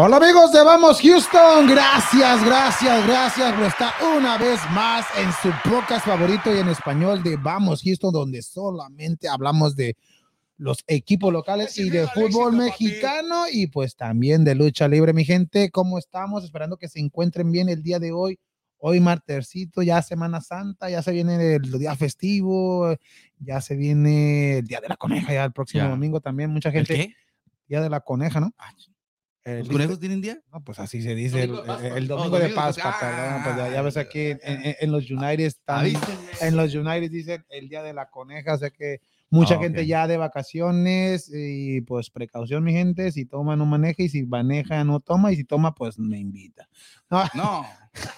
Hola amigos de Vamos Houston, gracias, gracias, gracias por estar una vez más en su podcast favorito y en español de Vamos Houston, donde solamente hablamos de los equipos locales y de fútbol mexicano y pues también de lucha libre, mi gente. ¿Cómo estamos? Esperando que se encuentren bien el día de hoy. Hoy martercito, ya Semana Santa, ya se viene el día festivo, ya se viene el Día de la Coneja, ya el próximo Ya. domingo también. Mucha gente. qué? Día de la Coneja, ¿no? Ah, El ¿Los día- conejos tienen día? no, pues así se dice el, Domingo de Pascua. el Oh, domingo de Pascua, perdón, pues ya, ya ves aquí en, en- en los United están, Avísenme. en los United dicen el día de la coneja, o sea que mucha Ah, gente ok. ya de vacaciones y pues precaución mi gente, si toma no maneja y si maneja no toma y si toma pues me invita. No. No,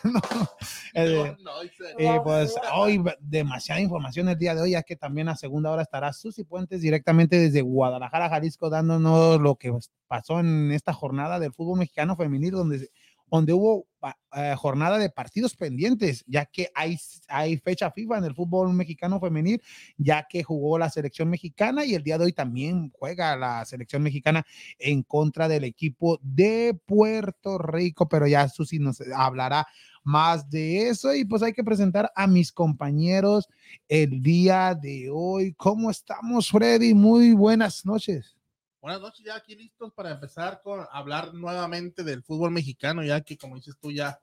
eh, No, dice- y pues hoy demasiada información el día de hoy, ya que también a segunda hora estará Susi Puentes directamente desde Guadalajara, Jalisco, dándonos lo que pasó en esta jornada del fútbol mexicano femenil, donde, donde hubo pa- eh, jornada de partidos pendientes, ya que hay, hay fecha FIFA en el fútbol mexicano femenil, ya que jugó la selección mexicana y el día de hoy también juega la selección mexicana en contra del equipo de Puerto Rico, pero ya Susi nos hablará más de eso y pues hay que presentar a mis compañeros el día de hoy. ¿Cómo estamos, Freddy? Muy buenas noches. Buenas noches, ya aquí listos para empezar con hablar nuevamente del fútbol mexicano, ya que como dices tú ya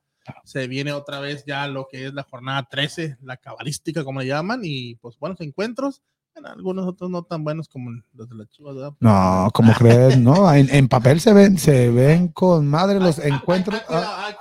se viene otra vez ya lo que es la jornada 13, la cabalística como le llaman, y pues buenos encuentros, bueno, algunos otros no tan buenos como los de las chivas, ¿verdad? No, como crees, no, en, en papel se ven, se ven con madre los encuentros. Ah,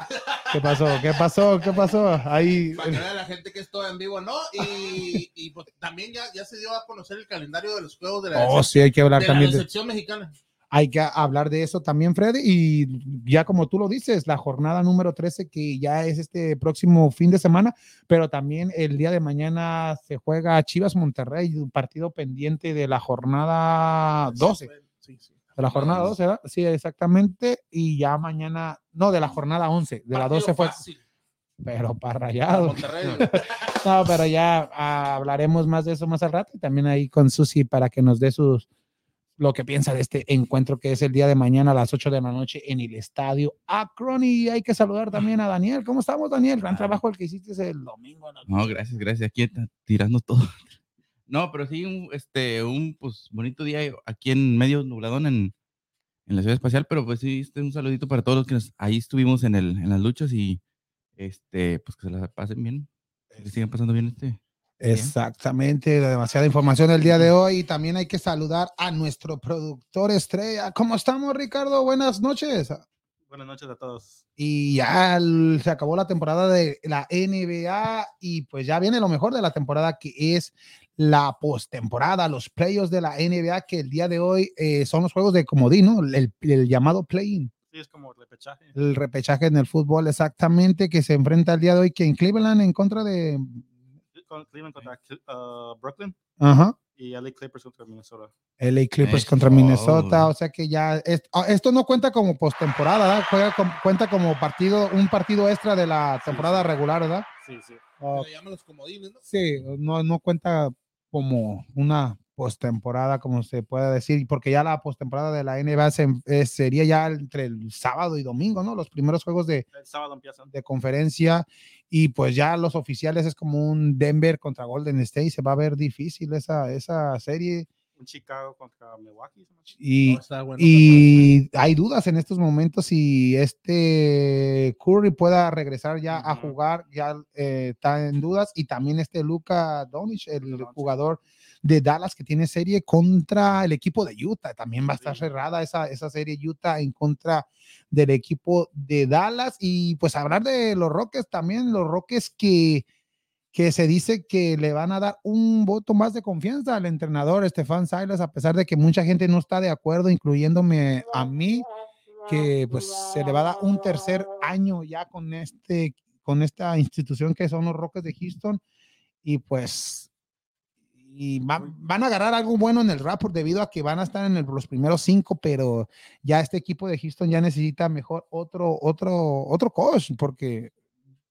¿Qué pasó? ¿Qué pasó? ¿Qué pasó? Ahí. para que vea la gente que esto en vivo, ¿no? Y, y, pues también ya, ya se dio a conocer el calendario de los juegos de la, Oh, sí, hay que hablar de la también de, selección mexicana. hay que hablar de eso también, Freddy. Y ya como tú lo dices, la jornada número 13 que ya es este próximo fin de semana, pero también el día de mañana se juega Chivas Monterrey, un partido pendiente de la jornada 12. Sí, sí. De la jornada 12, ¿verdad? Sí, exactamente. Y ya mañana, no, de la jornada 11, de la 12 fue, Fácil. pero para rayado. Monterrey. No, pero ya ah, hablaremos más de eso más al rato y también ahí con Susi para que nos dé sus lo que piensa de este encuentro que es el día de mañana a las 8 de la noche en el estadio Akron y hay que saludar también a Daniel. ¿Cómo estamos, Daniel? Gran trabajo el que hiciste el domingo. No, gracias, gracias. Aquí está tirando todo. No, pero sí, un, este, un pues, bonito día aquí en medio nubladón en, en la ciudad espacial, pero pues sí, este, un saludito para todos los que nos- ahí estuvimos en, el, en las luchas y este, pues que se la pasen bien, que sigan pasando bien este. Exactamente, demasiada información el día de hoy y también hay que saludar a nuestro productor estrella. ¿Cómo estamos, Ricardo? Buenas noches. Buenas noches a todos. Y ya el- se acabó la temporada de la NBA y pues ya viene lo mejor de la temporada que es la postemporada, los playoffs de la NBA que el día de hoy eh, son los juegos de comodín, ¿no? El, el llamado play-in, Sí, es como repechaje. el repechaje en el fútbol exactamente que se enfrenta el día de hoy que en Cleveland en contra de... Cleveland contra uh, Brooklyn Ajá. Y LA Clippers contra Minnesota. LA Clippers Eso. contra Minnesota, o sea que ya es- ah, esto no cuenta como postemporada, ¿verdad? Juega com- cuenta como partido, un partido extra de la temporada sí. regular, ¿verdad? Sí, sí. Ah, Le llaman los comodines, ¿no? Sí, no, no cuenta como una postemporada, como se puede decir, porque ya la postemporada de la NBA se- eh, sería ya entre el sábado y domingo, ¿no? Los primeros juegos de, El sábado empiezan. de conferencia y pues ya los oficiales es como un Denver contra Golden State, se va a ver difícil esa, esa serie Un Chicago contra Milwaukee. y, No, está bueno, y hay dudas en estos momentos si este Curry pueda regresar ya a jugar, ya eh, está en dudas. Y también este Luka Doncic, el Doncic. jugador de Dallas que tiene serie contra el equipo de Utah. También va a estar Sí. cerrada esa, esa serie Utah en contra del equipo de Dallas. Y pues hablar de los Rockets también, los Rockets que que se dice que le van a dar un voto más de confianza al entrenador Estefan Silas, a pesar de que mucha gente no está de acuerdo, incluyéndome a mí, que pues se le va a dar un tercer año ya con este con esta institución que son los Rockets de Houston y pues y va- van a agarrar algo bueno en el rapport debido a que van a estar en los primeros cinco, pero ya este equipo de Houston ya necesita mejor otro otro otro coach porque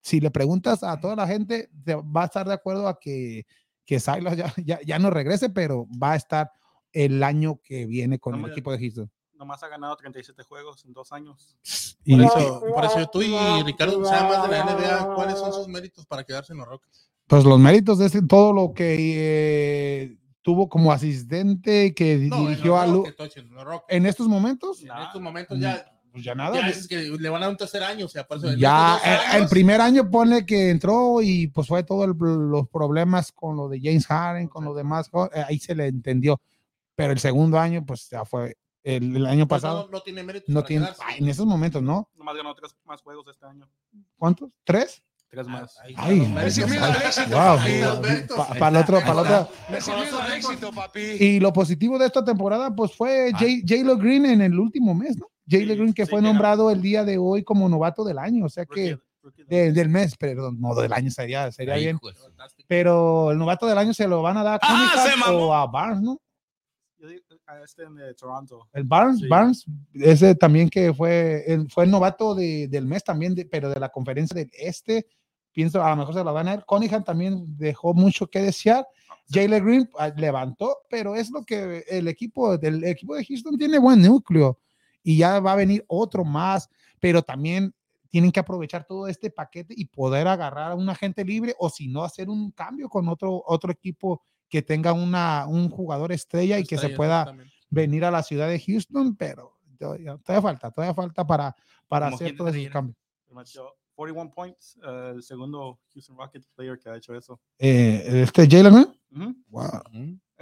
si le preguntas a toda la gente, te va a estar de acuerdo a que, que Silas ya, ya, ya no regrese, pero va a estar el año que viene con el equipo de Houston. nomás ha ganado 37 juegos en dos años. Y Por eso, por eso tú y Ricardo más de la NBA, ¿cuáles son sus méritos para quedarse en los Rockets? pues los méritos de este, todo lo que eh, tuvo como asistente que No, dirigió a Lu- en estos momentos, En estos momentos ya, pues ya nada. ya es que le van a dar un tercer año, o sea, por eso en Ya estos dos el, primer año pone que entró y pues fue todos los problemas con lo de James Harden, con lo demás, eh, ahí se le entendió. Pero el segundo año, pues ya fue el, el año pues, no, pasado. no tiene méritos No tiene, ay, en esos momentos, ¿no? Nomás ganó tres más juegos este año. ¿Cuántos? ¿Tres? Tres Ah, más. Ay, méritos. Para el otro, para el otro. Y lo positivo de esta temporada, pues fue Ah. Jay- J-Lo Green en el último mes, ¿no? Sí, Green que sí, fue nombrado el día de hoy como novato del año, o sea que de- del mes, perdón, no del año sería, sería Ay, bien. Fantástico. Pero el novato del año se lo van a dar a Ah, o a Barnes, ¿no? Yo digo, a este de Toronto. El Barnes, Sí. Barnes, ese también que fue el, fue el novato de- del mes también, de- pero de la conferencia del este, pienso a lo mejor se lo van a dar. Cunningham también dejó mucho que desear. Jalen Green ah, levantó, pero es lo que el equipo del equipo de Houston tiene buen núcleo y ya va a venir otro más, pero también tienen que aprovechar todo este paquete y poder agarrar a un agente libre o si no hacer un cambio con otro otro equipo que tenga una un jugador estrella y que se pueda venir a la ciudad de Houston, pero todavía, todavía falta, todavía falta para, para Como hacer todos esos cambios. Pretty much, yo, 41 points, eh, el segundo Houston Rockets player que ha hecho eso. Eh, este Jalen wow,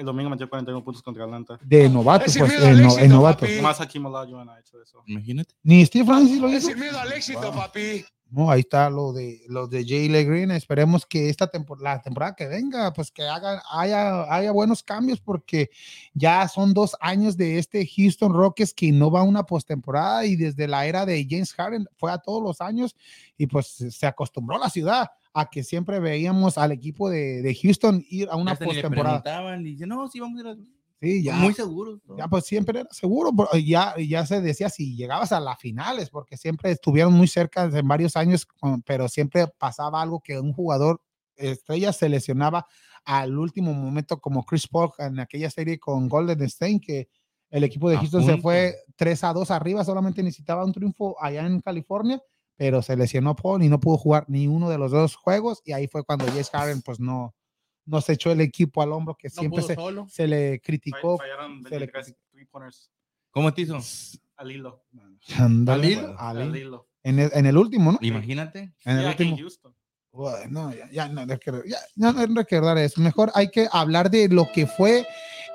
El domingo metió 41 puntos contra Atlanta. de novato, Ese pues, al en, no- novato. papi. Más Hakim Olajuwon ha hecho eso. Imagínate. Ni Steve Francis lo hizo. Es el miedo al éxito, Wow. papi. No, ahí está lo de los de Jalen Green. Esperemos que esta temporada, la temporada que venga, pues que haga, haya, haya buenos cambios, porque ya son dos años de este Houston Rockets que no va a una postemporada y desde la era de James Harden fue a todos los años y pues se acostumbró la ciudad a que siempre veíamos al equipo de, de Houston ir a una postemporada. y dicen, no, sí, vamos a ir a... Sí, ya. Muy seguros. ¿no? Ya pues siempre era seguro, ya, ya se decía si llegabas a las finales, porque siempre estuvieron muy cerca en varios años, pero siempre pasaba algo que un jugador estrella se lesionaba al último momento, como Chris Paul en aquella serie con Golden State, que el equipo de Houston se fue 3 a 2 arriba, solamente necesitaba un triunfo allá en California, pero se lesionó Paul y no pudo jugar ni uno de los dos juegos, y ahí fue cuando James Harden pues no, no se echó el equipo al hombro, que No siempre se, le criticó. Fallaron se le 23 three pointers ¿Cómo te hizo? al hilo. ¿Al hilo? al Al hilo. hilo. En el, en el último, ¿no? Imagínate. En el último. Ya, ya no ya, ya no hay que recordar eso. Mejor hay que hablar de lo que fue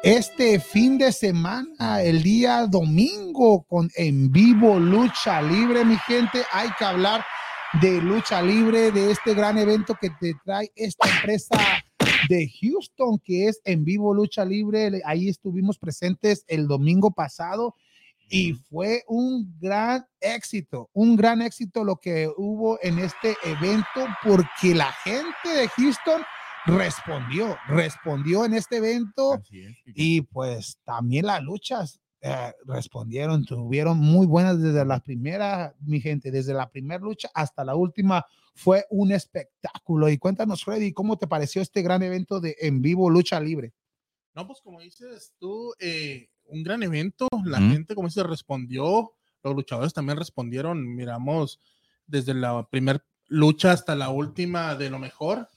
este fin de semana, el día domingo, con en vivo lucha libre, mi gente. Hay que hablar de lucha libre, de este gran evento que te trae esta empresa de Houston, que es en vivo lucha libre. Ahí estuvimos presentes el domingo pasado y fue un gran éxito, un gran éxito lo que hubo en este evento porque la gente de Houston respondió, respondió en este evento es. y pues también las luchas eh, respondieron, tuvieron muy buenas desde la primera, mi gente, desde la primera lucha hasta la última. Fue un espectáculo. Y cuéntanos, Freddy, ¿cómo te pareció este gran evento de en vivo lucha libre? No, pues como dices tú, eh, un gran evento. La gente, como dices, respondió. Los luchadores también respondieron. Miramos desde la primera lucha hasta la última de lo mejor.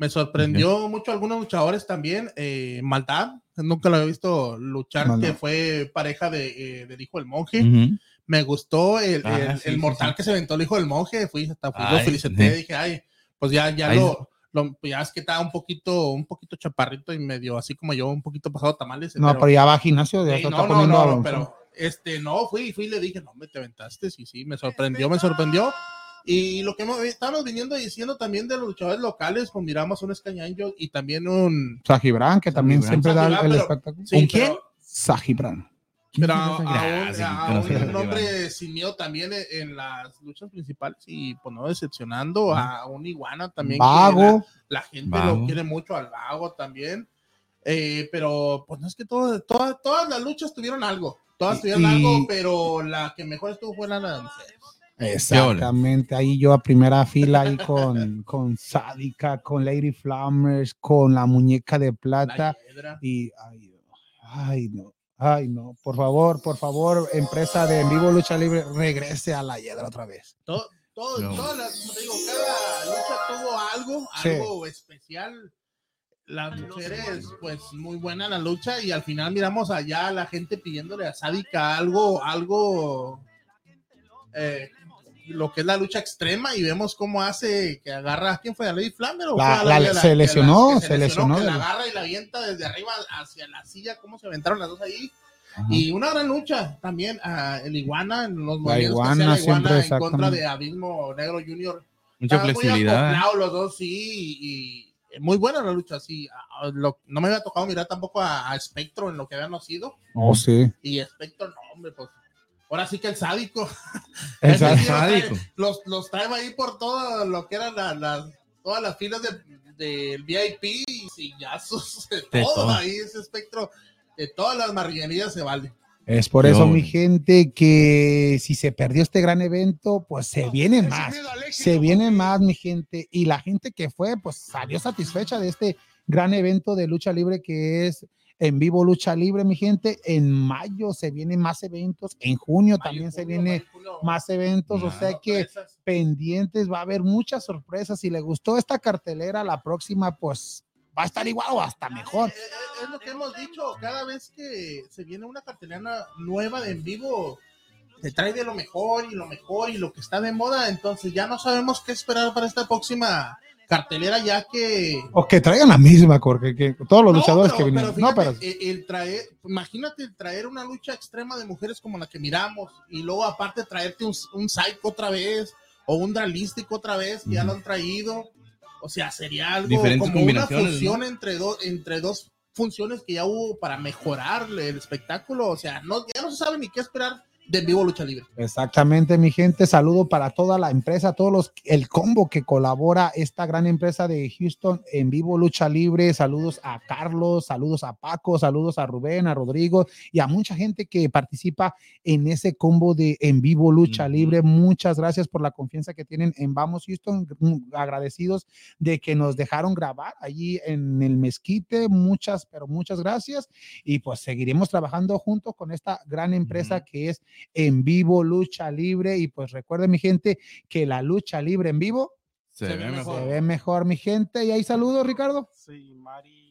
Me sorprendió mucho algunos luchadores también. Eh, Maldad, nunca lo había visto luchar, Maldad. que fue pareja de, eh, del hijo del monje. Ujú. Me gustó el, Ah, el- sí, el mortal sí. que se aventó el hijo del monje. Fui hasta fui, Ay, felicité. sí. Dije, ay, pues ya, ya Ay, lo, lo- ya es que estaba un poquito, un poquito chaparrito y medio así como yo, un poquito pasado tamales. No, pero, ya va a gimnasio, ya se no, está no, poniendo no, pero este, no, fui, fui y le dije, no, me te aventaste, sí, sí, me sorprendió, me sorprendió. Y lo que hemos- estamos viniendo diciendo también de los luchadores locales, pues miramos un Escañanjo y también un... Sajibran, que también Sajibran. siempre da el- Sajibran, pero- espectáculo. sí, ¿Con quién? Sajibran. Pero ¿Quién a, a un, Gracias, a un nombre sin miedo también en, en las luchas principales y pues no decepcionando a un iguana también. que Vago. La, la gente Vago. lo quiere mucho al vago también. Eh, pero pues no es que todo, todas, todas las luchas tuvieron algo. Todas Y- tuvieron y- algo, pero la que mejor estuvo fue la de. Exactamente, ahí yo a primera fila ahí con, con Sádica, con Lady Flammers, con la muñeca de plata y ay, ay, no, Ay, no, por favor, por favor, empresa de en vivo lucha libre, regrese a la hiedra otra vez. Todo, todo, No. todas las- como te digo, cada lucha tuvo algo, Sí. algo especial. Las mujeres, pues muy buena la lucha y al final miramos allá a la gente pidiéndole a Sádica algo, algo, eh, lo que es la lucha extrema y vemos cómo hace que agarra, ¿quién fue? ¿A Lady Flammer? o La- fue a la- que se lesionó, se lesionó Que la la- agarra y la avienta desde arriba hacia la silla, cómo se aventaron las dos ahí. Ajá. Y una gran lucha también, ah, el Iguana, en los La movimientos que Iguana la siempre, Iguana en contra de Abismo Negro Junior. Mucha Estaban muy flexibilidad. acoplados los dos, sí, y, y muy buena la lucha, sí. Lo- no me había tocado mirar tampoco a, a Spectro en lo que habían nacido. Oh, sí. Y Spectro, no, hombre, pues. Ahora sí que el sádico. El sí sádico. trae- Los, los trae ahí por todo lo que eran la- las, todas las filas del del VIP y sillazos, de De todo, todo. ahí ese espectro, de todas las marguerías se vale. Es por Yo- eso, mi gente, que si se perdió este gran evento, pues se viene más. Se viene más, mi gente. Y la gente que fue, pues salió satisfecha de este gran evento de lucha libre que es en vivo lucha libre, mi gente. En mayo se vienen más eventos. En junio también se viene más eventos. O sea que sorpresas. pendientes, va a haber muchas sorpresas. Si le gustó esta cartelera, la próxima, pues va a estar igual o hasta mejor. Eh, eh, Es lo que hemos dicho, cada vez que se viene una cartelera nueva de en vivo, se trae de lo mejor y lo mejor y lo que está de moda, entonces ya no sabemos qué esperar para esta próxima cartelera ya que... O que traigan la misma, porque que todos los No, luchadores pero- que vinieron. pero no, pero el, el traer, imagínate el traer una lucha extrema de mujeres como la que miramos y luego aparte traerte un, un Psycho otra vez o un Dralístico otra vez, que ya lo han traído. O sea, sería algo Diferentes como una combinaciones, fusión entre, dos entre dos funciones que ya hubo para mejorar el espectáculo. O sea, no, ya no se sabe ni qué esperar de en vivo lucha libre. Exactamente, mi gente. Saludo para toda la empresa, todos los, el combo que colabora esta gran empresa de Houston en vivo lucha libre. Saludos a Carlos, saludos a Paco, saludos a Rubén, a Rodrigo y a mucha gente que participa en ese combo de en vivo lucha libre. Muchas gracias por la confianza que tienen en Vamos Houston. Mm, Agradecidos de que nos dejaron grabar allí en el mezquite. Muchas, pero muchas gracias. Y pues seguiremos trabajando junto con esta gran empresa que es en vivo lucha libre y pues recuerden mi gente que la lucha libre en vivo Se, Se ve ve mejor. se ve mejor mi gente. Y ahí saludos Ricardo. Sí, Mari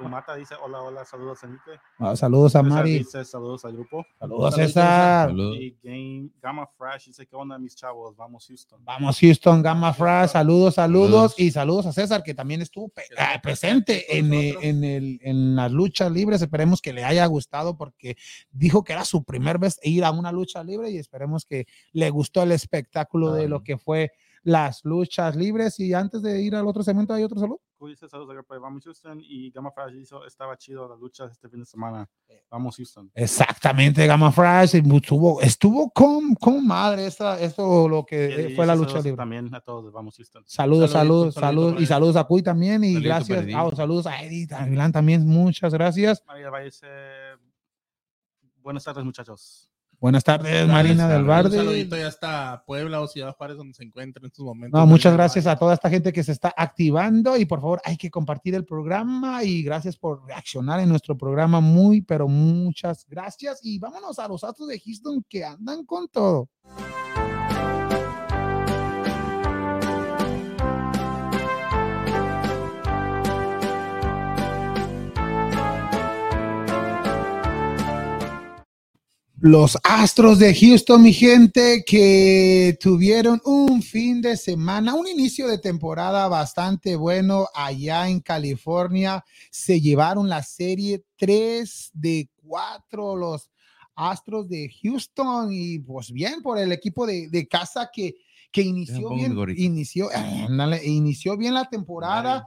Dumata dice hola, hola, saludos Enrique. Ah, saludos a César Mari. dice saludos al grupo. saludos Saludos, César. Saludos. Y Game, Gamma Fresh dice que onda mis chavos, vamos Houston. vamos Houston Gamma Fras saludos, saludos. Saludos. y saludos a César que también estuvo pe- ah, presente en, eh, en, el, en las luchas libres. Esperemos que le haya gustado porque dijo que era su primer vez ir a una lucha libre y esperemos que le gustó el espectáculo de lo que fue las luchas libres. Y antes de ir al otro segmento hay otro saludo Cuy dice saludos de Vamos Houston y Gamma Fresh hizo, estaba chido las luchas este fin de semana. Vamos Houston. Exactamente, Gamma Fresh estuvo, estuvo con, con madre esta, esto lo que Y eh, fue la lucha saludos libre. También a todos de Vamos Houston. Saludos, saludos, saludos para y saludos a Cuy también y Saludito para gracias, ah, saludos a Edith, a Milán también, muchas gracias. María Valle dice buenas tardes muchachos. Buenas tardes, Marina del tardes. Un Barde. saludito ya hasta Puebla o Ciudad Juárez donde se encuentra en estos momentos. No, muchas gracias a toda esta gente que se está activando y por favor hay que compartir el programa y gracias por reaccionar en nuestro programa. Muy, pero muchas gracias y vámonos a los Astros de Houston que andan con todo. Los Astros de Houston, mi gente, que tuvieron un fin de semana, un inicio de temporada bastante bueno allá en California. Se llevaron la serie 3 de 4 los Astros de Houston y pues bien por el equipo de, de casa que, que inició bien, inició, ándale, inició bien la temporada.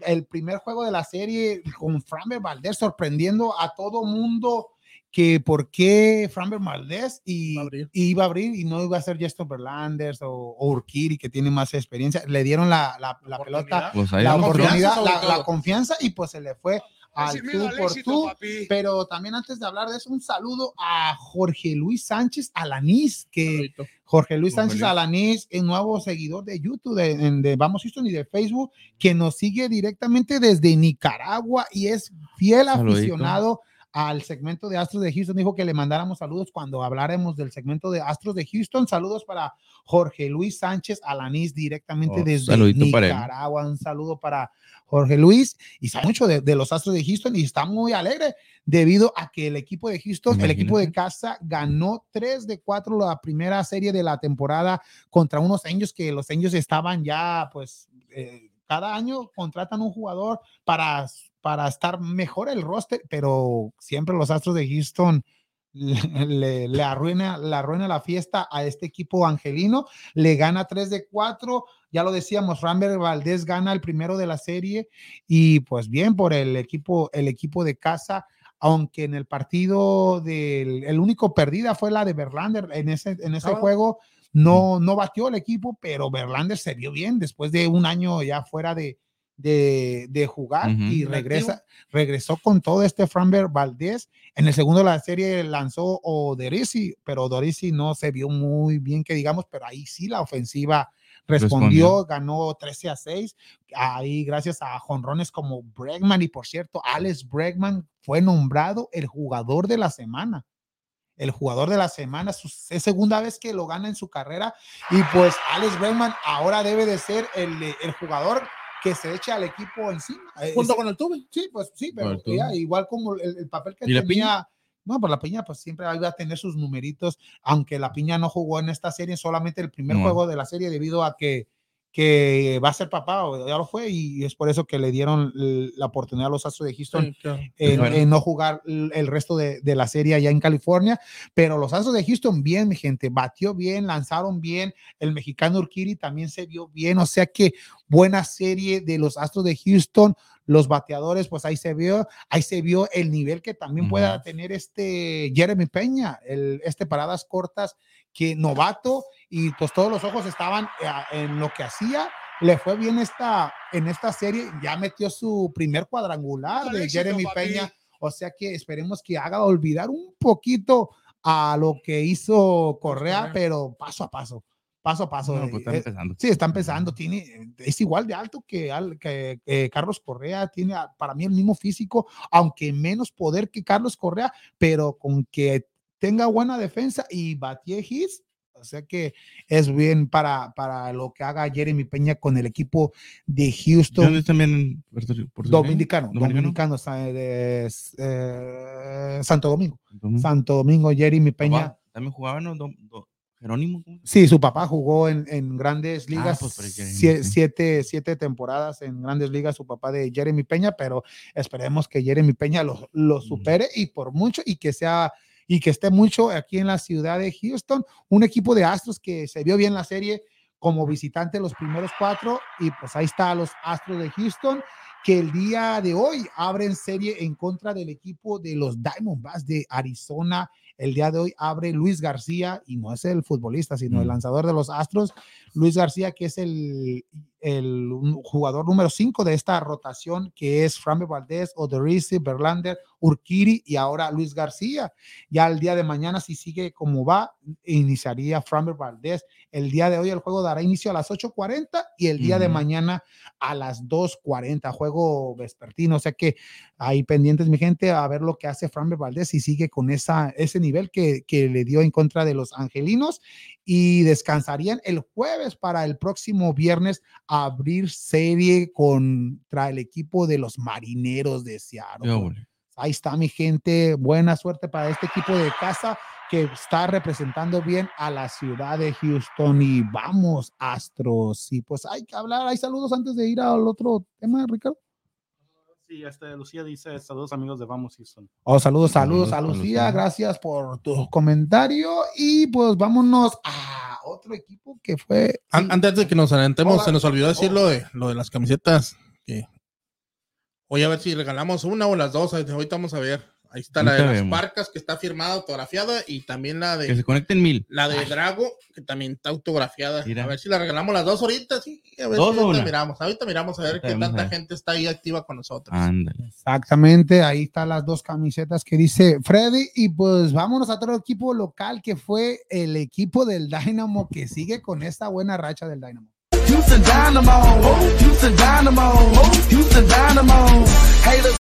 El primer juego de la serie con Framber Valdez sorprendiendo a todo mundo que por qué Framber Valdez y, iba a abrir y no iba a ser Justin Verlanders o, o Urquiri que tiene más experiencia. Le dieron la, la, la pelota. Pues la oportunidad, la, confianza y pues se le fue al tú al por éxito, tú. papi. Pero también antes de hablar de eso, un saludo a Jorge Luis Sánchez Alanís, que. Jorge Luis Sánchez. Alanís, el nuevo seguidor de YouTube, de, Vamos Houston y de Facebook, que nos sigue directamente desde Nicaragua y es fiel Saludito. aficionado al segmento de Astros de Houston, dijo que le mandáramos saludos cuando habláramos del segmento de Astros de Houston. Saludos para Jorge Luis Sánchez Alanís directamente Oh, desde. Nicaragua. Un saludo para Jorge Luis y sabe mucho de, de los Astros de Houston y está muy alegre debido a que el equipo de Houston, el equipo de casa, ganó 3 de 4 la primera serie de la temporada contra unos Angels que los Angels estaban ya, pues, eh, cada año contratan un jugador para, para estar mejor el roster, pero siempre los Astros de Houston le, le- le arruina, le arruina la fiesta a este equipo angelino, le gana 3 de 4, ya lo decíamos, Ramber Valdés gana el primero de la serie y pues bien por el equipo, el equipo de casa, aunque en el partido del el único perdida fue la de Verlander en ese, en ese Sábado. juego. No, no batió el equipo, pero Verlander se vio bien después de un año ya fuera de, de, de jugar y regresa, regresó con todo este Framber Valdés. En el segundo de la serie lanzó Odorizzi, pero Odorizzi no se vio muy bien, que digamos, pero ahí sí la ofensiva respondió, Respondió. ganó 13 a 6. Ahí gracias a jonrones como Bregman y por cierto, Alex Bregman fue nombrado el jugador de la semana. El jugador de la semana, su- es segunda vez que lo gana en su carrera y pues Alex Bregman ahora debe de ser el, el jugador que se echa al equipo encima. Junto Es- con el tuve. Sí, pues sí, pero ya, igual como el, el papel que ¿Y la tenía. No, pues la piña, pues siempre iba a tener sus numeritos, aunque la piña no jugó en esta serie, solamente el primer No. juego de la serie, debido a que, que va a ser papá, o ya lo fue, y es por eso que le dieron la oportunidad a los Astros de Houston Sí, claro. en, Bueno. en no jugar el resto de, de la serie allá en California. Pero los Astros de Houston, bien, mi gente, batió bien, lanzaron bien. El mexicano Urquiri también se vio bien. O sea que buena serie de los Astros de Houston. Los bateadores, pues ahí se vio, ahí se vio el nivel que también pueda tener este Jeremy Peña, el, este paradas cortas, que novato, y pues todos los ojos estaban eh, en lo que hacía. Le fue bien esta, en esta serie, ya metió su primer cuadrangular de Éxito, Jeremy papi. Peña. O sea que esperemos que haga olvidar un poquito a lo que hizo Correa, pero paso a paso, paso a paso. No, pues están Eh, empezando. Sí, está empezando, tiene, es igual de alto que, al- que, que Carlos Correa, tiene para mí el mismo físico, aunque menos poder que Carlos Correa, pero con que tenga buena defensa y batie hits, o sea que es bien para, para lo que haga Jeremy Peña con el equipo de ¿De Houston. ¿Dónde también? Dominicano, ¿Dominicano? dominicano, de, eh, Santo Domingo. Santo Domingo, Jeremy Peña. Papá, También jugaban, ¿no? Jerónimo. ¿cómo se Sí, su papá jugó en, en grandes ligas, pues, por el Jeremy, sie- sí. siete, siete temporadas en grandes ligas, su papá de Jeremy Peña, pero esperemos que Jeremy Peña lo, lo supere y por mucho y que sea y que esté mucho aquí en la ciudad de Houston, un equipo de Astros que se vio bien la serie como visitante los primeros cuatro y pues ahí está los Astros de Houston que el día de hoy abren serie en contra del equipo de los Diamondbacks de Arizona. El día de hoy abre Luis García y no es el futbolista, sino el Mm. lanzador de los Astros, Luis García, que es el, jugador número 5 de esta rotación, que es Framber Valdez, Odorizzi, Berlander, Urquiri y ahora Luis García. Ya el día de mañana, si sigue como va, iniciaría Framber Valdez. El día de hoy el juego dará inicio a las 8.40 y el día de mañana a las 2.40, juego vespertino. O sea que ahí pendientes, mi gente, a ver lo que hace Framber Valdez y sigue con esa, ese nivel que, que le dio en contra de los angelinos y descansarían el jueves para el próximo viernes abrir serie contra el equipo de los marineros de Seattle. Ahí está mi gente, buena suerte para este equipo de casa que está representando bien a la ciudad de Houston y vamos Astros. Y pues hay que hablar, hay saludos antes de ir al otro tema, Ricardo. Sí, este, Lucía dice, saludos amigos de Vamos Houston. Oh, saludos, saludos Saludos a Lucía, Lucía. gracias por tu comentario y pues vámonos a otro equipo que fue... An- Antes de que nos adelantemos, Hola. se nos olvidó decir Oh. lo de, lo de las camisetas. Que voy a ver si regalamos una o las dos. Ahorita vamos a ver. Ahí está la de las vemos. parcas que está firmada, autografiada. Y también la Que de se conecten mil. la de Drago, que también está autografiada. Mira. A ver si la regalamos las dos ahorita. Sí, a ver ¿Dos si ahorita miramos. Ahorita miramos a ver qué tanta ver. gente está ahí activa con nosotros. Ándale. Exactamente, ahí están las dos camisetas que dice Freddy y pues vámonos a otro equipo local que fue el equipo del Dynamo que sigue con esta buena racha del Dynamo. Houston Dynamo, Houston Dynamo, Houston Dynamo. Haters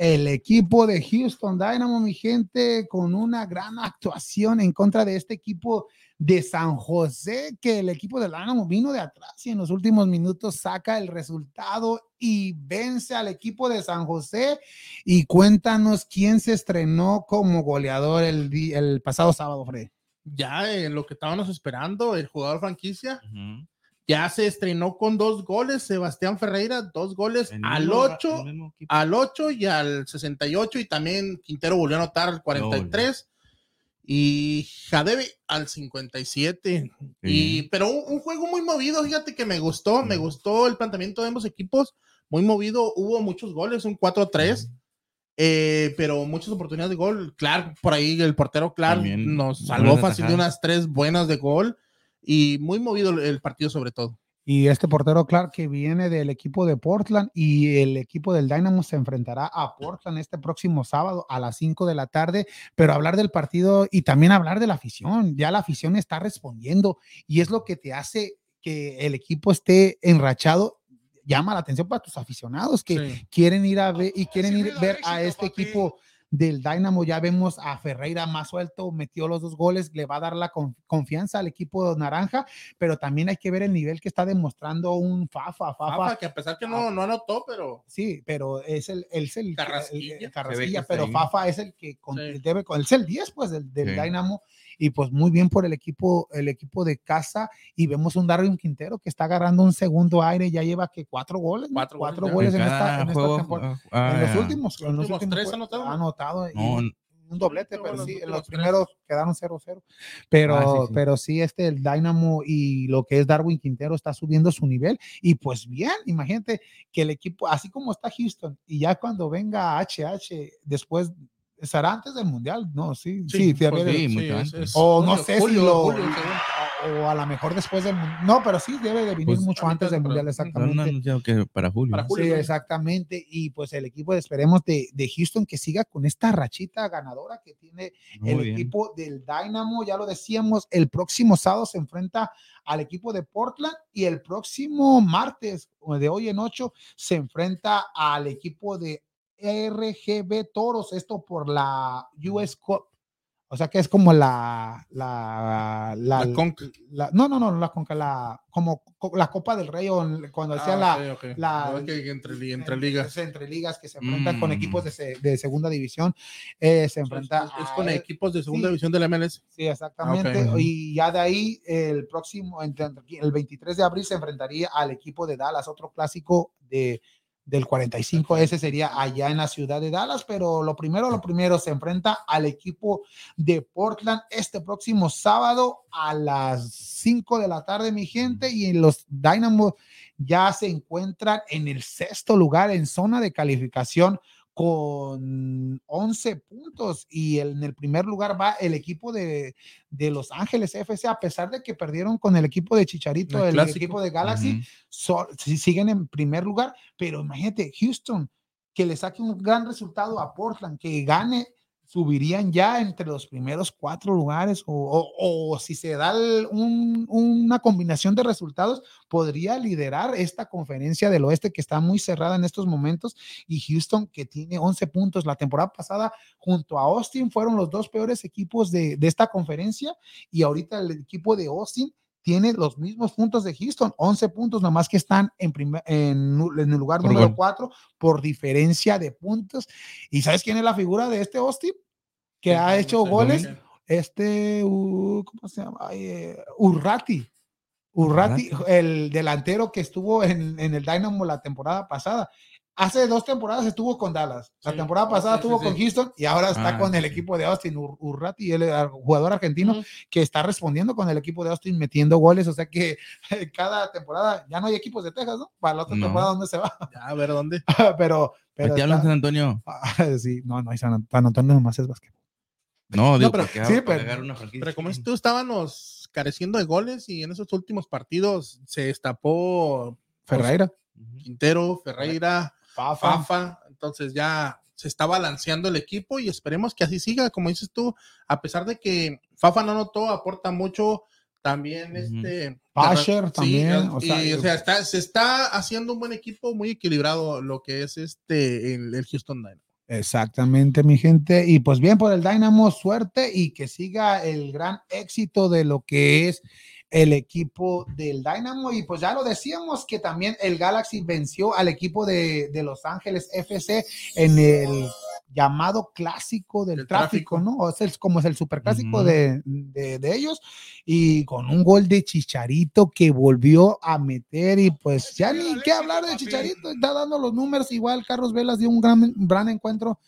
el equipo de Houston Dynamo, mi gente, con una gran actuación en contra de este equipo de San José, que el equipo del Dynamo vino de atrás y en los últimos minutos saca el resultado y vence al equipo de San José. Y cuéntanos quién se estrenó como goleador el, pasado sábado, Fred. Ya en lo que estábamos esperando, el jugador franquicia. Ya se estrenó con dos goles, Sebastián Ferreira, dos goles El al mismo- 8, el mismo equipo. al 8 y al 68 y también Quintero volvió a anotar al 43 y Jadebe al 57 y Sí. pero un, un juego muy movido, fíjate que me gustó, me gustó el planteamiento de ambos equipos, muy movido, hubo muchos goles, un 4-3. eh, pero muchas oportunidades de gol. Clark, por ahí el portero Clark También nos salvó fácil de unas tres buenas de gol y muy movido el- partido sobre todo. Y este portero Clark que viene del equipo de Portland y el equipo del Dynamo se enfrentará a Portland este próximo sábado a las 5 de la tarde, pero hablar del partido y también hablar de la afición, ya la afición está respondiendo y es lo que te hace que el equipo esté enrachado, llama la atención para tus aficionados que Sí. quieren ir a ver y quieren ir Recibido ver a este papi. equipo del Dynamo. Ya vemos a Ferreira más suelto, metió los dos goles, le va a dar la con- confianza al equipo naranja, pero también hay que ver el nivel que está demostrando un Fafa. Fafa, Fafa, que a pesar que no, no anotó, pero sí, pero es el, es el Carrasquilla. el- el Carrasquilla, pero ahí. Fafa es el que con- Sí. debe, con- es el 10 pues del, del Sí. Dynamo y pues muy bien por el equipo, el equipo de casa y vemos un Darwin Quintero que está agarrando un segundo aire, ya lleva que cuatro goles. Cuatro cuatro, goles, goles, En esta, cada en esta juego, temporada. ah, en los ah, últimos, en los últimos últimos tres jue- anotaron. ha anotado y No, un, un doblete, pero los sí, los tres. primeros quedaron 0-0. Pero, Ah, sí, sí. pero sí, este, el Dynamo y lo que es Darwin Quintero está subiendo su nivel. Y pues bien, imagínate que el equipo, así como está Houston, y ya cuando venga HH, después, estará antes del Mundial, no, sí, sí, pues también- sí, mucho antes. O no julio, sé si julio, lo- julio, o a lo mejor después del No, pero sí debe de venir Pues, mucho antes del de Mundial, exactamente. anunciado que para julio. Para julio. Sí, ¿no? exactamente. Y pues el equipo, esperemos, de, de Houston que siga con esta rachita ganadora que tiene Muy el bien. equipo del Dynamo. Ya lo decíamos, el próximo sábado se enfrenta al equipo de Portland y el próximo martes de hoy en ocho se enfrenta al equipo de RGB Toros. Esto por la US Cup. O sea que es como la, la, la, La Conca. la- no, no, no, la Conca, la, como co- la Copa del Rey o cuando decía la, Ah, ok. la- que entre, entre en- ligas. entre ligas que se enfrentan con Mm. equipos de, se- de segunda división, eh, se enfrenta es, con equipos de segunda sí. división de la MLS. Sí, exactamente. Ok. Y ya de ahí, el próximo, el 23 de abril se enfrentaría al equipo de Dallas, otro clásico de, del 45. Ese sería allá en la ciudad de Dallas, pero lo primero, lo primero, se enfrenta al equipo de Portland este próximo sábado a las 5 de la tarde, mi gente, y los Dynamo ya se encuentran en el sexto lugar en zona de calificación con 11 puntos y el- en el primer lugar va el equipo de, de Los Ángeles FC, a pesar de que perdieron con el equipo de Chicharito, El equipo de Galaxy, so- siguen en primer lugar, pero imagínate, Houston, que le saque un gran resultado a Portland, que gane, subirían ya entre los primeros cuatro lugares, o, o- si se da una combinación de resultados, podría liderar esta conferencia del oeste que está muy cerrada en estos momentos, y Houston, que tiene 11 puntos la temporada pasada, junto a Austin, fueron los dos peores equipos de, de esta conferencia, y ahorita el equipo de Austin tiene los mismos puntos de Houston, 11 puntos, nomás que están en, primer- en, en el lugar Por número gol. 4 por diferencia de puntos. ¿Y sabes quién es la figura de este Austin? Que Sí, ha hecho goles. Este, uh, ¿cómo se llama? Ay, eh, Urrati. Urrati, Urrati. el delantero que estuvo en, en el Dynamo la temporada pasada. Hace dos temporadas estuvo con Dallas. La Sí. temporada Oh, pasada sí, sí, estuvo sí. con Houston y ahora está Ah, con el sí. equipo de Austin. Ur- Urrati, el eh, jugador argentino Ujú. que está respondiendo con el equipo de Austin metiendo goles. O sea que cada temporada ya no hay equipos de Texas, ¿no? Para la otra No. temporada, ¿dónde se va? Ya, a ver dónde. pero, pero Aquí hablan San Antonio. Ah, sí, no, no hay San, San Antonio nomás es básquet. No, digo, pero- porque sí, pero- una. Pero como tú, estábamos careciendo de goles y en esos últimos partidos se destapó Ferreira. Quintero, Ferreira, Fafa, Fafa. Entonces ya se está balanceando el equipo y esperemos que así siga. Como dices tú, a pesar de que Fafa no notó, aporta mucho. También este. Pasher Sí, también, y, o sea, o sea, está- se está haciendo un buen equipo, muy equilibrado lo que es este el, el Houston Dynamo. Exactamente, mi gente. Y pues bien por el Dynamo, suerte y que siga el gran éxito de lo que es el equipo del Dynamo. Y pues ya lo decíamos que también el Galaxy venció al equipo de, de Los Ángeles FC en el llamado clásico del El tráfico, tráfico. ¿no? O es el, como es el superclásico Ujú. de, de, de ellos. Y con un gol de Chicharito que volvió a meter. Y pues ya ni qué hablar de Chicharito. Está dando los números. Igual Carlos Velas dio un gran, gran encuentro.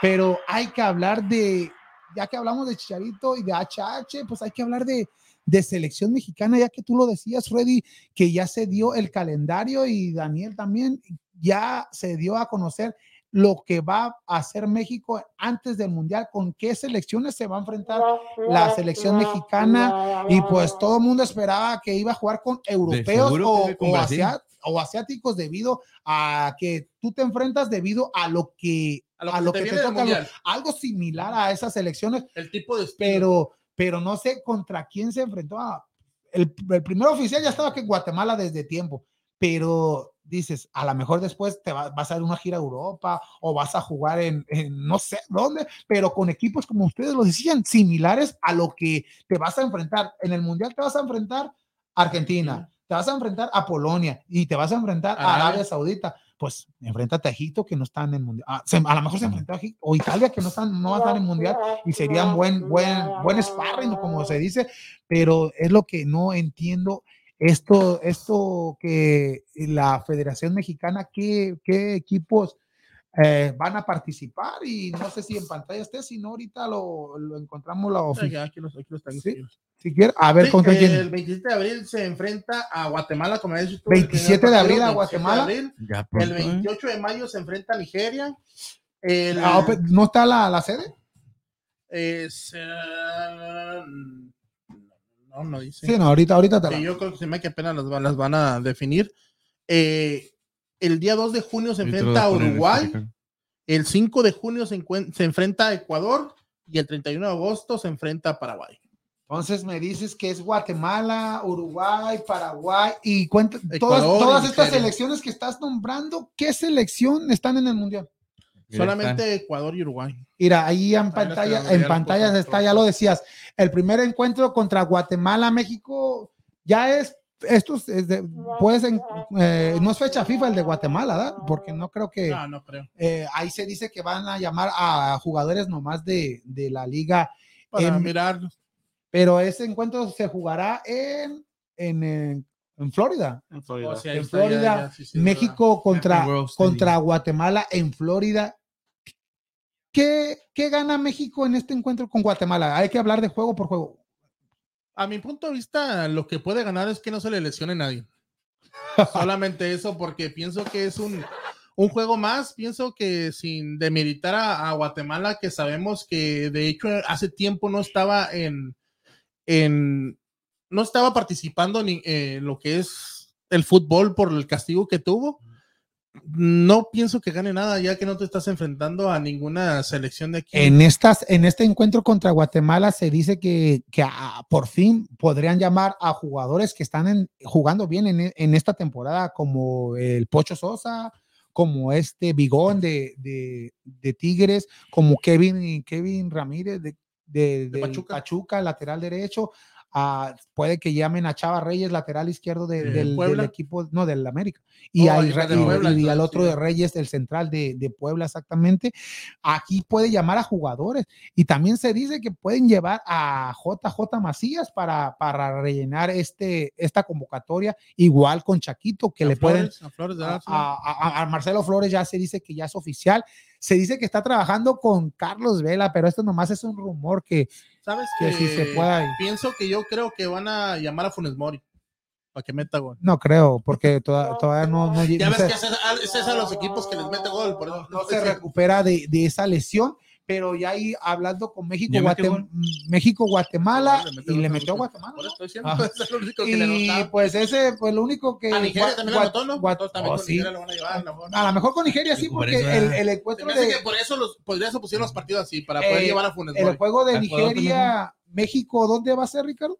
Pero hay que hablar de, ya que hablamos de Chicharito y de HH, pues hay que hablar de, de selección mexicana, ya que tú lo decías, Freddy, que ya se dio el calendario y Daniel también, ya se dio a conocer lo que va a hacer México antes del Mundial, con qué selecciones se va a enfrentar la selección mexicana y pues todo el mundo esperaba que iba a jugar con europeos o, con o Brasil. asia- o asiáticos debido a que tú te enfrentas debido a lo que A lo que te que te toca, algo similar a esas elecciones, El tipo de estilo. pero, pero no sé contra quién se enfrentó. a- el, el primer oficial ya estaba que en Guatemala desde tiempo, pero dices, a lo mejor después te va- vas a dar una gira a Europa o vas a jugar en, en no sé dónde, pero con equipos como ustedes lo decían, similares a lo que te vas a enfrentar. En el Mundial te vas a enfrentar a Argentina, te vas a enfrentar a Polonia y te vas a enfrentar a. Arabia Saudita. Pues enfréntate a Egipto que no están en el Mundial. Ah, se- a lo mejor se enfrentó a Egipto o Italia que no, están, no va a estar en el Mundial y serían buen, buen, buen sparring, como se dice, pero es lo que no entiendo. Esto, esto que la Federación Mexicana, ¿qué, qué equipos eh, van a participar? Y no sé si en pantalla esté, si no, ahorita lo, lo encontramos la Ay, ofi- ya, aquí los, aquí los. Sí. Si quiere, a ver, Sí, contra el quién. 27 de abril se enfrenta a Guatemala, como habías dicho tú, 27 el primer de abril a 27 de Guatemala. abril. El pronto, ¿eh? 28 de mayo se enfrenta a Nigeria. El, Ah, ¿No está la, la sede? es, eh, no, no dice. Sí, no, ahorita, ahorita te la- yo creo que se me que apenas las, van- las van a definir. Eh, el día 2 de junio se enfrenta a en Uruguay. El 5 de junio se, se enfrenta a Ecuador. Y el 31 de agosto se enfrenta a Paraguay. Entonces me dices que es Guatemala, Uruguay, Paraguay y cuenta, todas, todas estas selecciones que estás nombrando, ¿qué selección están en el mundial? Mira, Solamente Ecuador y Uruguay. Mira, ahí en pantalla, está, ya en lo pantallas está, ya lo decías. El primer encuentro contra Guatemala, México, ya es, esto es, es de- puedes en- eh, no es fecha FIFA el de Guatemala, ¿verdad? Porque no creo que No, no creo. eh, ahí se dice que van a llamar a jugadores nomás de, de la liga, Para Em, mirar. pero ese encuentro se jugará en, en, en- en Florida. En Florida. Oh, en ya, Florida, ya, sí, sí, México contra, contra Guatemala en Florida. ¿Qué, ¿Qué gana México en este encuentro con Guatemala? Hay que hablar de juego por juego. A mi punto de vista, lo que puede ganar es que no se le lesione nadie. Solamente eso, porque pienso que es un, un juego más. Pienso que sin demeritar a, a Guatemala, que sabemos que de hecho hace tiempo no estaba en, en no estaba participando ni en lo que es el fútbol por el castigo que tuvo. No pienso que gane nada, ya que no te estás enfrentando a ninguna selección de aquí. En, estas, en este encuentro contra Guatemala se dice que, que ah, por fin podrían llamar a jugadores que están en- jugando bien en, en esta temporada, como el Pocho Sosa, como este Bigón de, de- de Tigres, como Kevin, Kevin Ramírez de, de-. Pachuca. lateral derecho. Puede que llamen a Chava Reyes, lateral izquierdo de- De del, equipo, no, del América. Y, Oh, y al otro de Reyes, el central de, de Puebla, exactamente. Aquí puede llamar a jugadores y también se dice que pueden llevar a JJ Macías para, para rellenar este, esta convocatoria, igual con Chaquito, que A le pueden. Flores, a Flores de a Marcelo Flores ya se dice que ya es oficial. Se dice que está trabajando con Carlos Vela, pero esto nomás es un rumor que, ¿Sabes que que si se pueda. Pienso que yo creo que van a llamar a Funes Mori para que meta gol. No creo, porque toda- todavía no, no, Ya no ves se- que es, es, es a los equipos que les mete gol. Por eso, no se recupera de, de esa lesión, pero ya ahí hablando con México, ¿Ya metió Guate- México, Guatemala, Le metió y le metió por- Guatemala. por eso estoy diciendo, Ajá. es lo único que le Y anotaba. pues ese, pues lo único que. a Nigeria también le Gua- anotó, ¿no? Gua- también oh, con sí. Nigeria lo van a llevar. a lo mejor. A lo mejor con Nigeria sí, Por porque eso, el, ah. el encuentro de. que por eso los, podría se pusieron los partidos así, para Eh, poder llevar a Funes El juego de ¿A Nigeria, México, ¿dónde va a ser, Ricardo?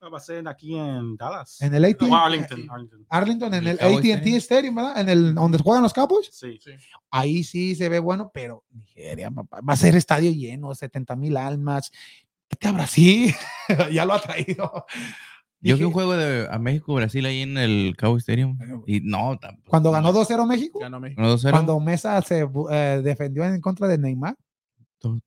Va a ser aquí en Dallas. En el AT&T. No, Arlington, Arlington. Arlington, en El AT&T Stadium, ¿verdad? En el donde juegan los Cowboys. Sí. Ahí sí se ve bueno, pero Nigeria, papá, va a ser estadio lleno, 70 mil almas. Vete a Brasil, ya lo ha traído. Yo vi un juego de a México-Brasil ahí en el Cabo Stadium. Y no, tampoco. Cuando ganó 2-0 México, Ganó México. Ganó 2-0. cuando Mesa se eh, defendió en contra de Neymar,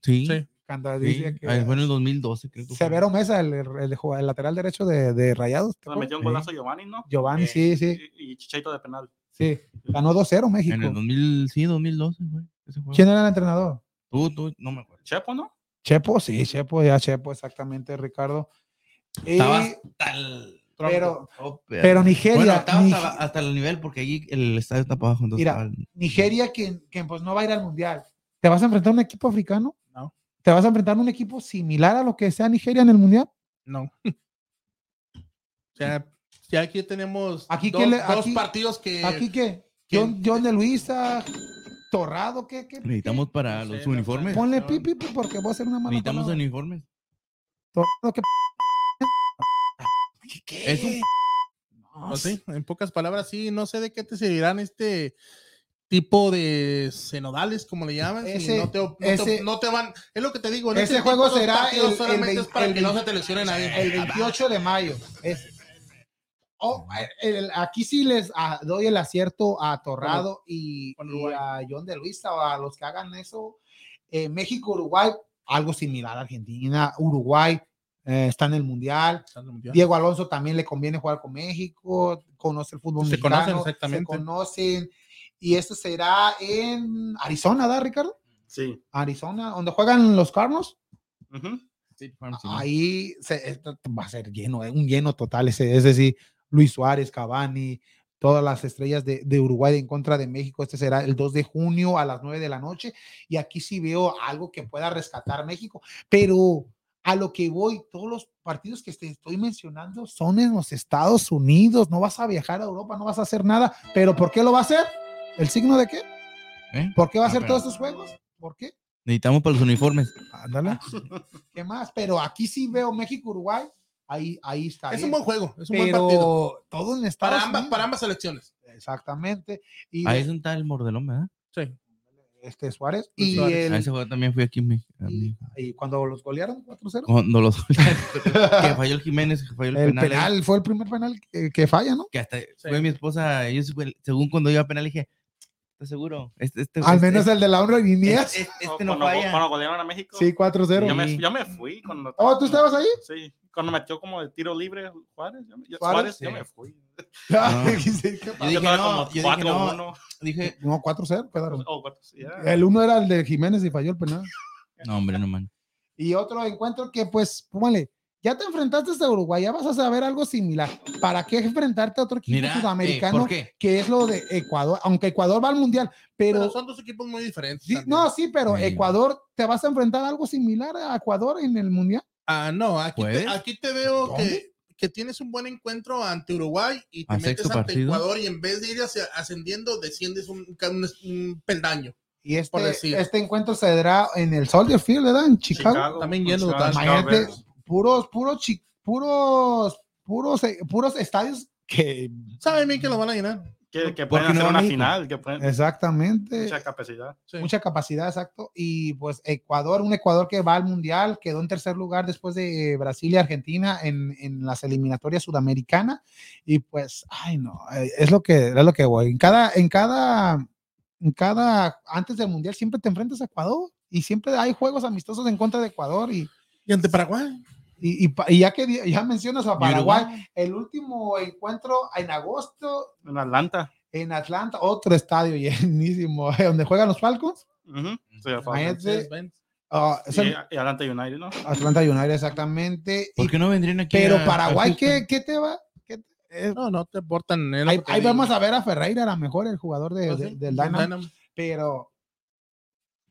Sí. Sí. Cuando sí. dice que Ahí fue en el 2012, creo que fue. Severo Mesa, el, el, el jugad- el lateral derecho de, de Rayados. ¿te Le metió un golazo Giovanni, ¿no? Giovanni, Eh, sí, sí, Y, y Chicheito de penal. sí. Ganó 2-0 México. En el 2000, sí, 2012, güey. ¿Quién era el entrenador? Tú, tú, no me acuerdo. Chepo, ¿no? Chepo, sí, Chepo, ya Chepo, exactamente, Ricardo. Y- Estaba hasta el... pero, Oh, pero Nigeria, Bueno, estaba hasta, hasta el nivel porque allí el estadio está para abajo. entonces Mira, estaba Nigeria que, que, pues no va a ir al mundial. ¿Te vas a enfrentar a un equipo africano? No. ¿Te vas a enfrentar a un equipo similar a lo que sea Nigeria en el mundial? No. O sea, ya aquí tenemos Aquí, dos, ¿quién le- dos aquí- partidos que. ¿Aquí qué? John, John de Luisa, Torrado, ¿qué? qué, Necesitamos para los uniformes. Ponle pipi pi, porque voy a hacer una mala Necesitamos palabra. uniformes. Torrado, ¿qué? ¿Qué? Es un- No, Pues sí, en pocas palabras, sí, no sé de qué te servirán este tipo de cenodales, como le llaman. Ese- no, te, no, ese- te, no te van. Es lo que te digo. en Ese este juego será el- solamente el es para vein- que el no se te lesione nadie. el 28 de mayo. Oh, el- aquí sí les ah, doy el acierto a Torrado y, y a John de Luisa o a los que hagan eso. Eh, México, Uruguay, algo similar a Argentina. Uruguay eh, está en el Mundial. Diego Alonso también le conviene jugar con México, conoce el fútbol Se mexicano, conocen exactamente. se conocen. Y esto será en Arizona, ¿verdad, Ricardo? Sí. Arizona, donde juegan los Carnos. Ujú. Ahí se- esto va a ser lleno, eh, un lleno total. Ese, es decir, Luis Suárez, Cavani, todas las estrellas de, de Uruguay en contra de México. Este será el 2 de junio a las 9 de la noche. Y aquí sí veo algo que pueda rescatar México. Pero a lo que voy, todos los partidos que te estoy mencionando son en los Estados Unidos. No vas a viajar a Europa, no vas a hacer nada. ¿Pero por qué lo va a hacer? ¿El signo de qué? ¿Eh? ¿Por qué va a Ah, hacer pero- todos estos juegos? ¿Por qué? Necesitamos para los uniformes. Ándale. ¿Qué más? Pero aquí sí veo México-Uruguay. Ahí, ahí está. Es bien. un buen juego, es un buen partido. Pero todo en Estados Para ambas, Unidos. para ambas selecciones. Exactamente. Y Ahí es un tal Mordelón, ¿verdad? Sí. este Suárez. Luis Y, Suárez. el- A ese juego también fui aquí. en a y, cuando los golearon 4-0. Cuando los que falló el Jiménez, que falló el, El penal. penal, fue el primer penal que, que falla, ¿no? Que hasta fue mi esposa. Yo, según cuando iba a penal, dije: ¿Estás seguro? Este, este, Al este- menos el de la honra y Nías. este, este no cuando, falla. cuando golearon a México. Sí, 4-0. Yo me, Sí. yo me fui. Cuando, Oh, ¿tú estabas ahí? Sí. Cuando metió como el tiro libre Juárez. Yo, Suárez, yo me fui. Ah, No. dije, no, yo dije, no. 4-1. Dije, No, 4-0 quedaron. Oh, cuatro, sí, ya. El uno era el de Jiménez y falló el penal. no, hombre, no, man. Y otro encuentro que, pues, póngale, ya te enfrentaste a Uruguay, ya vas a saber algo similar. ¿Para qué enfrentarte a otro equipo Mira, eh, sudamericano que es lo de Ecuador? Aunque Ecuador va al mundial, pero. Pero son dos equipos muy diferentes. sí, también. no, sí, pero Sí. Ecuador, ¿te vas a enfrentar a algo similar a Ecuador en el mundial? Ah, no, aquí te, te veo ¿Dónde? que, que tienes un buen encuentro ante Uruguay y te ¿A metes ante partido? Ecuador y en vez de ir hacia- ascendiendo, desciendes un, un- un peldaño. Y este, este encuentro se dará en el Soldier Field, ¿verdad? En Chicago. También Chicago, total. Chicago Imagínate, Bears. Puros, puros, chi- puros, puros, eh, puros estadios que. Saben bien que lo van a llenar. Que, que ¿Por pueden no hacer una México? final. Que pueden, Exactamente. mucha capacidad. Sí. mucha capacidad, exacto. Y pues Ecuador, un Ecuador que va al Mundial, quedó en tercer lugar después de Brasil y Argentina en, en las eliminatorias sudamericanas. Y pues, ay no, eh, es lo que, es lo que voy. En cada, en cada, en cada, antes del Mundial siempre te enfrentas a Ecuador y siempre hay juegos amistosos en contra de Ecuador y, Y ante Paraguay. Y, y pa- y ya que ya mencionas a Paraguay, el último encuentro en agosto En Atlanta. en Atlanta, otro estadio llenísimo, donde juegan los Falcons. Ujú. Sí. Imagínate, ah, y, el- y Atlanta United, ¿no? Atlanta United, exactamente. ¿Por qué no vendrían aquí? pero a- Paraguay? ¿qué, qué te va? ¿Qué te- eh, No, no te lo ahí ahí vamos a ver a Ferreira, a lo mejor el jugador de- de- sí, del Dynamo, Dynamo. pero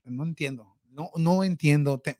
no entiendo, no, no entiendo. Te-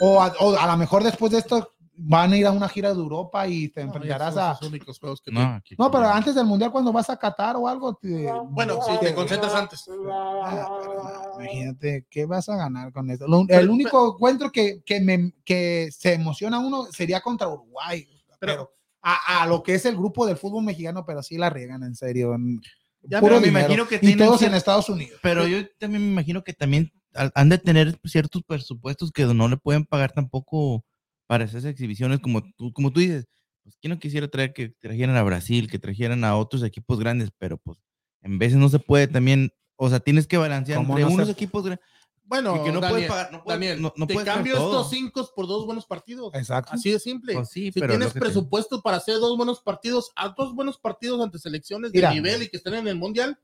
o, a, o a lo mejor después de esto van a ir a una gira de Europa y te No, enfrentarás a... los únicos juegos que No, No, pero antes del Mundial, cuando vas a Qatar o algo, te- Bueno, si te concentras antes. Ah, Imagínate, ¿qué vas a ganar con esto? Lo- el único encuentro que, que, me, que se emociona uno sería contra Uruguay. Pero, Pero- a, a lo que es el grupo del fútbol mexicano, pero sí la riegan, en serio. en- Ya, puro me imagino que y todos cier- en Estados Unidos. Pero yo también me imagino que también han de tener ciertos presupuestos que no le pueden pagar tampoco para esas exhibiciones como tú, como tú dices. Pues quién no quisiera traer que trajeran a Brasil, que trajeran a otros equipos grandes, pero pues en veces no se puede también, o sea, tienes que balancear ¿Cómo entre no se unos pu- equipos grandes. Bueno, que no Daniel, puedes pagar- no puedes- Daniel, no- no te cambio estos cinco por dos buenos partidos. Exacto. Así de simple. Pues sí, si pero tienes que te- presupuesto para hacer dos buenos partidos, a dos buenos partidos ante selecciones de Mira. nivel y que estén en el mundial,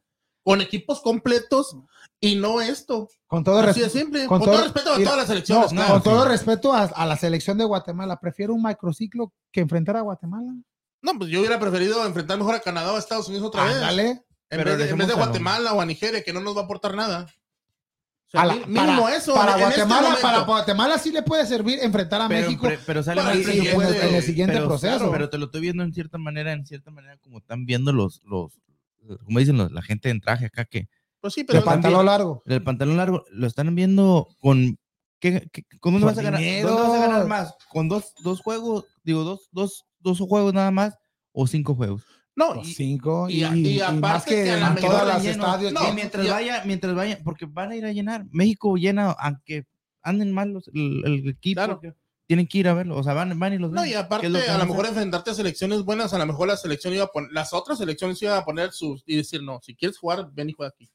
con equipos completos y no esto. Con todo, Así de respeto, simple. con Con, todo- todo respeto a todas las selecciones. no, claro. con sí. todo respeto a, a la selección de Guatemala, prefiero un microciclo que enfrentar a Guatemala. No, pues yo hubiera preferido enfrentar mejor a Canadá o a Estados Unidos otra vez. Ándale. En Pero vez, de, en vez de a Guatemala o a Nigeria, que no nos va a aportar nada. A la- mí- mínimo para, eso. Para este Guatemala, para Guatemala sí le puede servir enfrentar a Pero, México pre- pero sale y en el- presupuesto. en el siguiente pero, proceso. claro, pero te lo estoy viendo en cierta manera, en cierta manera, como están viendo los, los, como dicen los- la gente en traje acá que Pues sí, de pero pantalón largo. el pantalón largo lo están viendo con ¿qué, qué- Por vas a ganar? ¿Dónde vas a ganar más? ¿Con dos, dos juegos? Digo, dos, dos, dos juegos nada más o cinco juegos. no, Los y- cinco y y, y y aparte más que que a la en todas las lleno. estadios. No, y mientras ya- vaya, mientras vaya, porque van a ir a llenar. México llena, aunque anden mal los, el, el equipo, Claro. Tienen que ir a verlo. O sea, van, van y los ven. No, y aparte, ¿Qué es lo que a lo mejor enfrentarte a selecciones buenas, a lo mejor la selección iba a poner, las otras selecciones iban a poner sus y decir, no, si quieres jugar, ven y juega aquí.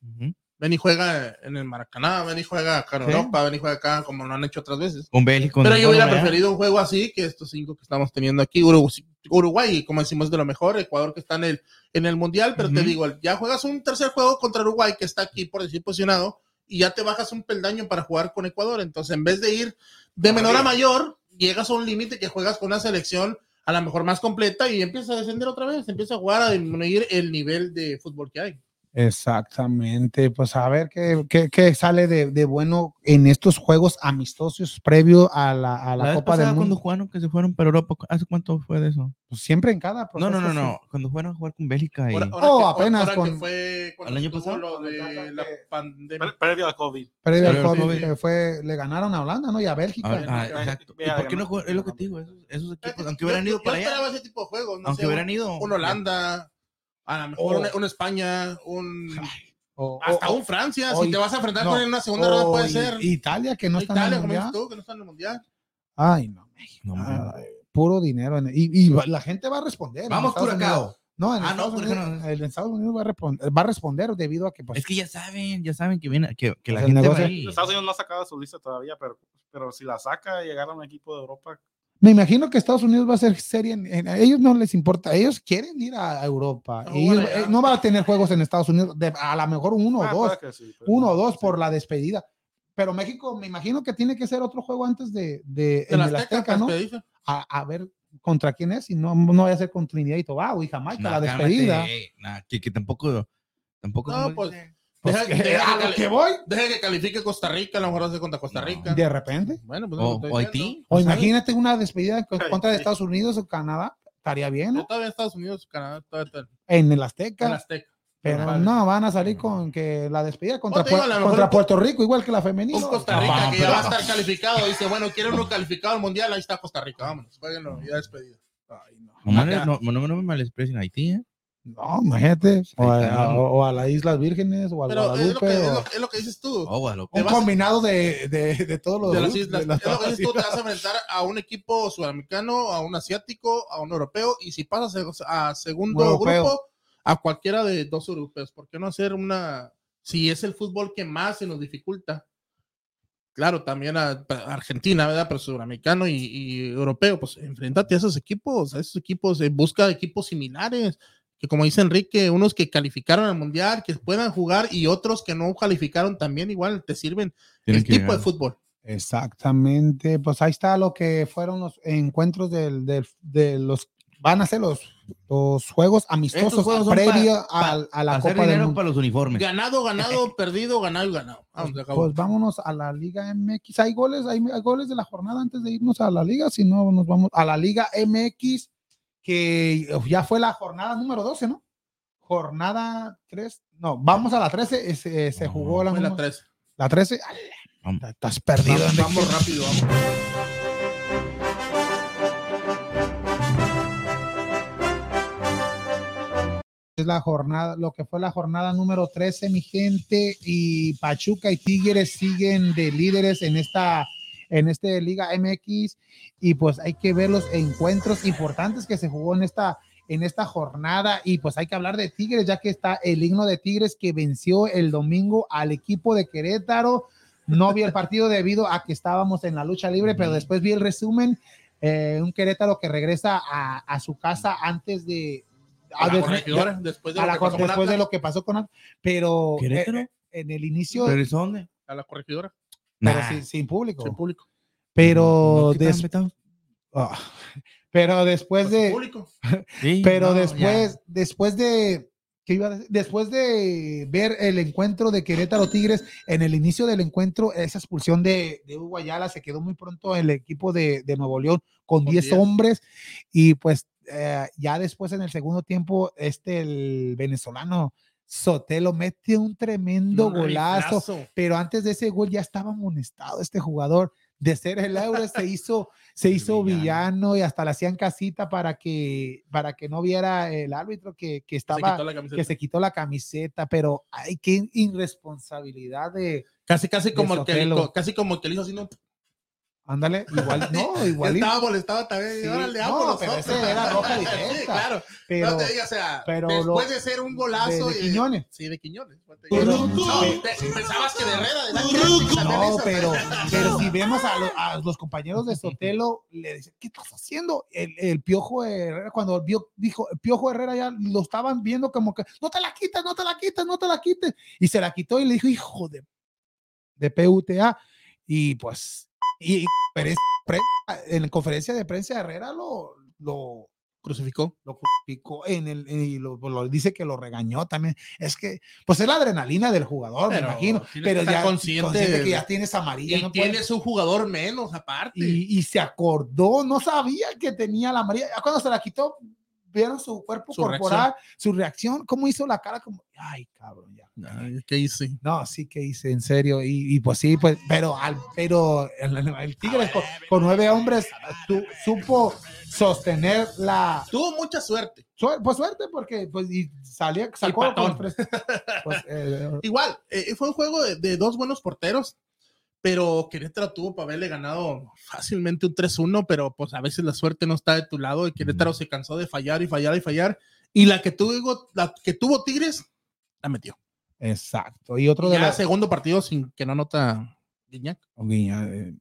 Ven y juega en el Maracaná, ven y juega acá en Sí. Europa, ven y juega acá, como lo han hecho otras veces. Con Bélgica. Pero yo hubiera preferido un juego así que estos cinco que estamos teniendo aquí. Urugu- Uruguay, como decimos, de lo mejor. Ecuador que está en el, en el Mundial, pero te digo, ya juegas un tercer juego contra Uruguay que está aquí por decir posicionado y ya te bajas un peldaño para jugar con Ecuador. Entonces, en vez de ir de menor a mayor, llegas a un límite que juegas con una selección a lo mejor más completa y empiezas a descender otra vez, empieza a jugar a disminuir el nivel de fútbol que hay. Exactamente, pues a ver qué, qué- qué sale de, de bueno en estos juegos amistosos previo a la, a la, La, Copa del pasada cuando Mundo. jugaron que se fueron para Europa, ¿hace cuánto fue de eso? Pues siempre en cada No, no, no, sí. no. Cuando fueron a jugar con Bélgica y Ahora- ahora Oh, que- apenas ahora que con- fue ¿Al año pasado? lo de la pandemia. Pre- Previo al COVID. Previo al el COVID, COVID. que fue, le ganaron a Holanda, ¿no? Y a Bélgica. Ah, ah, exacto. ¿Y por qué no juegan? Es lo que te digo, esos, esos equipos, aunque hubieran ido para allá, esperaba ese tipo de juegos, no aunque hubieran ido. un Holanda, a lo mejor Oh. una, una España, un hasta un Francia, si te vas a enfrentar no, con él en una segunda ronda puede ser. Italia, que no está en Italia, el como dices mundial. tú, que no está en el mundial. Ay, no. No, hombre. Ay, puro dinero. en- y, la gente va a responder. Vamos, Curacao. No, en, Ah, no, Estados Unidos, no. en Estados Unidos va a, responder, va a responder debido a que pues, Es que ya saben, ya saben que viene, que, que la gente negocio- va ahí. Estados Unidos no ha sacado su lista todavía, pero, pero si la saca y agarra un equipo de Europa, Me imagino que Estados Unidos va a ser serie. En, en- a ellos no les importa. Ellos quieren ir a Europa. No, Ellos, eh, no van a tener juegos en Estados Unidos. de- a lo mejor uno ah, o dos. sí, pero- Uno o dos sí. por la despedida. Pero México, me imagino que tiene que ser otro juego antes de, de, De en la Azteca, Azteca, ¿no? A, a ver contra quién es. Y no, no vaya a ser con Trinidad y Tobago y Jamaica, Nah, la cálmate, despedida. eh, nah, que, que tampoco, tampoco. No, ¿cómo pues, Pues, Deja- que- deja a que lo cali- que voy, Deja que califique Costa Rica, a lo mejor hace contra Costa No. Rica. de repente. Bueno, pues O, que o diciendo. Haití. O ¿no sabes? imagínate una despedida contra. Estados Unidos o Canadá. Estaría bien, ¿no? todavía en Estados Unidos, Canadá, todavía está En el Azteca. en Azteca. Pero Vale. no, van a salir con que la despedida contra, te digo, a Pue- lo mejor contra Puerto Rico, igual que la femenina. Un Costa No, Rica que ya va a estar calificado. Dice, bueno, quiere uno calificado al mundial. Ahí está Costa Rica, vámonos. Jueguenlo, ya despedido. Ay, no. No, no, Acá. no, no, no me malexpresen Haití, ¿eh? No, imagínate. O a, a- o a las Islas Vírgenes o al Pero es lo, que, Guadalupe. es, o- lo, es lo que dices tú. Oh, Guadalupe. un vas a- combinado de, de, de todos los de las islas. de las- es lo que dices tú, te vas a enfrentar a un equipo sudamericano, a un asiático, a un europeo, y si pasas a, a segundo europeo. grupo, a cualquiera de dos europeos. ¿Por qué no hacer una, si es el fútbol que más se nos dificulta? Claro, también a, a Argentina, ¿verdad? Pero sudamericano y, y europeo, pues enfréntate a esos equipos, a esos equipos, busca equipos similares, que como dice Enrique, unos que calificaron al mundial, que puedan jugar, y otros que no calificaron también igual, te sirven Tienen el tipo de fútbol. Exactamente, pues ahí está lo que fueron los encuentros del, del- de los, van a ser los, los juegos amistosos juegos previo pa- a, la Hacer Copa del dinero Mundo. para los uniformes. Ganado, ganado, perdido, ganado y ganado. Vamos, acabó. Pues vámonos a la Liga MX. ¿Hay goles? ¿Hay, hay goles de la jornada antes de irnos a la Liga? Si no, nos vamos a la Liga MX, que ya fue la jornada número 12, ¿no? Jornada 3. No, vamos a la 13. Se, se No, jugó la, la número- 13. la 13. Vamos. Estás perdido. Vamos, vamos rápido, vamos. es la jornada, lo que fue la jornada número 13, mi gente, y Pachuca y Tigres siguen de líderes en esta en este Liga MX y pues hay que ver los encuentros importantes que se jugó en esta en esta jornada y pues hay que hablar de Tigres ya que está el himno de Tigres que venció el domingo al equipo de Querétaro. No vi el partido debido a que estábamos en la lucha libre, pero después vi el resumen. eh, un Querétaro que regresa a, a su casa antes de, A la corregidora, después de a lo la que pasó con después de Atlas, lo que pasó con Atlas, pero eh, ¿Querétaro? eh, en el inicio, ¿Pero eso dónde? a la corregidora, pero sin, sin público. sin público. Pero, ¿No des- ah, pero después de, público. Sí, pero no, después, después de, ¿qué iba a decir? Después de ver el encuentro de Querétaro Tigres, en el inicio del encuentro, esa expulsión de, de Hugo Ayala se quedó muy pronto el equipo de, de Nuevo León con Con 10 10. hombres y pues eh, ya después en el segundo tiempo, este, el venezolano Sotelo mete un tremendo golazo riflazo. pero antes de ese gol ya estaba amonestado este jugador. De ser el euro se hizo, se hizo villano. villano. y hasta le hacían casita para que, para que no viera el árbitro que, que Se estaba, camiseta. que se quitó la camiseta, pero ay, qué irresponsabilidad de, Casi, casi como, el que, casi como el que le hizo así, no, ándale, igual, no, igual, estaba molestado también. Sí, órale, no, pero ese era roja Sí, directa. claro. pero no te digas, o sea, pero después lo- de ser un golazo. de- Quiñones. Sí, de Quiñones. No, Pero- pensabas que de Herrera, de también No, pero, pero si vemos a, lo- a los compañeros de Sotelo, le dicen, ¿qué estás haciendo? El, el Piojo Herrera, cuando vio, dijo, el Piojo Herrera ya lo estaban viendo como que, no te la quites, no te la quites, no te la quites. Y se la quitó y le dijo, hijo de, de PUTA. Y pues, y, en conferencia de prensa Herrera lo, lo, Crucificó. lo justificó en el y lo, lo dice que lo regañó también. Es que, pues es la adrenalina del jugador, Pero me imagino. Pero ya consciente consciente, de- que ya tienes amarilla. Y no puede- tienes un jugador menos aparte. y, y se acordó, no sabía que tenía la amarilla. Ya cuando se la quitó, vieron su cuerpo Su corporal, su reacción, cómo hizo la cara, como, ay, cabrón, ya. Ay, ¿Qué hice? No, sí que hice, en serio. Y, y pues sí, pues, pero, al, pero el, el Tigre con, con nueve hombres tu- supo sostener la, Tuvo mucha suerte. Suer- pues suerte porque pues y salía sacó pues, eh, Igual, eh, fue un juego de, de dos buenos porteros, pero Querétaro tuvo para haberle ganado fácilmente un 3-1, pero pues a veces la suerte no está de tu lado y Querétaro se cansó de fallar y fallar y fallar. Y la que tuvo, la que tuvo Tigres, la metió. exacto y otro de ya los segundo partido sin que no anota Guiñac. eh,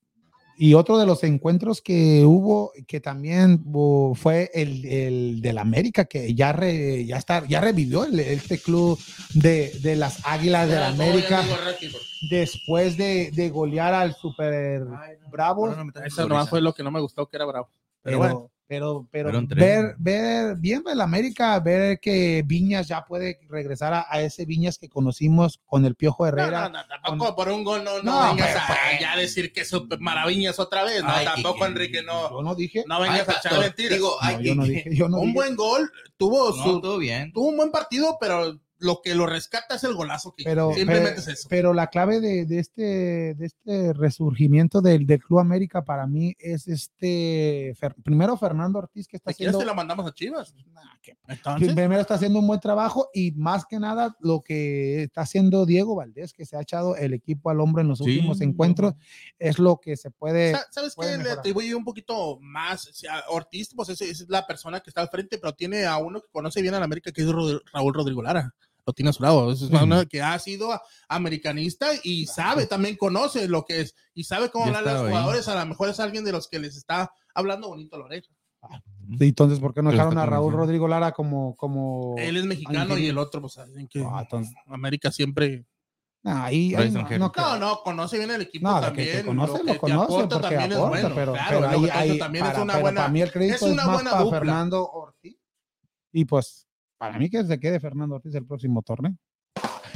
y otro de los encuentros que hubo que también uh, fue el, el del América que ya re- ya está ya revivió el- este club de, de las Águilas del América después de, de golear al Super Bravo. Eso nomás fue lo que no me gustó, que era bravo. pero, Pero, bueno, pero, pero ver, ver, viendo el América, ver que Viñas ya puede regresar a, a ese Viñas que conocimos con el Piojo no, Herrera. no, no, tampoco por un gol no, no, No, vengas pero, a pues. ya decir que eso maravillas otra vez. No, Ay, tampoco, que- Enrique, no, Yo no dije. no vengas Ay, a echar mentiras. Digo, No, ay, yo no que- dije. Yo no un dije. buen gol, tuvo, No, su, todo bien. tuvo un buen partido, pero lo que lo rescata es el golazo que Pero, simplemente pero, es eso. pero la clave de, de este, de este resurgimiento del, del Club América para mí es este, Fer- primero Fernando Ortiz que está ¿De quién haciendo, se la mandamos a Chivas? Nah, qué Entonces, primero está haciendo un buen trabajo y más que nada lo que está haciendo Diego Valdés, que se ha echado el equipo al hombro en los Sí, últimos encuentros, es lo que se puede... Sa- ¿sabes puede qué? Le atribuye un poquito más. o sea, Ortiz, pues ese- esa es la persona que está al frente, pero tiene a uno que conoce bien a la América, que es Rod- Raúl Rodrigo Lara. Lo tiene a su lado. Es uno que ha sido americanista y sabe, también conoce lo que es y sabe cómo Ya hablar a los ahí. jugadores. A lo mejor es alguien de los que les está hablando bonito a la oreja. Entonces, ¿por qué no dejaron a Raúl. Rodrigo Lara como... como... Él es mexicano y el otro, pues, que Ah, entonces- América siempre. Nah, ahí, ahí no, no No, conoce bien el equipo No, que- también. que conoce, lo lo conoce aporta porque también aporta, es bueno. pero, claro, pero ahí, también para, es una pero buena. para mí el crédito es es, una más buena para dupla. Fernando Ortiz. Y pues, para mí que se quede Fernando Ortiz el próximo torneo.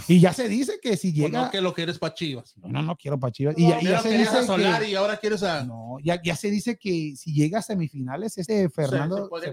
Y ya se dice que si Pues llega... no que lo que eres para Chivas. No, no, no quiero para Chivas. Y ya, ya se a dice Solari que... y ahora quieres a. No, ya, ya se dice que si llega a semifinales, ese Fernando... se-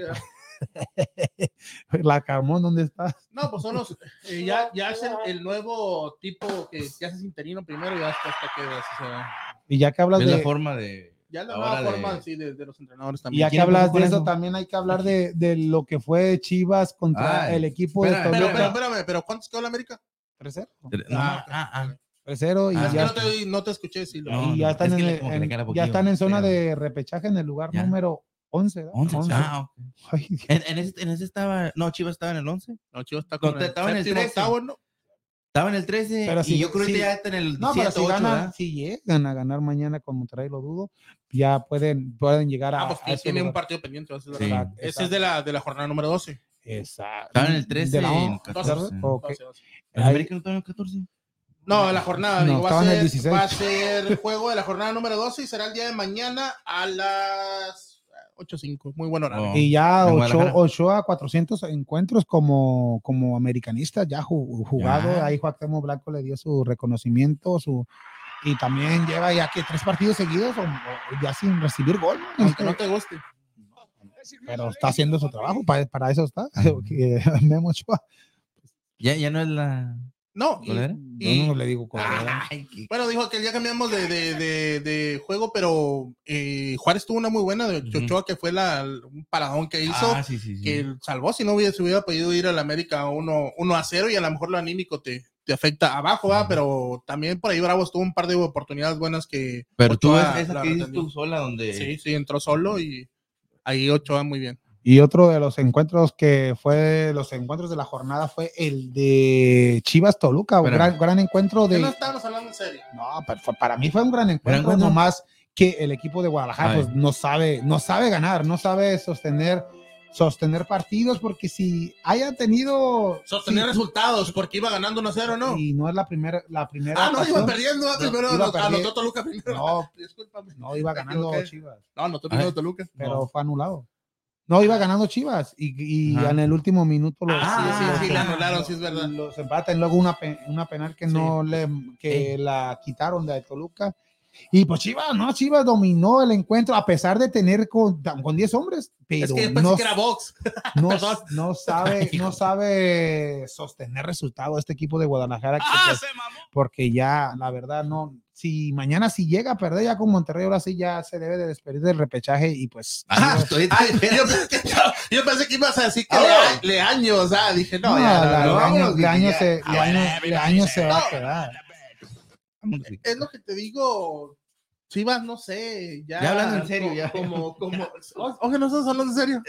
la Carmón, ¿dónde está? No, pues son los. eh, ya, ya es el, el nuevo tipo que, que haces interino primero y ya hasta, hasta que se va. Y ya que hablas Es la de... forma de, Ya la nueva forma sí, de, de los entrenadores Y también. ya que ¿Quién empezó hablas de eso, eso? también hay que hablar de, de lo que fue Chivas contra Ay, el equipo espera, de Pero, Toluca. pero, espérame, pero ¿cuántos quedó la América? 3-0. No, Ah, ah, ah. 3-0 y Ah, Es que ya, no te, no te escuché decirlo. No, y ya no, están, es que en, en- ya están en zona pero- de repechaje en el lugar Ya. número 11. ¿verdad? 11. 11. Ah, ok. Ay. En, en ese, en ese estaba, no, Chivas estaba en el 11. No, Chivas está No, con el estaba en el séptimo, 13. octavo, ¿no? Estaba en el 13 Pero y si- yo creo que si- ya está en el No, 7, pero si 8, ganan, si llegan a ganar mañana con Monterrey, lo dudo, ya pueden, pueden llegar a. Ah, pues a que ese tiene un partido pendiente. Sí. Ese es de la, de la jornada número 12. Exacto. Estaba en el 13 De la y en once, 14. Ok. 12, 12. ¿El Ahí- América no estaba en el 14? No, la jornada, No, digo, va, a el ser, 16. va a ser el juego de la jornada número 12 y será el día de mañana a las 8.05. Muy buen horario. Oh. Y ya Ochoa. Ochoa 400 encuentros como, como americanista, ya ju- jugado. Ya. Ahí Cuauhtémoc Blanco le dio su reconocimiento, su y también lleva ya que tres partidos seguidos o, o ya sin recibir gol. ¿no? Aunque no te guste. Pero está haciendo su trabajo, para, para eso está. Memo Ochoa. Ya, ya no es la. No, y- no le digo Correa. Ay, qué- bueno, dijo que ya cambiamos de, de, de, de juego, pero eh, Juárez tuvo una muy buena de. Ochoa, que fue la, un paradón que hizo. Ah, sí, sí, sí. que salvó si no hubiera, se hubiera podido ir al América 1, 1 a 0 y a lo mejor lo anímico te, te afecta abajo, ¿va? pero también por ahí Bravos tuvo un par de oportunidades buenas que Pero tú Ochoa ves esa que dices tú sola, donde. Sí, sí, entró solo y ahí Ochoa muy bien. Y otro de los encuentros que fue los encuentros de la jornada fue el de Chivas Toluca, un gran, gran encuentro ¿Qué de. no estábamos hablando en serio? No, pero fue- para mí fue un gran encuentro, encuentro? nomás que el equipo de Guadalajara pues, no sabe, no sabe ganar, no sabe sostener, sostener partidos, porque si haya tenido Sostener sí, resultados porque iba ganando 1 a 0, ¿no? y no es la primera, la primera Ah, no, iba perdiendo, ah, No, primero iba anotó, perdiendo. anotó Toluca primero. No. Discúlpame. no iba ganando. Chivas, No, anotó primero Ay. Toluca. pero fue anulado. No, iba ganando Chivas y, y en el último minuto los, Ah, los- sí, sí, la los- anularon, sí, es verdad. Los empatan, luego una, pe- una penal que no le que la quitaron de Toluca. Y pues Chivas, no, Chivas dominó el encuentro a pesar de tener con, con 10 hombres, pero Es que no, que era box. no, sabe, no sabe sostener resultado este equipo de Guadalajara, que, pues, porque ya, la verdad, no, si mañana si llega a perder ya con Monterrey, ahora sí ya se debe de despedir del repechaje y pues Ah, Chivas- estoy- Ay, yo, pensé que, yo pensé que ibas a decir que Ah, le, le o sea, dije, no, no, ya, la- no, vámonos, dije, Leaño ya. se, Ah, va a quedar. Es lo que te digo, Chivas, no sé, ya. Ya hablando en serio, ya. Como, como, oye, no estamos hablando en serio.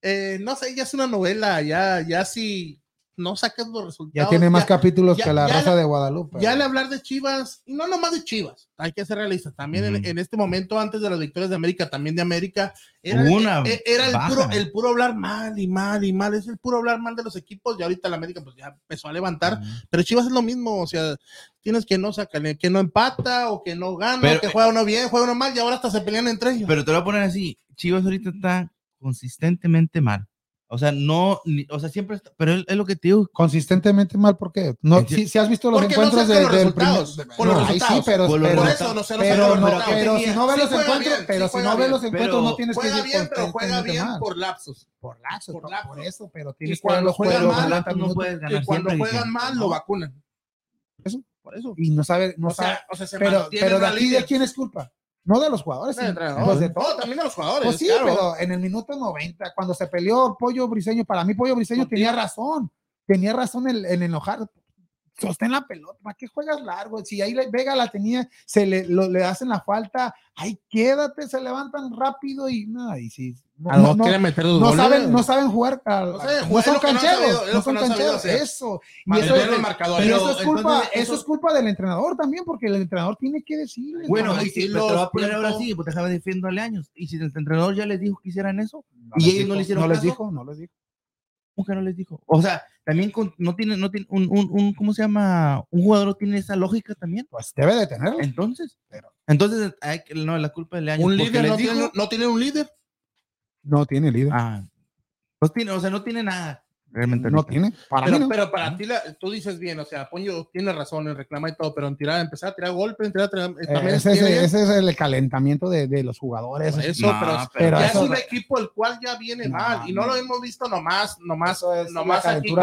Eh, no sé, ya es una novela, ya, ya si no sacas los resultados. Ya tiene más capítulos ya- que la le- de Guadalupe. Ya al hablar de Chivas, y no nomás de Chivas, hay que ser realistas. También en, este momento, antes de las victorias de América, también de América, era, una e- era el, puro, el puro hablar mal y mal y mal. Es el puro hablar mal de los equipos. Y ahorita la América, pues ya empezó a levantar. Pero Chivas es lo mismo. O sea, tienes que no sacar, que no empata o que no gana, Pero- que juega uno bien, juega uno mal y ahora hasta se pelean entre ellos. Pero te lo voy a poner así, Chivas ahorita está consistentemente mal. O sea, no, ni- o sea, siempre está, pero es, es lo que te digo. Consistentemente mal, ¿por qué? No, si, si has visto los Porque encuentros de, los del resultados, primer- por los No, resultados. sí, pero, Por pero, eso no se nos pero, no, pero si no ves Sí los encuentros, bien, pero sí si no ves los encuentros, no tienes que Juega decir bien, pero juega bien mal. por lapsos. por lapsos, por por, lapsos. por eso, pero Y tienes que ver cuando los juega juegos, mal, 90 no puedes ganar Y cuando juegan mal, lo vacunan. Eso. Por eso. y no sabe, no o, sabe. sea, o sea, se Pero, pero de la aquí. ¿de quién es culpa? No de los jugadores, pues de No, todos. también de los jugadores. Pues sí, claro. pero en el minuto 90, cuando se peleó Pollo Briseño, para mí Pollo Briseño Contigo. tenía razón. Tenía razón en, en enojar. Sostén la pelota, ¿para qué juegas largo? Si ahí Vega la tenía, se le, lo- le hacen la falta, ahí quédate, se levantan rápido y nada, y sí, no, A lo no, mejor no, quieren meter dos no goles. saben, no saben jugar, a- No no, saben jugar, es son cancheros, es no son eso. Y eso, el marcador. eso es culpa, entonces, eso eso- es culpa del entrenador también, porque el entrenador tiene que decirles. Bueno, ¿no? y si, lo los voy a poner ahora sí, pues déjame defiéndole años. Y si el entrenador ya les dijo que hicieran eso, No y ellos no le hicieron no les dijo, no les dijo. ¿Cómo que no les dijo? O sea, también con- no tiene, no tiene un, un, un, ¿cómo se llama? Un jugador no tiene esa lógica también. Pues debe de tenerlo. Entonces, Pero- entonces, hay que- no, la culpa de años. Un líder no dijo- tiene, no tiene un líder. No tiene líder. Ah, no tiene, o sea, no tiene nada. Realmente. No ahorita. tiene. Para Pero, mí no. pero para ti, la- tú dices bien, o sea, Poño tiene razón en reclamar y todo, pero en tirar, empezar a tirar golpes, en tirar, tirar- Eh, también ese, tiene ese es el calentamiento de, de los jugadores. eso, No, pero, pero ya eso- es un equipo el cual ya viene No, mal y no, no. lo hemos visto nomás, nomás, es nomás la aquí del no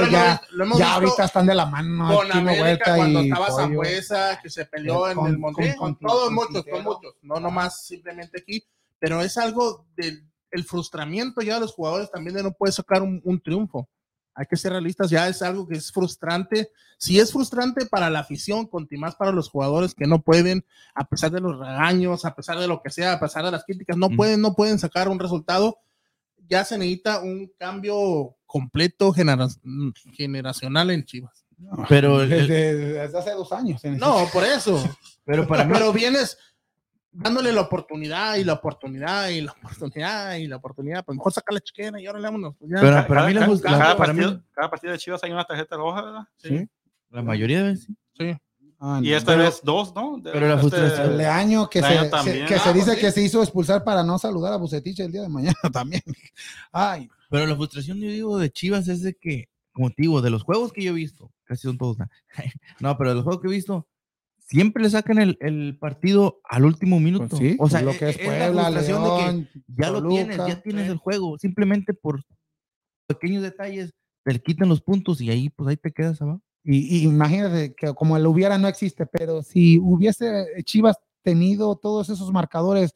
lo ya- visto- lo hemos ya visto ahorita están de la mano. con América cuando y estaba. Zambuesa, que se peleó en Con- el Monte, con- con, con- todos con muchos, con muchos, no nomás simplemente aquí, pero es algo del el frustramiento ya de los jugadores también de no poder sacar un, un triunfo. Hay que ser realistas, ya es algo que es frustrante. Si es frustrante para la afición, conti más para los jugadores que no pueden, a pesar de los regaños, a pesar de lo que sea, a pesar de las críticas, no Mm. pueden, no pueden sacar un resultado. Ya se necesita un cambio completo genera- generacional en Chivas. Pero, el- el- Desde, desde hace dos años. No, por eso. pero para mí, Pero vienes dándole la oportunidad y la oportunidad y la oportunidad y la oportunidad. Pues mejor saca la chiquera y ahora vámonos. Pues ya. pero para mí la, cada, cada la- para mí partido, cada partido de Chivas hay una tarjeta roja, ¿verdad? Sí, la mayoría de veces. sí. Ah, Y no. esta Pero- vez dos, ¿no? De- pero la este- frustración- El de año que, se, se- que Ah, se dice pues sí. que se hizo expulsar para no saludar a Bucetich el día de mañana también. Ay, Pero la frustración, yo digo, de Chivas es de que, como te digo, de los juegos que yo he visto, casi son todos. ¿no? No, pero de los juegos que he visto, siempre le sacan el, el partido al último minuto. pues sí, o sea, lo que es la Puebla, frustración de que León, ya lo tienes, ya tienes el juego, simplemente por pequeños detalles te le quitan los puntos y ahí, pues ahí te quedas abajo. Y, y imagínate que como el hubiera no existe, pero si hubiese Chivas tenido todos esos marcadores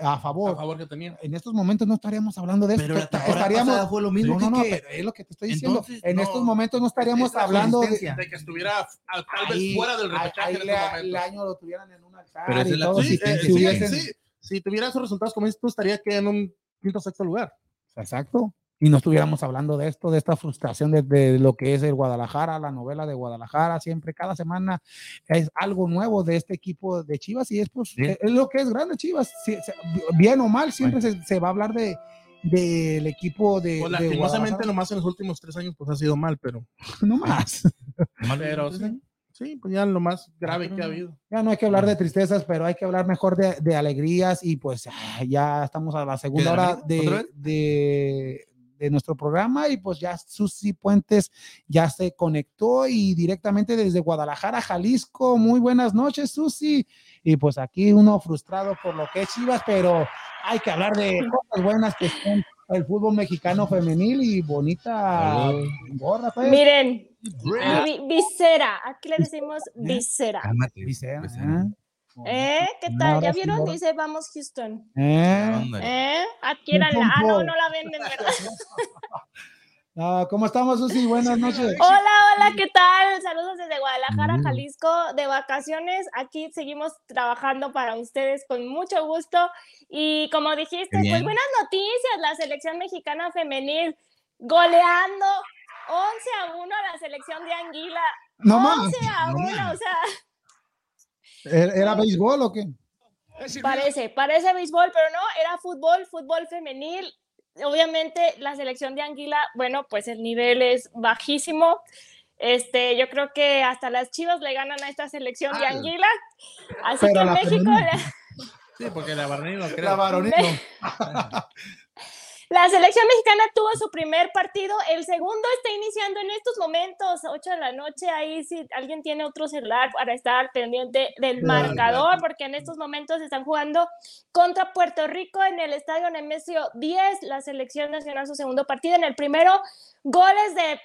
a A favor, favor que tenía. en estos momentos no estaríamos hablando de esto. Pero la temporada estaríamos fue lo mismo no, no, no, que- pero es lo que te estoy diciendo. Entonces, en no, estos momentos no estaríamos es la hablando de, que estuviera a- tal vez ahí- fuera del repechaje en este el año lo tuvieran en un altar Pero y la todo, si- Sí, eh, si sí, hubiesen- sí. Si tuviera esos resultados como dices tú, estaría que en un quinto o sexto lugar. Exacto. Y no estuviéramos hablando de esto, de esta frustración de, de lo que es el Guadalajara, la novela de Guadalajara, siempre, cada semana es algo nuevo de este equipo de Chivas y es, pues, Sí. es lo que es grande Chivas. Si- bien o mal, siempre se, se va a hablar de del equipo de, Pues de lastimosamente Guadalajara. nomás en los últimos tres años pues ha sido mal, pero no más. Pero sí. sí, pues ya lo más grave que ha habido. Ya no hay que hablar de tristezas, pero hay que hablar mejor de, de alegrías y pues ya estamos a la segunda ¿de la hora de. De, nuestro programa y pues ya Susi Puentes ya se conectó y directamente desde Guadalajara, Jalisco. Muy buenas noches, Susi. Y pues aquí uno frustrado por lo que es Chivas, pero hay que hablar de cosas buenas que son el fútbol mexicano femenil y bonita gorra. Pues. Miren, vi- visera, aquí le decimos visera. Cálmate, Dice, pues, ah, ¿Eh? ¿Qué tal? ¿Ya vieron? Dice vamos Houston. ¿eh? ¿Eh? Adquiéranla. Ah, no, no la venden, ¿verdad? Ah, ¿Cómo estamos, Susi? Buenas noches. Hola, hola, ¿qué tal? Saludos desde Guadalajara. Jalisco, de vacaciones. Aquí seguimos trabajando para ustedes con mucho gusto. Y como dijiste, pues buenas noticias, la selección mexicana femenil goleando 11 a 1 a la selección de Anguila. No más. 11 a no 1, más. o sea, ¿Era béisbol o qué? Parece, parece béisbol, pero no, era fútbol, fútbol femenil. Obviamente la selección de Anguila, bueno, pues el nivel es bajísimo. Este, yo creo que hasta las Chivas le ganan a esta selección de Ah. Anguila. Así que México, femenil. la, Sí, porque la Barney no creo. La varonil. la selección mexicana tuvo su primer partido, el segundo está iniciando en estos momentos, 8 de la noche, ahí si alguien tiene otro celular para estar pendiente del marcador, porque en estos momentos están jugando contra Puerto Rico en el Estadio Nemesio 10, la selección nacional su segundo partido, en el primero goles de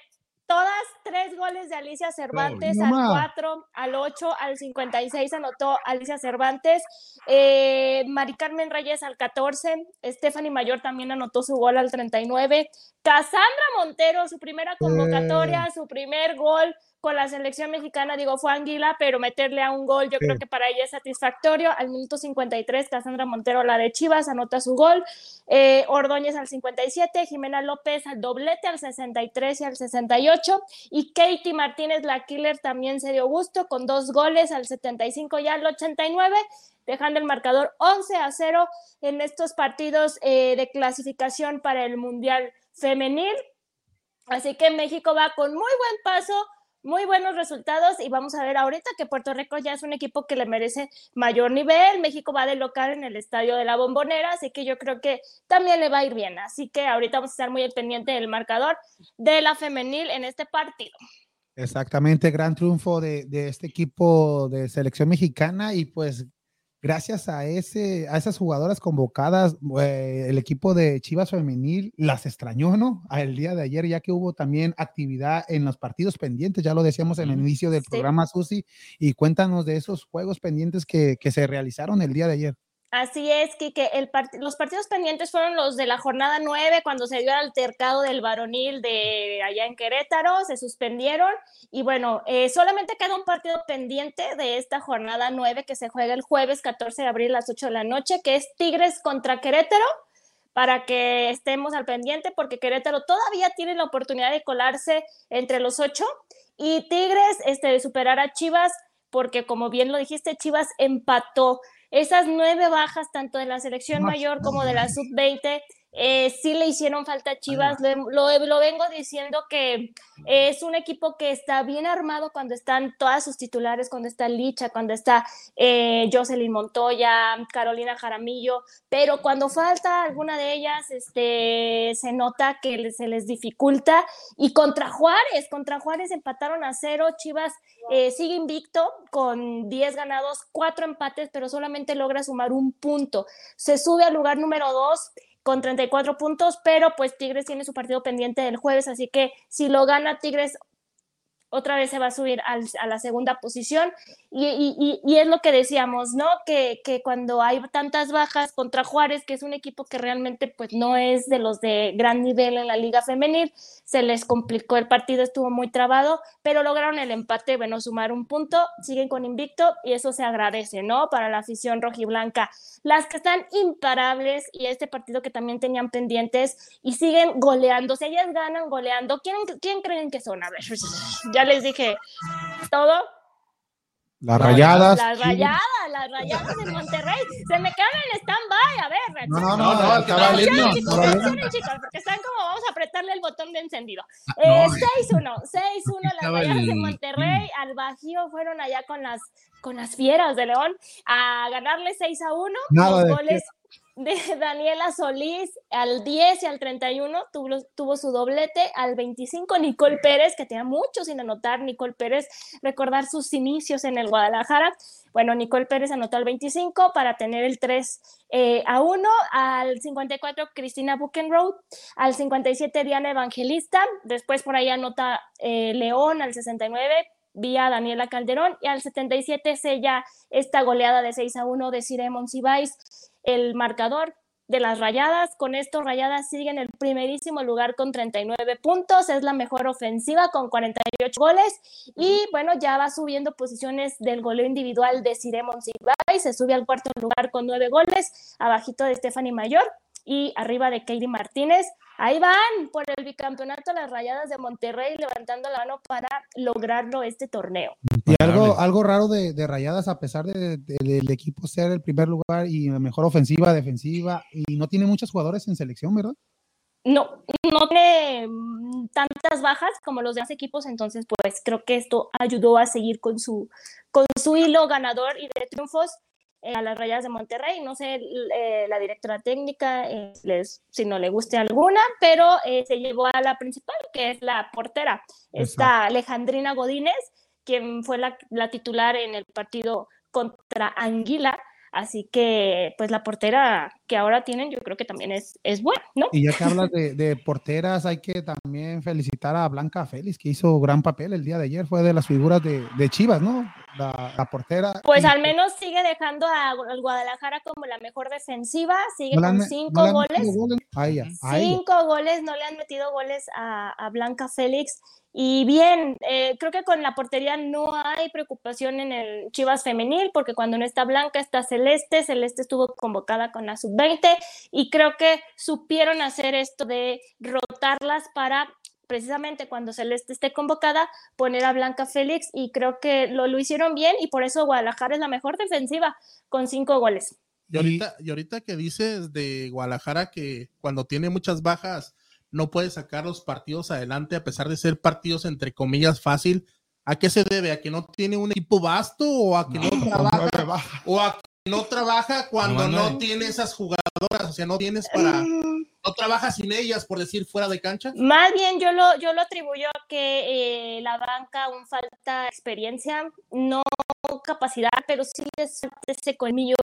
todas, tres goles de Alicia Cervantes, No al más. 4, al 8, al 56 anotó Alicia Cervantes, eh, Mari Carmen Reyes al 14, Stephanie Mayor también anotó su gol al 39, Cassandra Montero, su primera convocatoria, su primer gol con la selección mexicana, digo, fue Anguila, pero meterle a un gol, yo creo que para ella es satisfactorio. Al minuto 53, Cassandra Montero, la de Chivas, anota su gol. Eh, Ordóñez al 57, Jimena López al doblete al 63 y al 68. Y Katie Martínez, la killer, también se dio gusto con dos goles al 75 y al 89, dejando el marcador 11 a 0 en estos partidos eh, de clasificación para el Mundial Femenil. Así que México va con muy buen paso muy buenos resultados y vamos a ver ahorita que Puerto Rico ya es un equipo que le merece mayor nivel. México va de local en el estadio de la Bombonera, así que yo creo que también le va a ir bien. Así que ahorita vamos a estar muy pendiente del marcador de la femenil en este partido. Exactamente, gran triunfo de, de este equipo de selección mexicana y pues gracias a, ese, a esas jugadoras convocadas, eh, el equipo de Chivas Femenil las extrañó, ¿no? El día de ayer, ya que hubo también actividad en los partidos pendientes, ya lo decíamos en el inicio del Sí. programa, Susi, y cuéntanos de esos juegos pendientes que, que se realizaron el día de ayer. Así es, que el part- los partidos pendientes fueron los de la jornada 9, cuando se dio el altercado del varonil de allá en Querétaro, se suspendieron y bueno, eh, solamente queda un partido pendiente de esta jornada 9 que se juega el jueves 14 de abril a las 8 de la noche, que es Tigres contra Querétaro, para que estemos al pendiente, porque Querétaro todavía tiene la oportunidad de colarse entre los ocho y Tigres este, de superar a Chivas, porque como bien lo dijiste, Chivas empató esas nueve bajas, tanto de la selección mayor como de la no. sub-20, eh, sí le hicieron falta a Chivas. Lo, lo- lo vengo diciendo que es un equipo que está bien armado cuando están todas sus titulares, cuando está Licha, cuando está eh, Jocelyn Montoya, Carolina Jaramillo, pero cuando falta alguna de ellas, este, se nota que se les dificulta. Y contra Juárez, contra Juárez empataron a cero, Chivas eh, sigue invicto con 10 ganados, 4 empates, pero solamente logra sumar un punto. Se sube al lugar número 2 con 34 puntos, pero pues Tigres tiene su partido pendiente del jueves, así que si lo gana Tigres, otra vez se va a subir al- a la segunda posición. Y, y- y- es lo que decíamos, ¿no? Que, que cuando hay tantas bajas contra Juárez, que es un equipo que realmente pues no es de los de gran nivel en la liga femenil, se les complicó el partido, estuvo muy trabado, pero lograron el empate, bueno, sumar un punto, siguen con invicto y eso se agradece, ¿no? Para la afición rojiblanca. Las que están imparables y este partido que también tenían pendientes y siguen goleando, si ellas ganan goleando, ¿quién, quién creen que son? A ver, ya les dije todo. Las rayadas. Las rayadas, las rayadas de Monterrey. Se me quedaron en stand-by. A ver, No, no, No, no, estaba no, lindo, chicos, chicos, porque están como vamos a apretarle el botón de encendido. no. Eh, 6-1, 6-1 las rayadas de Monterrey al Bajío fueron allá con las con las fieras de León a ganarle 6 a 1. Nada los de goles de Daniela Solís al 10 y al 31 tuvo, tuvo su doblete, al 25 Nicole Pérez, que tenía mucho sin anotar, Nicole Pérez, recordar sus inicios en el Guadalajara. Bueno, Nicole Pérez anotó al 25 para tener el 3 eh, a 1, al 54 Cristina Buchenroth, al 57 Diana Evangelista, después por ahí anota eh, León al 69 vía Daniela Calderón y al 77 sella esta goleada de 6 a 1 de Cire Monsiváis el marcador de las Rayadas. Con esto, Rayadas sigue en el primerísimo lugar con 39 puntos. Es la mejor ofensiva con 48 goles. Y bueno, ya va subiendo posiciones del goleo individual de Cire Monsiváis. Se sube al cuarto lugar con 9 goles, abajito de Stephanie Mayor y arriba de Katie Martínez. Ahí van por el bicampeonato las Rayadas de Monterrey levantando la mano para lograrlo este torneo. Y algo, algo raro de, de Rayadas, a pesar de, de- del equipo ser el primer lugar y la mejor ofensiva, defensiva, y no tiene muchos jugadores en selección, ¿verdad? no, no tiene mm, tantas bajas como los demás equipos, entonces pues creo que esto ayudó a seguir con su, con su hilo ganador y de triunfos a las Rayadas de Monterrey. No sé eh, la directora técnica eh, les, si no le guste alguna, pero eh, se llevó a la principal, que es la portera, esta Alejandrina Godínez, quien fue la, la titular en el partido contra Anguila. Así que, pues la portera que ahora tienen, yo creo que también es, es buena, ¿no? Y ya que hablas de, de porteras, hay que también felicitar a Blanca Félix, que hizo gran papel el día de ayer, fue de las figuras de, de Chivas, ¿no? La, la portera. Pues Y- al menos sigue dejando a- al Guadalajara como la mejor defensiva, sigue no le han con cinco no goles. goles a ella, a ella. Cinco goles, no le han metido goles a, a Blanca Félix. Y bien, eh, creo que con la portería no hay preocupación en el Chivas femenil, porque cuando no está Blanca está Celeste. Celeste estuvo convocada con la sub-20 y creo que supieron hacer esto de rotarlas para precisamente cuando Celeste esté convocada, poner a Blanca Félix y creo que lo, lo hicieron bien y por eso Guadalajara es la mejor defensiva con cinco goles. Y ahorita, y ahorita que dices de Guadalajara que cuando tiene muchas bajas no puede sacar los partidos adelante a pesar de ser partidos entre comillas fácil, ¿A qué se debe? ¿A que no tiene un equipo vasto o a que no, trabaja? ¿O a que no trabaja cuando No, no. tiene esas jugadoras? O sea, no tienes para... No trabaja sin ellas, por decir, fuera de cancha. Más bien yo lo, yo lo atribuyo a que eh, la banca aún falta experiencia, no capacidad, pero sí falta ese colmillo,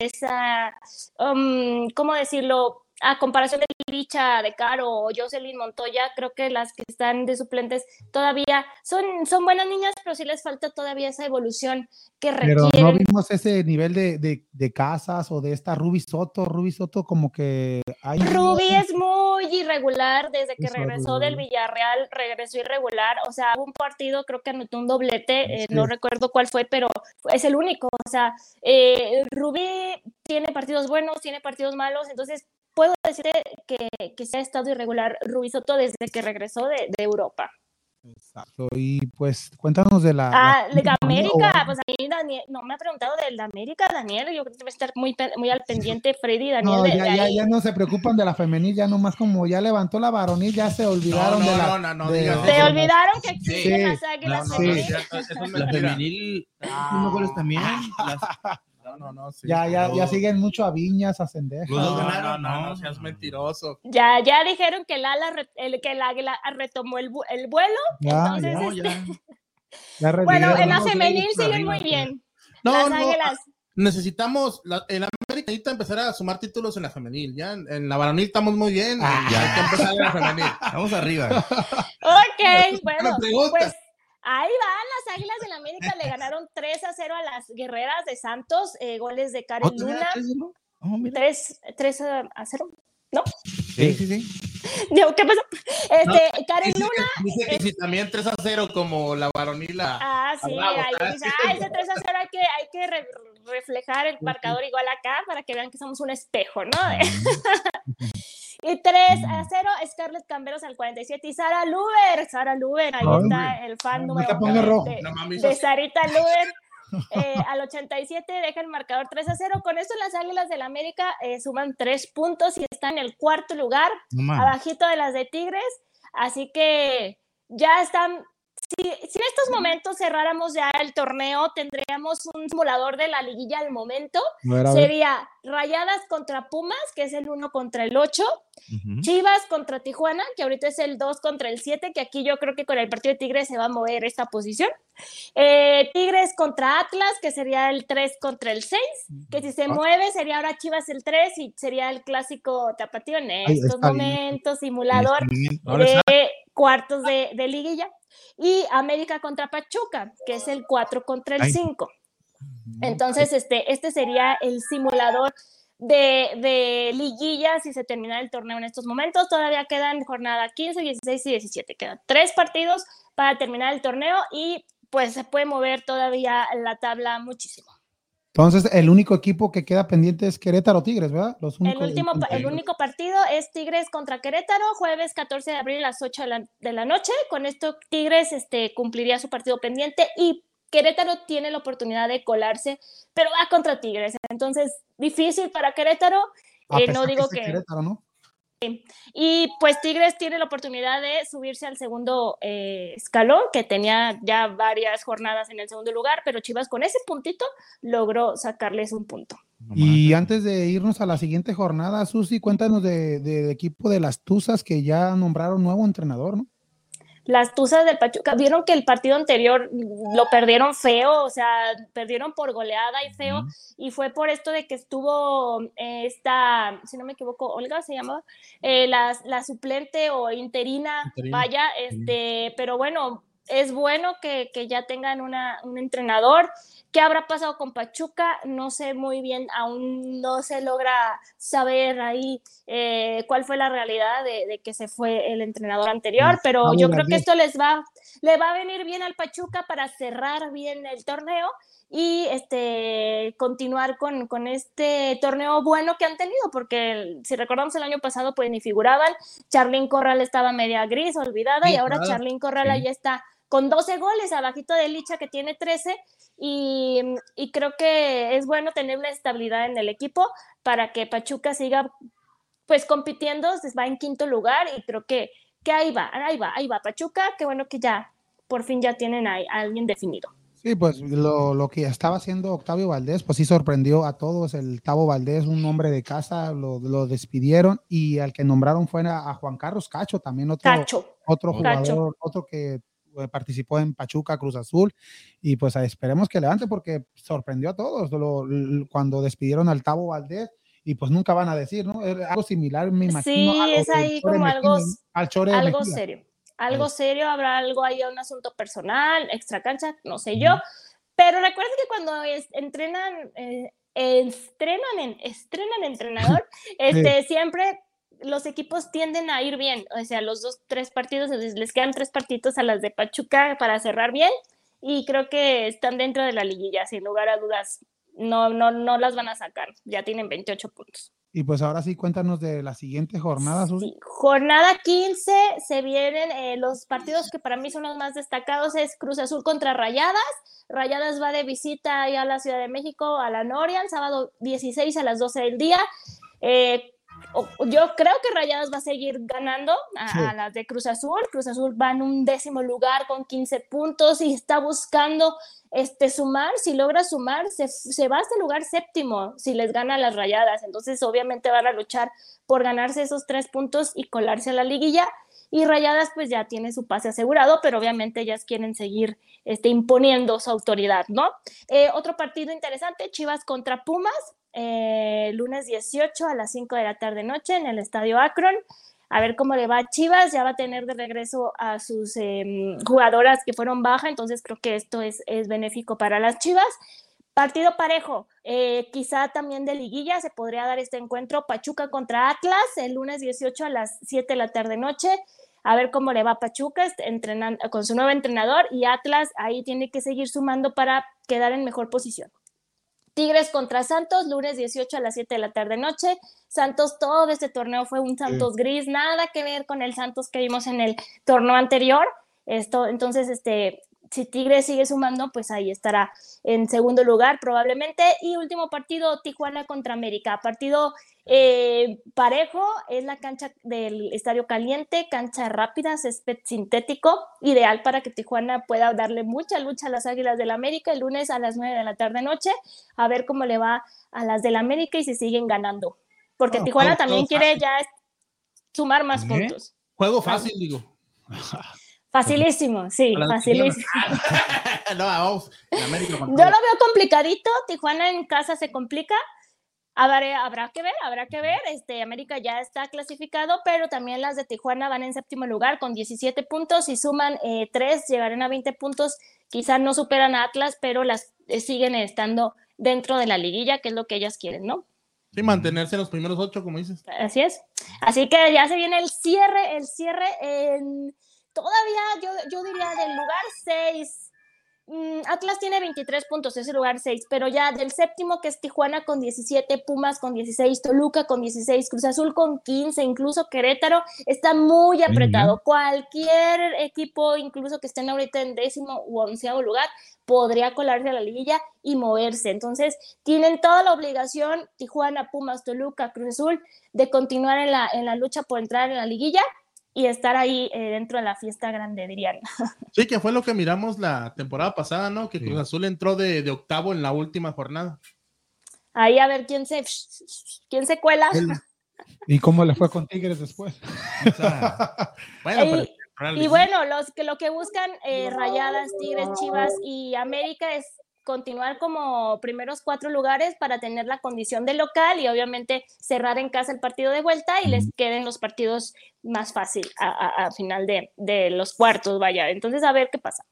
esa, um, ¿cómo decirlo? A comparación de Licha, de Caro o Jocelyn Montoya, creo que las que están de suplentes todavía son, son buenas niñas, pero sí les falta todavía esa evolución que Pero no requieren. vimos ese nivel de, de, de casas o de esta Ruby Soto. Ruby Soto como que hay... Ruby es muy irregular desde que regresó del Villarreal, regresó irregular, o sea, un partido, creo que anotó un doblete, eh, Sí. no recuerdo cuál fue, pero es el único, o sea, eh, Ruby tiene partidos buenos, tiene partidos malos, entonces puedo decir que, que se ha estado irregular Soto desde que regresó de, de Europa. Exacto. Y pues cuéntanos de la... Ah, la- o América, pues a mí Daniel, no me ha preguntado del América, Daniel, yo creo que debe estar muy, muy al pendiente Freddy y Daniel No, de- ya, de ya, ya no se preocupan de la femenil, ya nomás como ya levantó la varonil, ya se olvidaron no, de la... no, no, no de- digas Se olvidaron que existen Sí. las águilas No, no, no, es La femenil, unos goles también. Las- No, no, no, sí. Ya, ya, ya siguen mucho a Viñas, a Cendejas. Los No, no, no, no, no, no seas mentiroso. Ya, ya dijeron que el ala, re- el, que el águila retomó el, el vuelo. Ya, entonces, ya, No, este, ya. ya bueno, en la femenil siguen muy bien. No, Las no, águilas. necesitamos, la, en América necesita empezar a sumar títulos en la femenil. Ya en, en la varonil estamos muy bien. Ah. y hay que empezar en la femenil. Vamos arriba. Ok, bueno, pues ahí van las águilas del América. Le ganaron 3 a 0 a las guerreras de Santos. eh, goles de Karen ¿Otra vez Luna. tres, no? Oh, mira. 3, 3 a 0. Sí, sí, sí. Digo, ¿Qué pasó? Este, Karen Dice Luna. dice que si también 3 a 0 como la varonil. la- Ah, sí, bravo, ahí está dice, ah, ese 3 a 0 hay que, hay que re- reflejar el marcador igual acá para que vean que somos un espejo, ¿no? y 3 a 0, Scarlett Camberos al 47 y Sara Luber, Sara Luber, ahí Ay, está el fan no número de- rojo. de, No de eso- Sarita Luber. eh, al 87 deja el marcador 3 a 0. Con esto las Águilas del América eh, suman 3 puntos y están en el cuarto lugar No abajito de las de Tigres, así que ya están. Si, si en estos momentos cerráramos ya el torneo, tendríamos un simulador de la liguilla al momento. Ver. Sería Rayadas contra Pumas, que es el 1 contra el 8. Ujú. Chivas contra Tijuana, que ahorita es el 2 contra el 7, que aquí yo creo que con el partido de Tigres se va a mover esta posición. Eh, Tigres contra Atlas, que sería el 3 contra el 6, que si Ah. se mueve sería ahora Chivas el 3 y sería el clásico tapatío en estos bien. momentos, simulador de cuartos de, de liguilla. Y América contra Pachuca, que es el 4 contra el Ay. 5. Entonces, este, este sería el simulador de, de liguilla si se termina el torneo en estos momentos. Todavía quedan jornada 15, 16 y 17. Quedan tres partidos para terminar el torneo y pues se puede mover todavía la tabla muchísimo. Entonces, el único equipo que queda pendiente es Querétaro Tigres, ¿verdad? Los El, último, el único partido es Tigres contra Querétaro, jueves 14 de abril a las 8 de la, de la noche. Con esto Tigres este, cumpliría su partido pendiente y Querétaro tiene la oportunidad de colarse, pero va contra Tigres. Entonces, difícil para Querétaro. Eh, no digo que... Querétaro, ¿no? Y pues Tigres tiene la oportunidad de subirse al segundo eh, escalón, que tenía ya varias jornadas en el segundo lugar, pero Chivas con ese puntito logró sacarles un punto. Y antes de irnos a la siguiente jornada, Susi, cuéntanos de- del equipo de las Tuzas que ya nombraron nuevo entrenador, ¿no? Las Tuzas del Pachuca, vieron que el partido anterior lo perdieron feo, o sea, perdieron por goleada y feo, y fue por esto de que estuvo eh, esta, si no me equivoco, Olga se llamaba, eh, la, la suplente o interina, Interina. vaya, este, pero bueno, es bueno que, que ya tengan una, un entrenador. ¿Qué habrá pasado con Pachuca? No sé muy bien, aún no se logra saber ahí eh, cuál fue la realidad de, de que se fue el entrenador anterior, pero Pablo yo creo que esto les va, le va a venir bien al Pachuca para cerrar bien el torneo y este continuar con, con este torneo bueno que han tenido, porque si recordamos el año pasado, pues ni figuraban, Charlín Corral estaba media gris, olvidada, y ahora claro. Charlín Corral Sí. ahí está con 12 goles, abajito de Licha que tiene 13, y, y creo que es bueno tener una estabilidad en el equipo para que Pachuca siga pues compitiendo, se va en quinto lugar y creo que, que ahí va, ahí va, ahí va Pachuca, qué bueno que ya por fin ya tienen a, a alguien definido. Sí, pues lo, lo que estaba haciendo Octavio Valdés, pues sí sorprendió a todos. El Tavo Valdés, un hombre de casa, lo, lo despidieron y al que nombraron fue a, a Juan Carlos Cacho, también otro, Cacho. otro Cacho. jugador, otro que participó en Pachuca, Cruz Azul, y pues esperemos que levante porque sorprendió a todos lo- cuando despidieron al Tavo Valdés y pues nunca van a decir, ¿no? Algo similar, me imagino. Sí, es ahí como algo- al algo Mejía. serio. Algo serio, habrá algo ahí, un asunto personal, extra cancha, no sé yo. Pero recuerden que cuando es- entrenan, eh, estrenan, en, estrenan entrenador, este, siempre los equipos tienden a ir bien. O sea, los dos, tres partidos, les, quedan tres partidos a las de Pachuca para cerrar bien. Y creo que están dentro de la liguilla, sin lugar a dudas. No, no, no las van a sacar. Ya tienen 28 puntos. Y pues ahora sí, cuéntanos de la siguiente jornada. Sí, jornada 15 se vienen eh, los partidos que para mí son los más destacados es Cruz Azul contra Rayadas. Rayadas va de visita a la Ciudad de México, a la Noria, el sábado 16 a las 12 del día. Eh, yo creo que Rayadas va a seguir ganando a, Sí. a las de Cruz Azul. Cruz Azul va en un décimo lugar con 15 puntos y está buscando este, sumar. Si logra sumar, se, se va hasta el lugar séptimo si les gana a las Rayadas. Entonces, obviamente van a luchar por ganarse esos tres puntos y colarse a la liguilla. Y Rayadas pues ya tiene su pase asegurado, pero obviamente ellas quieren seguir este, imponiendo su autoridad, ¿no? Eh, otro partido interesante, Chivas contra Pumas, eh, lunes 18 a las 5 de la tarde noche en el Estadio Akron. A ver cómo le va a Chivas, ya va a tener de regreso a sus em, jugadoras que fueron baja, entonces creo que esto es, es benéfico para las Chivas. Partido parejo, eh, quizá también de liguilla se podría dar este encuentro Pachuca contra Atlas el lunes 18 a las 7 de la tarde noche. A ver cómo le va a Pachuca este, entrenan- con su nuevo entrenador y Atlas ahí tiene que seguir sumando para quedar en mejor posición. Tigres contra Santos, lunes 18 a las 7 de la tarde noche. Santos, todo este torneo fue un Santos gris, nada que ver con el Santos que vimos en el torneo anterior. Esto, entonces, este, si Tigres sigue sumando, pues ahí estará en segundo lugar probablemente. Y último partido, Tijuana contra América. Partido eh, parejo, es la cancha del Estadio Caliente, cancha rápida, césped sintético, ideal para que Tijuana pueda darle mucha lucha a las Águilas del América el lunes a las 9 de la tarde noche, a ver cómo le va a las del América y si siguen ganando. Porque Tijuana también quiere ya sumar más ¿Eh? puntos. Juego fácil, digo. Facilísimo, sí, facilísimo. no, vamos. América Yo lo veo complicadito, Tijuana en casa se complica. Habrá, habrá que ver, habrá que ver. Este, América ya está clasificado, pero también las de Tijuana van en séptimo lugar con 17 puntos y suman eh, 3, llegarán a 20 puntos. Quizás no superan a Atlas, pero las eh, siguen estando dentro de la liguilla, que es lo que ellas quieren, ¿no? Sí, mantenerse en los primeros ocho, como dices. Así es. Así que ya se viene el cierre, el cierre en todavía yo, yo diría del lugar 6. Atlas tiene 23 puntos, es el lugar 6, pero ya del séptimo que es Tijuana con 17, Pumas con 16, Toluca con 16, Cruz Azul con 15, incluso Querétaro está muy apretado. Cualquier equipo, incluso que estén ahorita en décimo u onceavo lugar, podría colarse a la liguilla y moverse. Entonces, tienen toda la obligación, Tijuana, Pumas, Toluca, Cruz Azul, de continuar en la, en la lucha por entrar en la liguilla y estar ahí eh, dentro de la fiesta grande, dirían. Sí, que fue lo que miramos la temporada pasada, ¿no? Que Sí. Cruz Azul entró de, de octavo en la última jornada. Ahí a ver quién se, quién se cuela. ¿Y cómo le fue con Tigres después? O sea, Bueno, Ey, pero Y bueno, los que lo que buscan eh, Rayadas, Tigres, Chivas y América es continuar como primeros cuatro lugares para tener la condición de local y obviamente cerrar en casa el partido de vuelta y les queden los partidos más fácil a, a- a final de, de los cuartos, vaya. Entonces, a ver qué pasa.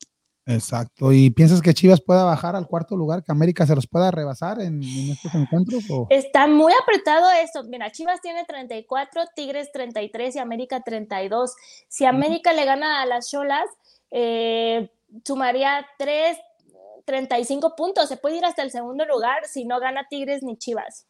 Exacto. ¿Y piensas que Chivas pueda bajar al cuarto lugar, que América se los pueda rebasar en, en estos encuentros? O? Está muy apretado esto. Mira, Chivas tiene 34, Tigres 33 y América 32. Si América le gana a las Cholas, eh, sumaría 3, 35 puntos. Se puede ir hasta el segundo lugar si no gana Tigres ni Chivas.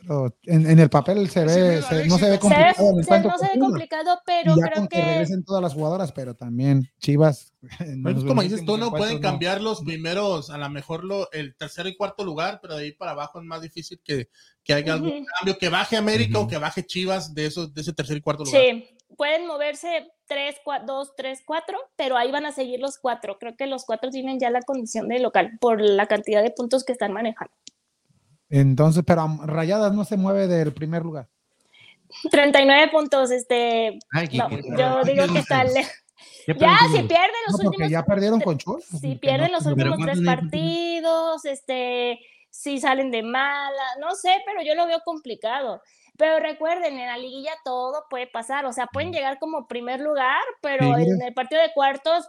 Pero en, en el papel se ve, se- no se ve Se ve- complicado se- no se ve complicado, pero ya creo con que... que regresen todas las jugadoras, pero también Chivas. Pues, como dices tú, no pueden cambiar los primeros, a lo mejor lo, el tercer y cuarto lugar, pero de ahí para abajo es más difícil que, que haya algún Ujú. cambio, que baje América o que baje Chivas de esos, de ese tercer y cuarto lugar. sí, pueden moverse 3, 2, 3, 4, pero ahí van a seguir los cuatro. Creo que los cuatro tienen ya la condición de local por la cantidad de puntos que están manejando. Entonces, pero um, Rayadas no se mueve del primer lugar. 39 puntos, este, Ay, qué- no, qué- yo qué- digo qué- que está Ya, si pierden los No, porque últimos ya perdieron con Cholos. si pierden no- los últimos ¿cuántos tres partidos, este, si salen de mala, no sé, pero yo lo veo complicado. Pero recuerden, en la liguilla todo puede pasar, o sea, pueden llegar como primer lugar, pero en el partido de cuartos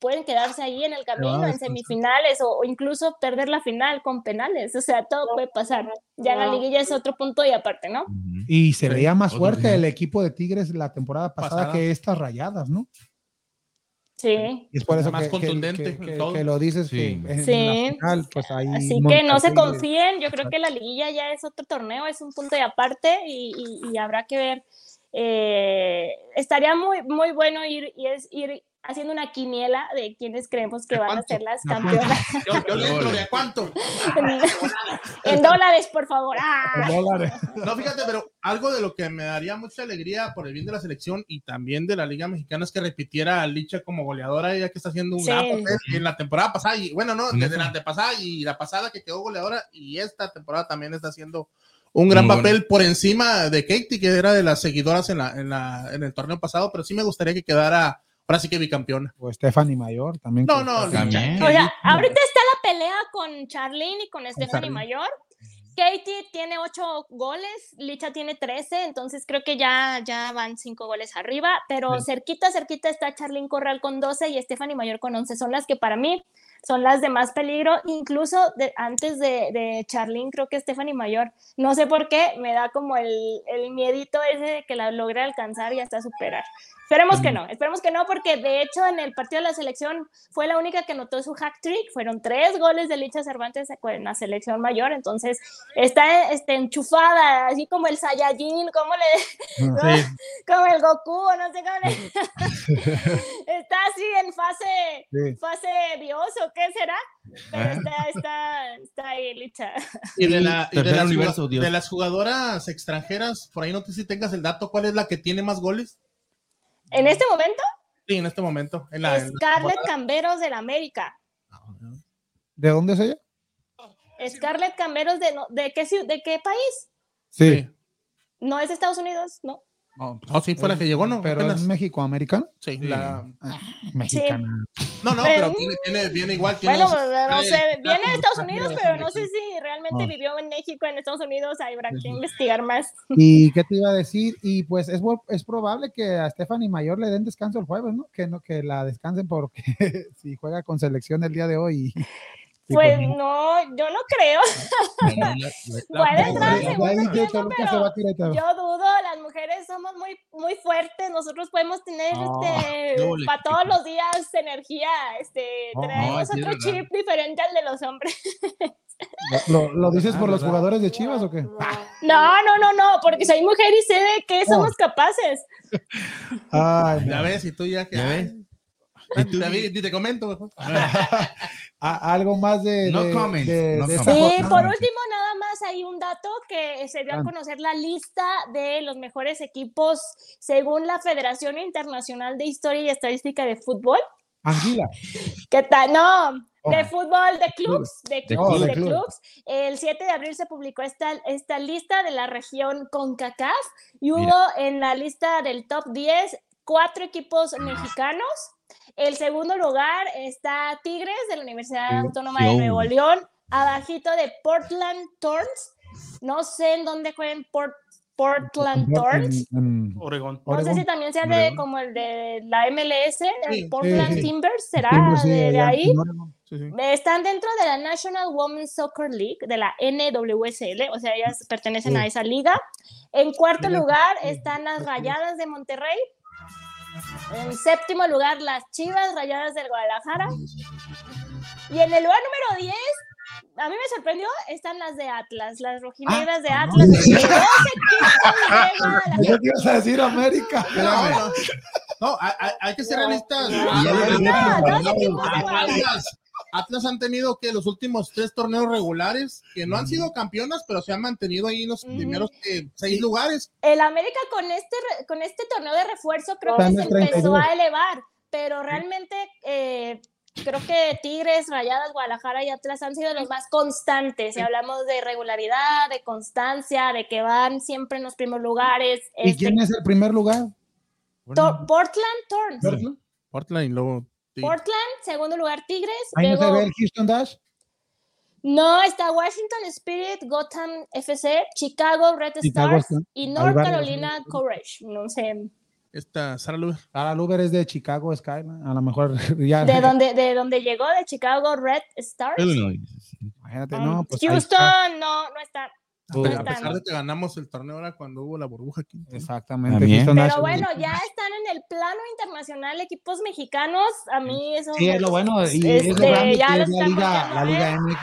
pueden quedarse ahí en el camino, en semifinales o, o incluso perder la final con penales, o sea, todo puede pasar. Ya la liguilla es otro punto y aparte, ¿no? Y se Sí, veía más fuerte el equipo de Tigres la temporada pasada, Pasada. que estas rayadas, ¿no? Sí. Y es por eso Más que, contundente que, que- todo. que lo dices Sí. en Sí. final, pues ahí Así que no se confíen, yo creo que la liguilla ya es otro torneo, es un punto de aparte y, y- y habrá que ver. eh, estaría muy, muy bueno ir, y es, ir haciendo una quiniela de quienes creemos que ¿De van a ser las ¿De campeonas. Yo, yo le entro, ¿de a cuánto? en dólares, por favor. ¡Ah! Dólares. No, fíjate, pero algo de lo que me daría mucha alegría por el bien de la selección y también de la Liga Mexicana es que repitiera a Licha como goleadora, ya que está haciendo un Sí. gran papel en la temporada pasada, y bueno, no, desde la antepasada y la pasada que quedó goleadora, y esta temporada también está haciendo un gran Muy papel bueno. por encima de Katie, que era de las seguidoras en, la, en, la, en el torneo pasado, pero sí me gustaría que quedara, ahora sí que bicampeona. O Stephanie Mayor también. No, no, También. O sea, ahorita está la pelea con Charlene y con Stephanie. Mayor. Katie tiene ocho goles, Licha tiene 13, entonces creo que ya, ya van cinco goles arriba, pero Sí. cerquita, cerquita está Charlene Corral con 12 y Stephanie Mayor con 11. Son las que para mí son las de más peligro, incluso de- antes de, de Charlene, creo que Stephanie Mayor, no sé por qué, me da como el, el miedito ese de que la logre alcanzar y hasta superar. Esperemos que no, esperemos que no, porque de hecho en el partido de la selección fue la única que anotó su hack trick. Fueron tres goles de Licha Cervantes en la selección mayor, entonces está este, enchufada, así como el Saiyajin, como le, ¿no? como el Goku, no sé cómo le- está así en fase, Sí. fase Dios o qué será, pero está, está, está ahí Licha. Y de, la- y de las, universo, de las jugadoras extranjeras, por ahí no sé si tengas el dato, ¿cuál es la que tiene más goles? En este momento, Sí, en este momento. En la, en la Scarlett temporada. Camberos del América. ¿De dónde es ella? Scarlett Camberos de, no- de, qué, de qué país? Sí. Sí. No es de Estados Unidos, no. No, no, sí, fue la que llegó, ¿no? Pero Apenas. es México-americano. Sí, la- Mexicana. No, no, Pero- pero tiene, tiene, viene igual. Tiene Bueno, no sé, viene de Estados Unidos, dos pero no sé si realmente Ah. vivió en México, en Estados Unidos, ahí habrá que investigar más. ¿Y qué te iba a decir? Y pues es, es probable que a Stephanie Mayor le den descanso el jueves, ¿no? Que no que la descansen porque si juega con selección el día de hoy. y Pues pues, no, yo no creo. Puede entrar segundo tiempo, pero yo dudo, las mujeres somos muy, muy fuertes, nosotros podemos tener este, para todos los días energía, este, traemos otro chip diferente al de los hombres. ¿Lo, lo dices Ah, por los jugadores de Chivas o qué? No, no, no, no, porque soy mujer y sé de qué somos capaces. Ay, Ya ves, y tú ya que. Ay, Ni te, comento. algo más de. No de- comment, de- no de. Sí, por último, nada más hay un dato que se dio a Ah. conocer la lista de los mejores equipos según la Federación Internacional de Historia y Estadística de Fútbol. Anguila. ¿Qué tal? No, de Oh. fútbol, de clubs, de clubs, clubs. de clubs. clubs. El 7 de abril se publicó esta, esta lista de la región CONCACAF y hubo en la lista del top 10 cuatro equipos mexicanos. El segundo lugar está Tigres de la Universidad Autónoma de. Nuevo León, abajito de Portland Thorns. No sé en dónde juegan Port- Portland Thorns. Oregón. No sé si también sea de como el de la MLS, el Sí, Portland sí. Timbers, será de, de ahí. Están dentro de la National Women's Soccer League, de la NWSL, o sea, ellas pertenecen Sí. a esa liga. En cuarto Sí. lugar Sí. están las Rayadas de Monterrey. En séptimo lugar, las Chivas Rayadas del Guadalajara. Y en el lugar número 10, a mí me sorprendió, están las de Atlas, las rojinegras de Atlas. que de Guadalajara. ¿Qué ibas a decir América? No, no. No, hay, hay- hay que ser realistas. Atlas, han tenido que los últimos tres torneos regulares, que no han sido campeonas, pero se han mantenido ahí en los primeros eh, seis lugares. El América con este, con este torneo de refuerzo creo que se el 32. empezó a elevar, pero realmente eh, creo que Tigres, Rayadas, Guadalajara y Atlas han sido los más constantes. Si hablamos de regularidad, de constancia, de que van siempre en los primeros lugares. ¿Y Este, quién es el primer lugar? Tor- Portland Thorns. Portland. Portland y luego. Sí. Portland, segundo lugar Tigres. Ahí no se luego- ve el Houston Dash. No, está Washington Spirit, Gotham FC, Chicago Red Chicago Stars está- y North. Carolina Courage. No sé Esta Sara Luber. Sara Luber es de Chicago Skyline. A lo mejor ya. de dónde, de dónde llegó, de Chicago Red Stars. Illinois. Imagínate, Um, no, pues Houston no, no está. A no pe- a pesar no. de que ganamos el torneo ahora cuando hubo la burbuja aquí. Exactamente. También. Houston Dash. Pero bueno, ya están en el plano internacional equipos mexicanos. A mí eso Sí, es lo bueno. Y este, es lo grande ya es la Liga, la Liga. MX.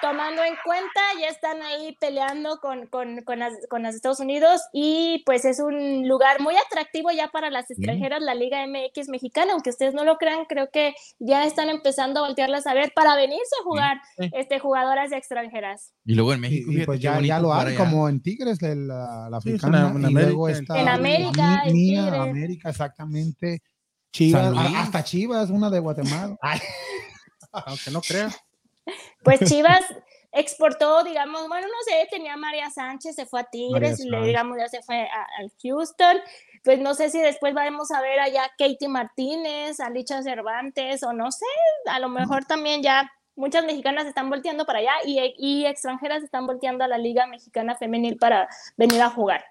Tomando en cuenta, ya están ahí peleando con, con, con, las, con las Estados Unidos y pues es un lugar muy atractivo ya para las extranjeras, la Liga MX mexicana, aunque ustedes no lo crean, creo que ya están empezando a voltearlas a ver para venirse a jugar Sí. este, jugadoras extranjeras. Y luego en México, y pues ya, ya lo allá. como en Tigres, el, la, la Sí, es africana. en- en y luego América, está En América, en Mía, Tigres. América, exactamente. Chivas, hasta Chivas, una de Guatemala. Ay, Aunque no crea. Pues Chivas exportó, digamos, bueno, no sé, tenía a María Sánchez, se fue a Tigres, y le, Sánchez. digamos, ya se fue a- al Houston. Pues no sé si después vamos a ver allá a Katie Martínez, a Licha Cervantes, o no sé, a lo mejor también ya muchas mexicanas están volteando para allá y, y extranjeras están volteando a la Liga Mexicana Femenil para venir a jugar.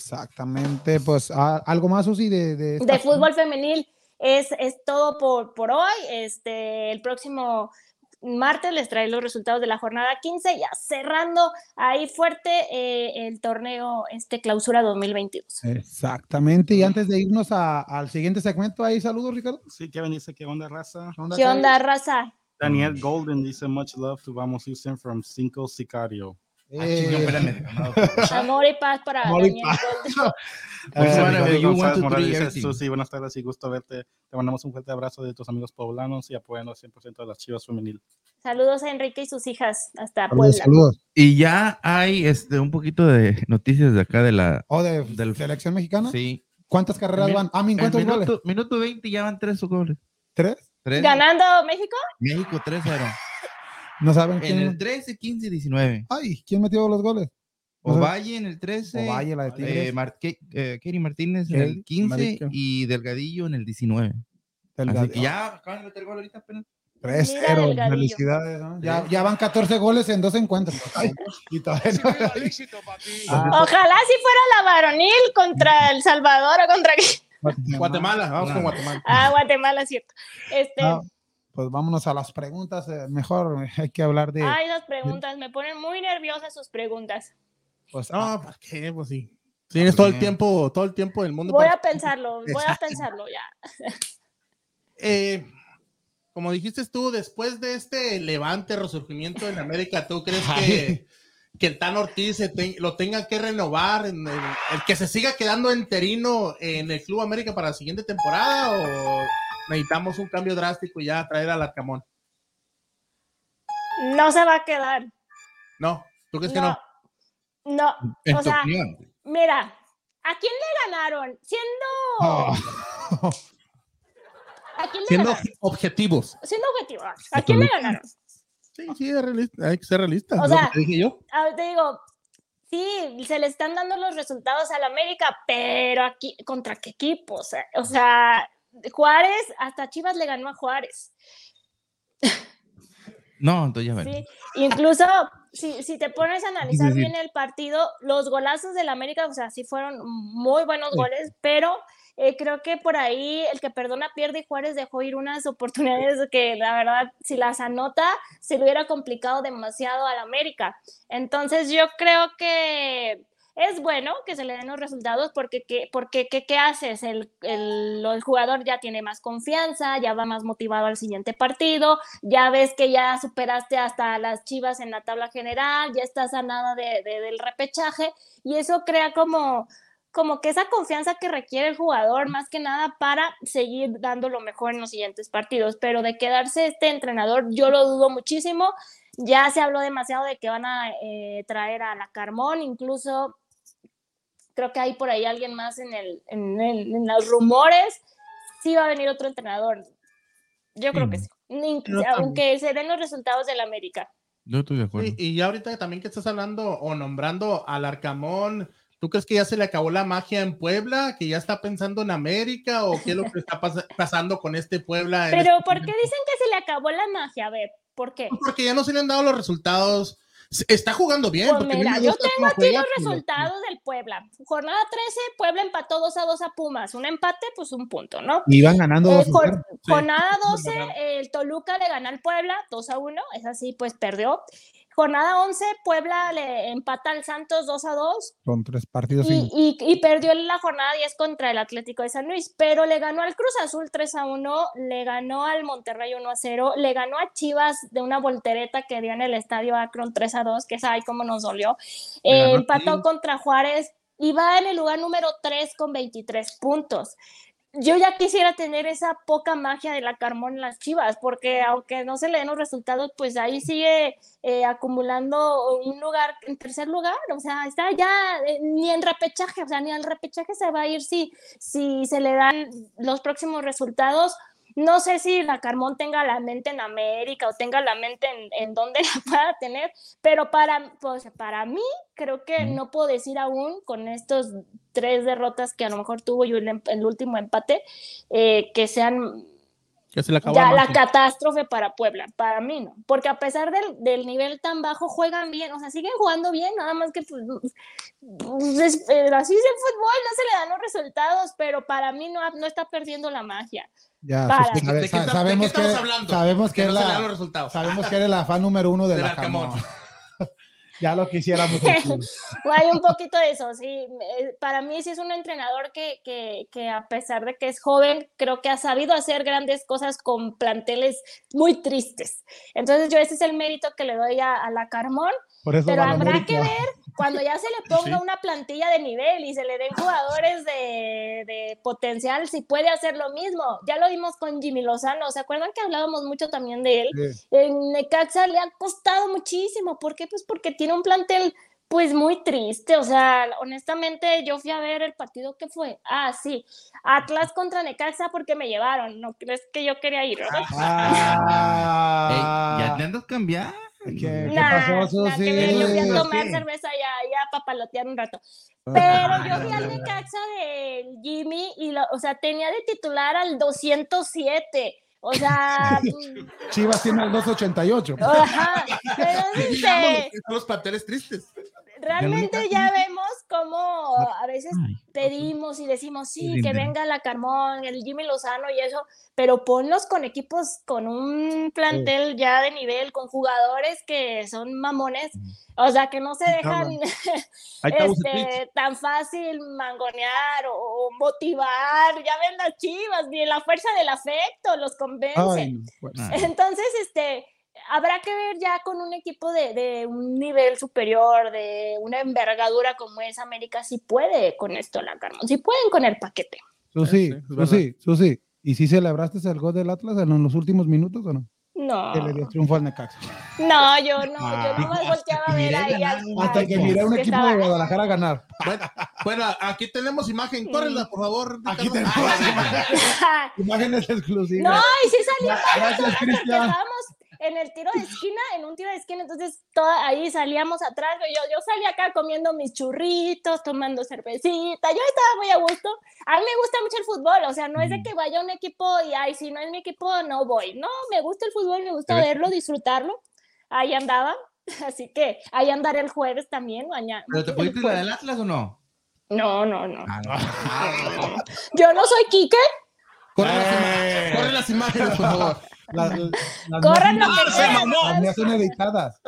Exactamente, pues a- algo más, Susi, de, de, de fútbol femenil es, es todo por, por hoy. Este, el próximo martes les trae los resultados de la jornada 15, ya cerrando ahí fuerte eh, el torneo este clausura 2022. Exactamente, y antes de irnos a- al siguiente segmento, ahí saludos, Ricardo. Sí, Kevin dice que onda raza. ¿Qué onda, raza? Daniel Golden dice much love to Vamos Houston from Cinco Sicario. Ah, Eh, espérame. Amor y paz para Amor y Daniel paz. Eh, want González Morales, everything. Susi, buenas tardes y gusto verte. Te mandamos un fuerte abrazo de tus amigos poblanos y apoyando al 100% de las chivas femenil. Saludos a Enrique y sus hijas hasta saludos, Puebla. saludos. Y ya hay este un poquito de noticias de acá de la. ¿O de Del- selección mexicana? Sí. ¿Cuántas carreras En van? Ah, ¿mi En cuántos goles? minuto, minuto 20 ya van tres goles. ¿Tres? Tres. ¿Ganando México? México 3-0. No saben En quién. el 13, 15 y 19. Ay, ¿quién metió los goles? No. Ovalle en el 13. Ovalle, la de Tigres. eh, Mar- Ke- eh, Kerry Martínez en el 15 Marica. y Delgadillo en el 19. Delgado. Así que ya acaban de meter gol ahorita apenas. 3-0. Delgadillo. Felicidades. ¿no? Ya, ya van 14 goles en dos encuentros. Ay, y todavía no- Viva el éxito, papi. Ah, Ojalá si fuera la varonil contra El Salvador o contra Guatemala, vamos con. Guatemala. ah, Guatemala, cierto. Este, pues vámonos a las preguntas. eh, mejor hay que hablar de. Ay, esas preguntas me ponen muy nerviosas sus preguntas. pues, No, ¿por qué? Pues sí. Tienes todo el tiempo, todo el tiempo del mundo. Voy para- a pensarlo, voy a pensarlo ya. Eh, como dijiste tú, después de este levante, resurgimiento en América, ¿tú crees que, que el Tan Ortiz se te- lo tenga que renovar? En el, el que se siga quedando enterino en el Club América para la siguiente temporada o necesitamos un cambio drástico y ya traer al Arcamón? No se va a quedar. No, ¿tú crees que No, no? En O sea, opinión. mira, ¿a quién le ganaron? Siendo. Oh. ¿A quién le Siendo ganaron? objetivos. Siendo objetivo. ¿A quién le ganaron? Sí, sí, es realista, hay que ser realistas. O sea, dije yo. Te digo, sí, se le están dando los resultados al América, pero aquí, ¿contra qué equipo? O sea, o sea, Juárez, hasta Chivas le ganó a Juárez. No, entonces ya ven. Sí, incluso si, si te pones a analizar Sí, sí, sí. bien el partido, los golazos del América, o sea, sí fueron muy buenos goles, pero eh, creo que por ahí el que perdona pierde y Juárez dejó ir unas oportunidades que la verdad, si las anota, se le hubiera complicado demasiado al América. Entonces yo creo que es bueno que se le den los resultados porque, ¿qué, porque ¿qué, qué haces? El, el, el jugador ya tiene más confianza, ya va más motivado al siguiente partido, ya ves que ya superaste hasta las chivas en la tabla general, ya estás a nada de, de- del repechaje y eso crea como, como que esa confianza que requiere el jugador, más que nada para seguir dando lo mejor en los siguientes partidos. Pero de quedarse este entrenador, yo lo dudo muchísimo. Ya se habló demasiado de que van a eh, traer a la Carmón, incluso creo que hay por ahí alguien más en, el, en, el- en los rumores. Sí va a venir otro entrenador. Yo creo que sí. Ni- Yo aunque se den los resultados del América. Yo estoy de acuerdo. Sí, y ya ahorita también que estás hablando o nombrando al Arcamón, ¿tú crees que ya se le acabó la magia en Puebla? ¿Que ya está pensando en América? ¿O qué es lo que está pas- pasando con este Puebla? en Pero este ¿por qué momento? dicen que se le acabó la magia? A ver, ¿por qué? Porque ya no se le han dado los resultados. Está jugando bien. Pues mira, yo tengo aquí juega, los pero- resultados del Puebla. Jornada 13, Puebla empató 2 a 2 a Pumas. Un empate, pues un punto, ¿no? Iban ganando Eh, cero. Sí. jornada 12, el Toluca le gana al Puebla 2 a 1, es así, pues perdió. Jornada 11, Puebla le empata al Santos 2 a 2 Son tres partidos y, y- y perdió en la jornada 10 contra el Atlético de San Luis, pero le ganó al Cruz Azul 3 a 1, le ganó al Monterrey 1 a 0, le ganó a Chivas de una voltereta que dio en el estadio Akron 3 a 2, que sabe cómo nos dolió. Eh, empató contra Juárez y va en el lugar número 3 con 23 puntos. Yo ya quisiera tener esa poca magia de la Carmón en las Chivas, porque aunque no se le den los resultados, pues ahí sigue eh, acumulando un lugar en tercer lugar, o sea, está ya eh, ni en repechaje, o sea, ni al repechaje se va a ir si, si se le dan los próximos resultados. No sé si la Carmón tenga la mente en América o tenga la mente en, en donde la pueda tener, pero para, pues, para mí creo que no puedo decir aún con estos tres derrotas que a lo mejor tuvo yo el, em- el último empate, eh, que sean Que se le acabó ya la catástrofe para Puebla, para mí no, porque a pesar del, del nivel tan bajo juegan bien, o sea, siguen jugando bien, nada más que pues, pues, es- eh, así es el fútbol, no se le dan los resultados, pero para mí no, no está perdiendo la magia. Ya, para. sabe- ¿De qué, sa- está- de qué sabemos que sabemos que, que no se le la- dan los resultados. sabemos que eres la fan número uno de la Arcamón. Camón. Ya lo quisiéramos. Hay un poquito de eso, sí. eh, Para mí sí es un entrenador que, que, que a pesar de que es joven, creo que ha sabido hacer grandes cosas con planteles muy tristes. Entonces yo ese es el mérito que le doy a, a la Carmón, Por eso pero habrá América. que ver cuando ya se le ponga Sí. una plantilla de nivel y se le den jugadores de, de potencial, si puede hacer lo mismo. Ya lo vimos con Jimmy Lozano, ¿se acuerdan que hablábamos mucho también de él? Sí. En Necaxa le ha costado muchísimo. ¿Por qué? Pues porque tiene un plantel pues muy triste. O sea, honestamente yo fui a ver el partido que fue. Ah, sí, Atlas contra Necaxa porque me llevaron. No crees que yo quería ir. Ah, ya te andas cambiando. ¿Qué, qué Nah, pasó, que yo fui a tomar Sí. cerveza y a, papalotear un rato. Ah. Pero yo fui al Necaxa del Jimmy y, lo- o sea, tenía de titular al 207. O sea, mm, Chivas tiene el 288. ajá. Este, son los planteles tristes. Realmente ya vemos cómo a veces Ay, pedimos y decimos, sí, que venga la Carmón, el Jimmy Lozano y eso, pero ponlos con equipos con un plantel ya de nivel, con jugadores que son mamones, o sea, que no se dejan este, tan fácil mangonear o, o motivar, ya ven las chivas, ni la fuerza del afecto los convence. Ay, pues. Ah. Entonces, este, habrá que ver ya con un equipo de, de un nivel superior, de una envergadura como es América, si puede con esto la Carmón, si pueden con el paquete. Susi. Susi, Susi. ¿Y si celebraste el gol del Atlas en los últimos minutos o no? No, Que le dio triunfo al Necaxa. no, yo no, Ah. yo nomás volteaba a ver ahí ganar al- un Hasta que miré a un equipo estaba- de Guadalajara ganar. Bueno, bueno, aquí tenemos imagen. Córrela, por favor. Aquí tenemos Imágenes exclusivas. No, y sí salió Gracias, Cristian. estábamos en el tiro de esquina, en un tiro de esquina, entonces toda, ahí salíamos atrás, yo, yo salía acá comiendo mis churritos, tomando cervecita, yo estaba muy a gusto. A mí me gusta mucho el fútbol, o sea, no es de que vaya a un equipo y, ay, si no es mi equipo, no voy. No, me gusta el fútbol, me gusta verlo, disfrutarlo. Ahí andaba, así que ahí andaré el jueves también, mañana. ¿Pero te pudiste la del Atlas o no? No, no, no. Ah, no. Yo no soy Quique, Corre corre las imágenes, por favor. Las, las corran lo que se mamó. las mías son editadas.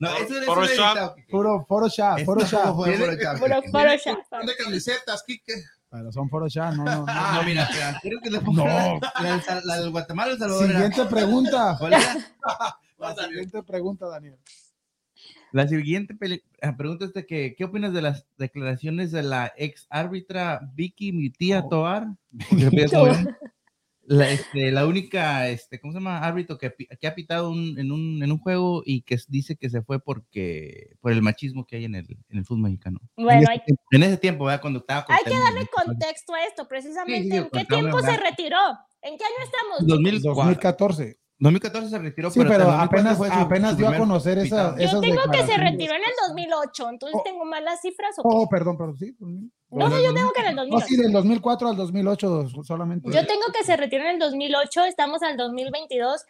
No, eso es Photoshop. Puro Photoshop, Photoshop. Puro Photoshop. Son de camisetas, Quique. Pero son Photoshop, no, no. no. Ah, mira, espera, quiero que le No. ponga la, la del Guatemala El Salvador. era- Siguiente pregunta. ¿Cuál era? La siguiente pregunta, Daniel. La siguiente ah, pregunta es de que, ¿qué opinas de las declaraciones de la ex árbitra Vicky, mi tía Oh. La, este, la única, este, ¿cómo se llama? Árbitro que, que ha pitado un- en, un, en un juego y que dice que se fue porque por el machismo que hay en el, en el fútbol mexicano. Bueno, hay, En ese tiempo, ¿verdad? Cuando estaba con hay que darle contexto a esto, precisamente. Sí, sí, ¿En qué tiempo se retiró? ¿En qué año estamos? 2004. 2014. 2014 se retiró, Sí, pero, hasta el 2004 apenas, fue apenas dio a conocer esa. Yo esas tengo que se retiró en el 2008, entonces Oh. tengo malas cifras. ¿o qué? Oh, perdón, perdón, sí. No, no, yo tengo que en el No, 2008. sí, del 2004 al 2008 solamente. Yo tengo que se retiró en el 2008, estamos al 2022.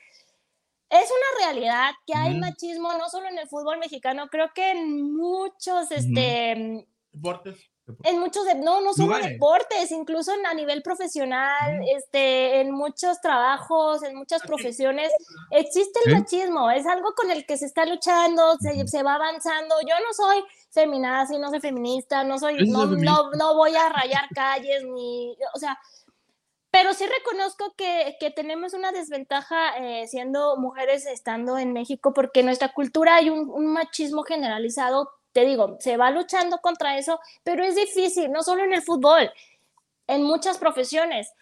Es una realidad que hay Ujú. machismo no solo en el fútbol mexicano, creo que en muchos, este, Deportes. En muchos, de- no, no solo Lugares. deportes, incluso en- a nivel profesional, este, en muchos trabajos, en muchas profesiones, existe el machismo, es algo con el que se está luchando, se, se va avanzando. Yo no soy feminazi, no soy feminista, no soy, no, no, no voy a rayar calles, ni, o sea, pero sí reconozco que, que tenemos una desventaja eh, siendo mujeres estando en México porque en nuestra cultura hay un, un machismo generalizado. Te digo, se va luchando contra eso, pero es difícil, no solo en el fútbol, en muchas profesiones.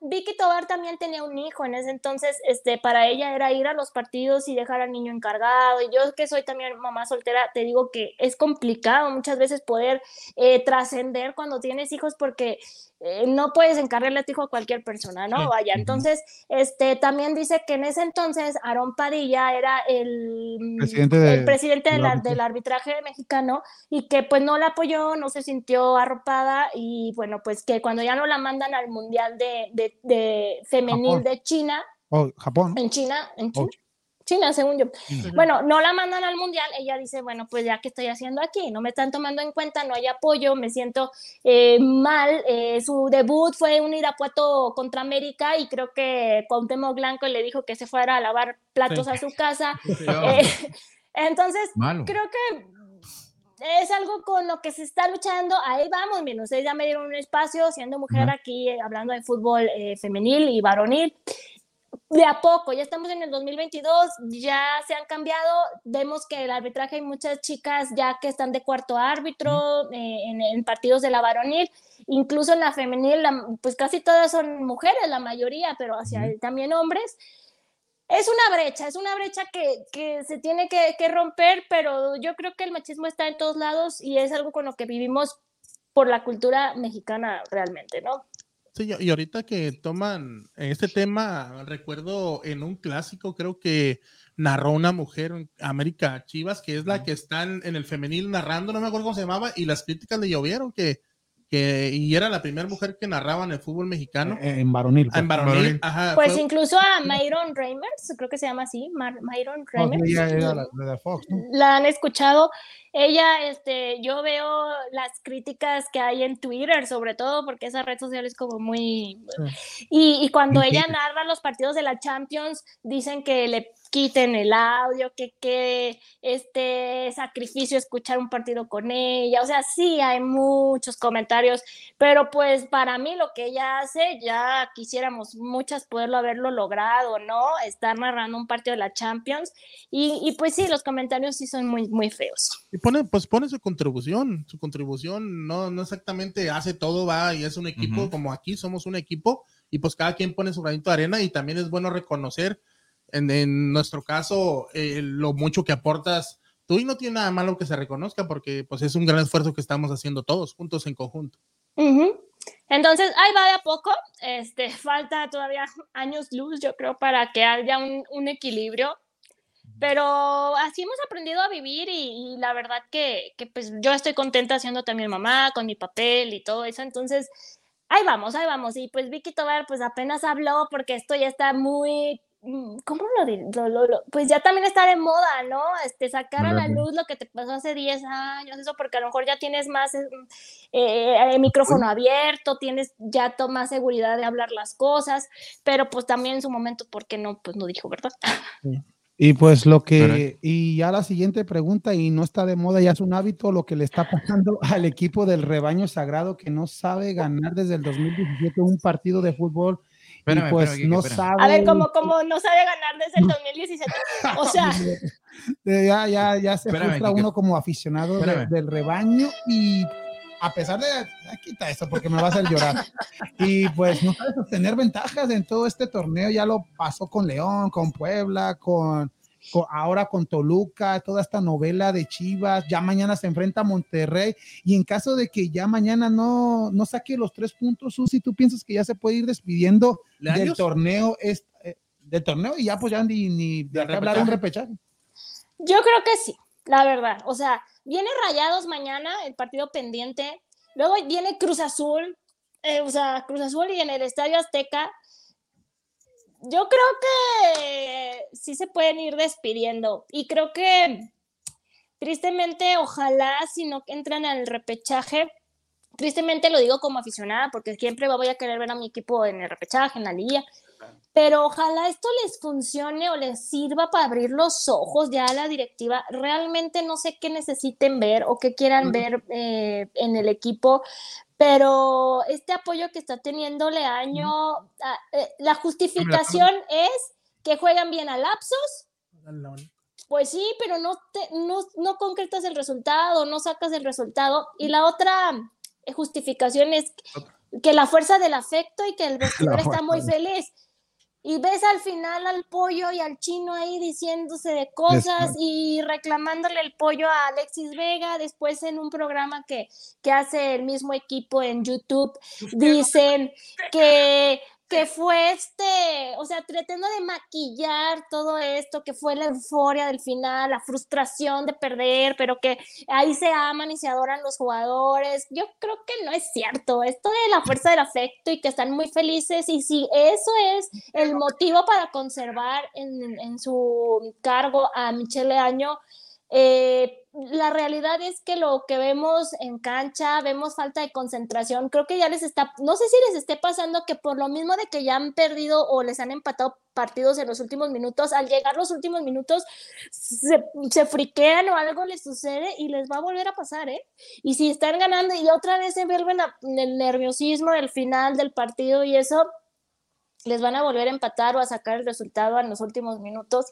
Vicky Tobar también tenía un hijo en ese entonces, este, para ella era ir a los partidos y dejar al niño encargado. Y yo que soy también mamá soltera, te digo que es complicado muchas veces poder eh, trascender cuando tienes hijos porque eh, no puedes encargarle a tu hijo a cualquier persona, ¿no? Vaya, entonces, este, también dice que en ese entonces Aarón Padilla era el Presidente de- el presidente del arbitraje mexicano y que pues no la apoyó, no se sintió arropada y bueno, pues que cuando ya no la mandan al Mundial de, de, de femenil Japón. de China, Oh, Japón. en China, en. China, China, según yo. Bueno, no la mandan al mundial, ella dice, bueno, pues ya que estoy haciendo aquí, no me están tomando en cuenta, no hay apoyo, me siento eh, mal. eh, su debut fue un Irapuato contra América y creo que Cuauhtémoc Blanco le dijo que se fuera a lavar platos Sí. a su casa. Sí. Eh, entonces, Malo. creo que es algo con lo que se está luchando. Ahí vamos, miren, ustedes ya me dieron un espacio siendo mujer Ujú. aquí eh, hablando de fútbol eh, femenil y varonil. De a poco, ya estamos en el 2022, ya se han cambiado. Vemos que el arbitraje hay muchas chicas ya que están de cuarto árbitro eh, en, en partidos de la varonil, incluso en la femenil, la- pues casi todas son mujeres, la mayoría, pero hacia también hombres es una brecha, es una brecha que, que se tiene que, que romper, pero yo creo que el machismo está en todos lados y es algo con lo que vivimos por la cultura mexicana realmente, ¿no? Sí, y- ahorita que toman este tema, recuerdo en un clásico, creo que narró una mujer, América Chivas, que es la que está en, en el femenil narrando, no me acuerdo cómo se llamaba, y las críticas le llovieron, que, que y era la primera mujer que narraba en el fútbol mexicano. Eh, en varonil. Ah, en pues. varonil, varonil. ajá. Pues fue- incluso a Myron Reimers, creo que se llama así, Mar- Myron Reimers. ella era la, la Fox, ¿no? la han escuchado. Ella, este, yo veo las críticas que hay en Twitter, sobre todo porque esa red social es como muy... Y, y cuando ella narra los partidos de la Champions, dicen que le quiten el audio, que qué este sacrificio escuchar un partido con ella. O sea, sí hay muchos comentarios, pero pues para mí lo que ella hace, ya quisiéramos muchas poderlo haberlo logrado, ¿no? Estar narrando un partido de la Champions. Y, y pues sí, los comentarios sí son muy, muy feos. Y pone, pues pone su contribución, su contribución no, no exactamente hace todo, va y es un equipo, Ujú. como aquí somos un equipo, y pues cada quien pone su granito de arena y también es bueno reconocer, en, en nuestro caso, eh, lo mucho que aportas tú y no tiene nada malo que se reconozca porque pues es un gran esfuerzo que estamos haciendo todos juntos en conjunto. Ujú. Entonces, ahí va de a poco. Este, falta todavía años luz, yo creo, para que haya un, un equilibrio. Pero así hemos aprendido a vivir y, y la verdad que, que, pues yo estoy contenta siendo también mamá, con mi papel y todo eso. Entonces, ahí vamos, ahí vamos. Y pues Vicky Tobar pues apenas habló porque esto ya está muy... mm, ¿Cómo lo diré? Lo- lo- lo- Pues ya también está de moda, ¿no? Este, sacar a la luz lo que te pasó hace 10 años, eso porque a lo mejor ya tienes más eh, eh, el micrófono abierto, tienes ya to- más seguridad de hablar las cosas, pero pues también en su momento, ¿por qué no? Pues no dijo, ¿verdad? Y pues lo que, y ya la siguiente pregunta, y no está de moda, ya es un hábito, lo que le está pasando al equipo del rebaño sagrado que no sabe ganar desde el 2017 un partido de fútbol. Espérame, y pues espérame, no espérame. sabe. A ver, como, como no sabe ganar desde el 2017. O sea, Ya, ya, ya se Espérame, frustra uno como aficionado de- del rebaño y a pesar de, quita eso porque me va a hacer llorar. Y pues no sabe sostener ventajas en todo este torneo, ya lo pasó con León, con Puebla, con- ahora con Toluca, toda esta novela de Chivas, ya mañana se enfrenta a Monterrey y en caso de que ya mañana no, no saque los tres puntos, Susi, ¿tú piensas que ya se puede ir despidiendo del torneo, es, eh, del torneo y ya pues ya ni, ni de ¿Del qué hablar un repechaje? Yo creo que sí, la verdad. O sea, viene Rayados mañana, el partido pendiente. Luego viene Cruz Azul, eh, o sea, Cruz Azul y en el Estadio Azteca. Yo creo que sí se pueden ir despidiendo. Y creo que, tristemente, ojalá si no entran al repechaje, tristemente lo digo como aficionada, porque siempre voy a querer ver a mi equipo en el repechaje, en la liga. Pero ojalá esto les funcione o les sirva para abrir los ojos ya a la directiva. Realmente no sé qué necesiten ver o qué quieran ver eh, en el equipo, pero este apoyo que está teniendo Leaño, ah, eh, la justificación es que juegan bien a lapsos. Pues sí, pero no, te, no, no concretas el resultado, no sacas el resultado. Y la otra eh, justificación es que la fuerza del afecto y que el vestidor está muy feliz. Y ves al final al pollo y al chino ahí diciéndose de cosas y reclamándole el pollo a Alexis Vega. Después en un programa que, que hace el mismo equipo en YouTube, dicen que, que fue este, o sea, tratando de maquillar todo esto, que fue la euforia del final, la frustración de perder, pero que ahí se aman y se adoran los jugadores. Yo creo que no es cierto. Esto de la fuerza del afecto y que están muy felices y si eso es el motivo para conservar en, en su cargo a Michelle Año, eh, la realidad es que lo que vemos en cancha, vemos falta de concentración. Creo que ya les está, no sé si les esté pasando que por lo mismo de que ya han perdido o les han empatado partidos en los últimos minutos, al llegar los últimos minutos se, friquean o algo les sucede y les va a volver a pasar, ¿eh? Y si están ganando y otra vez se vuelven a, el nerviosismo del final del partido y eso, les van a volver a empatar o a sacar el resultado en los últimos minutos.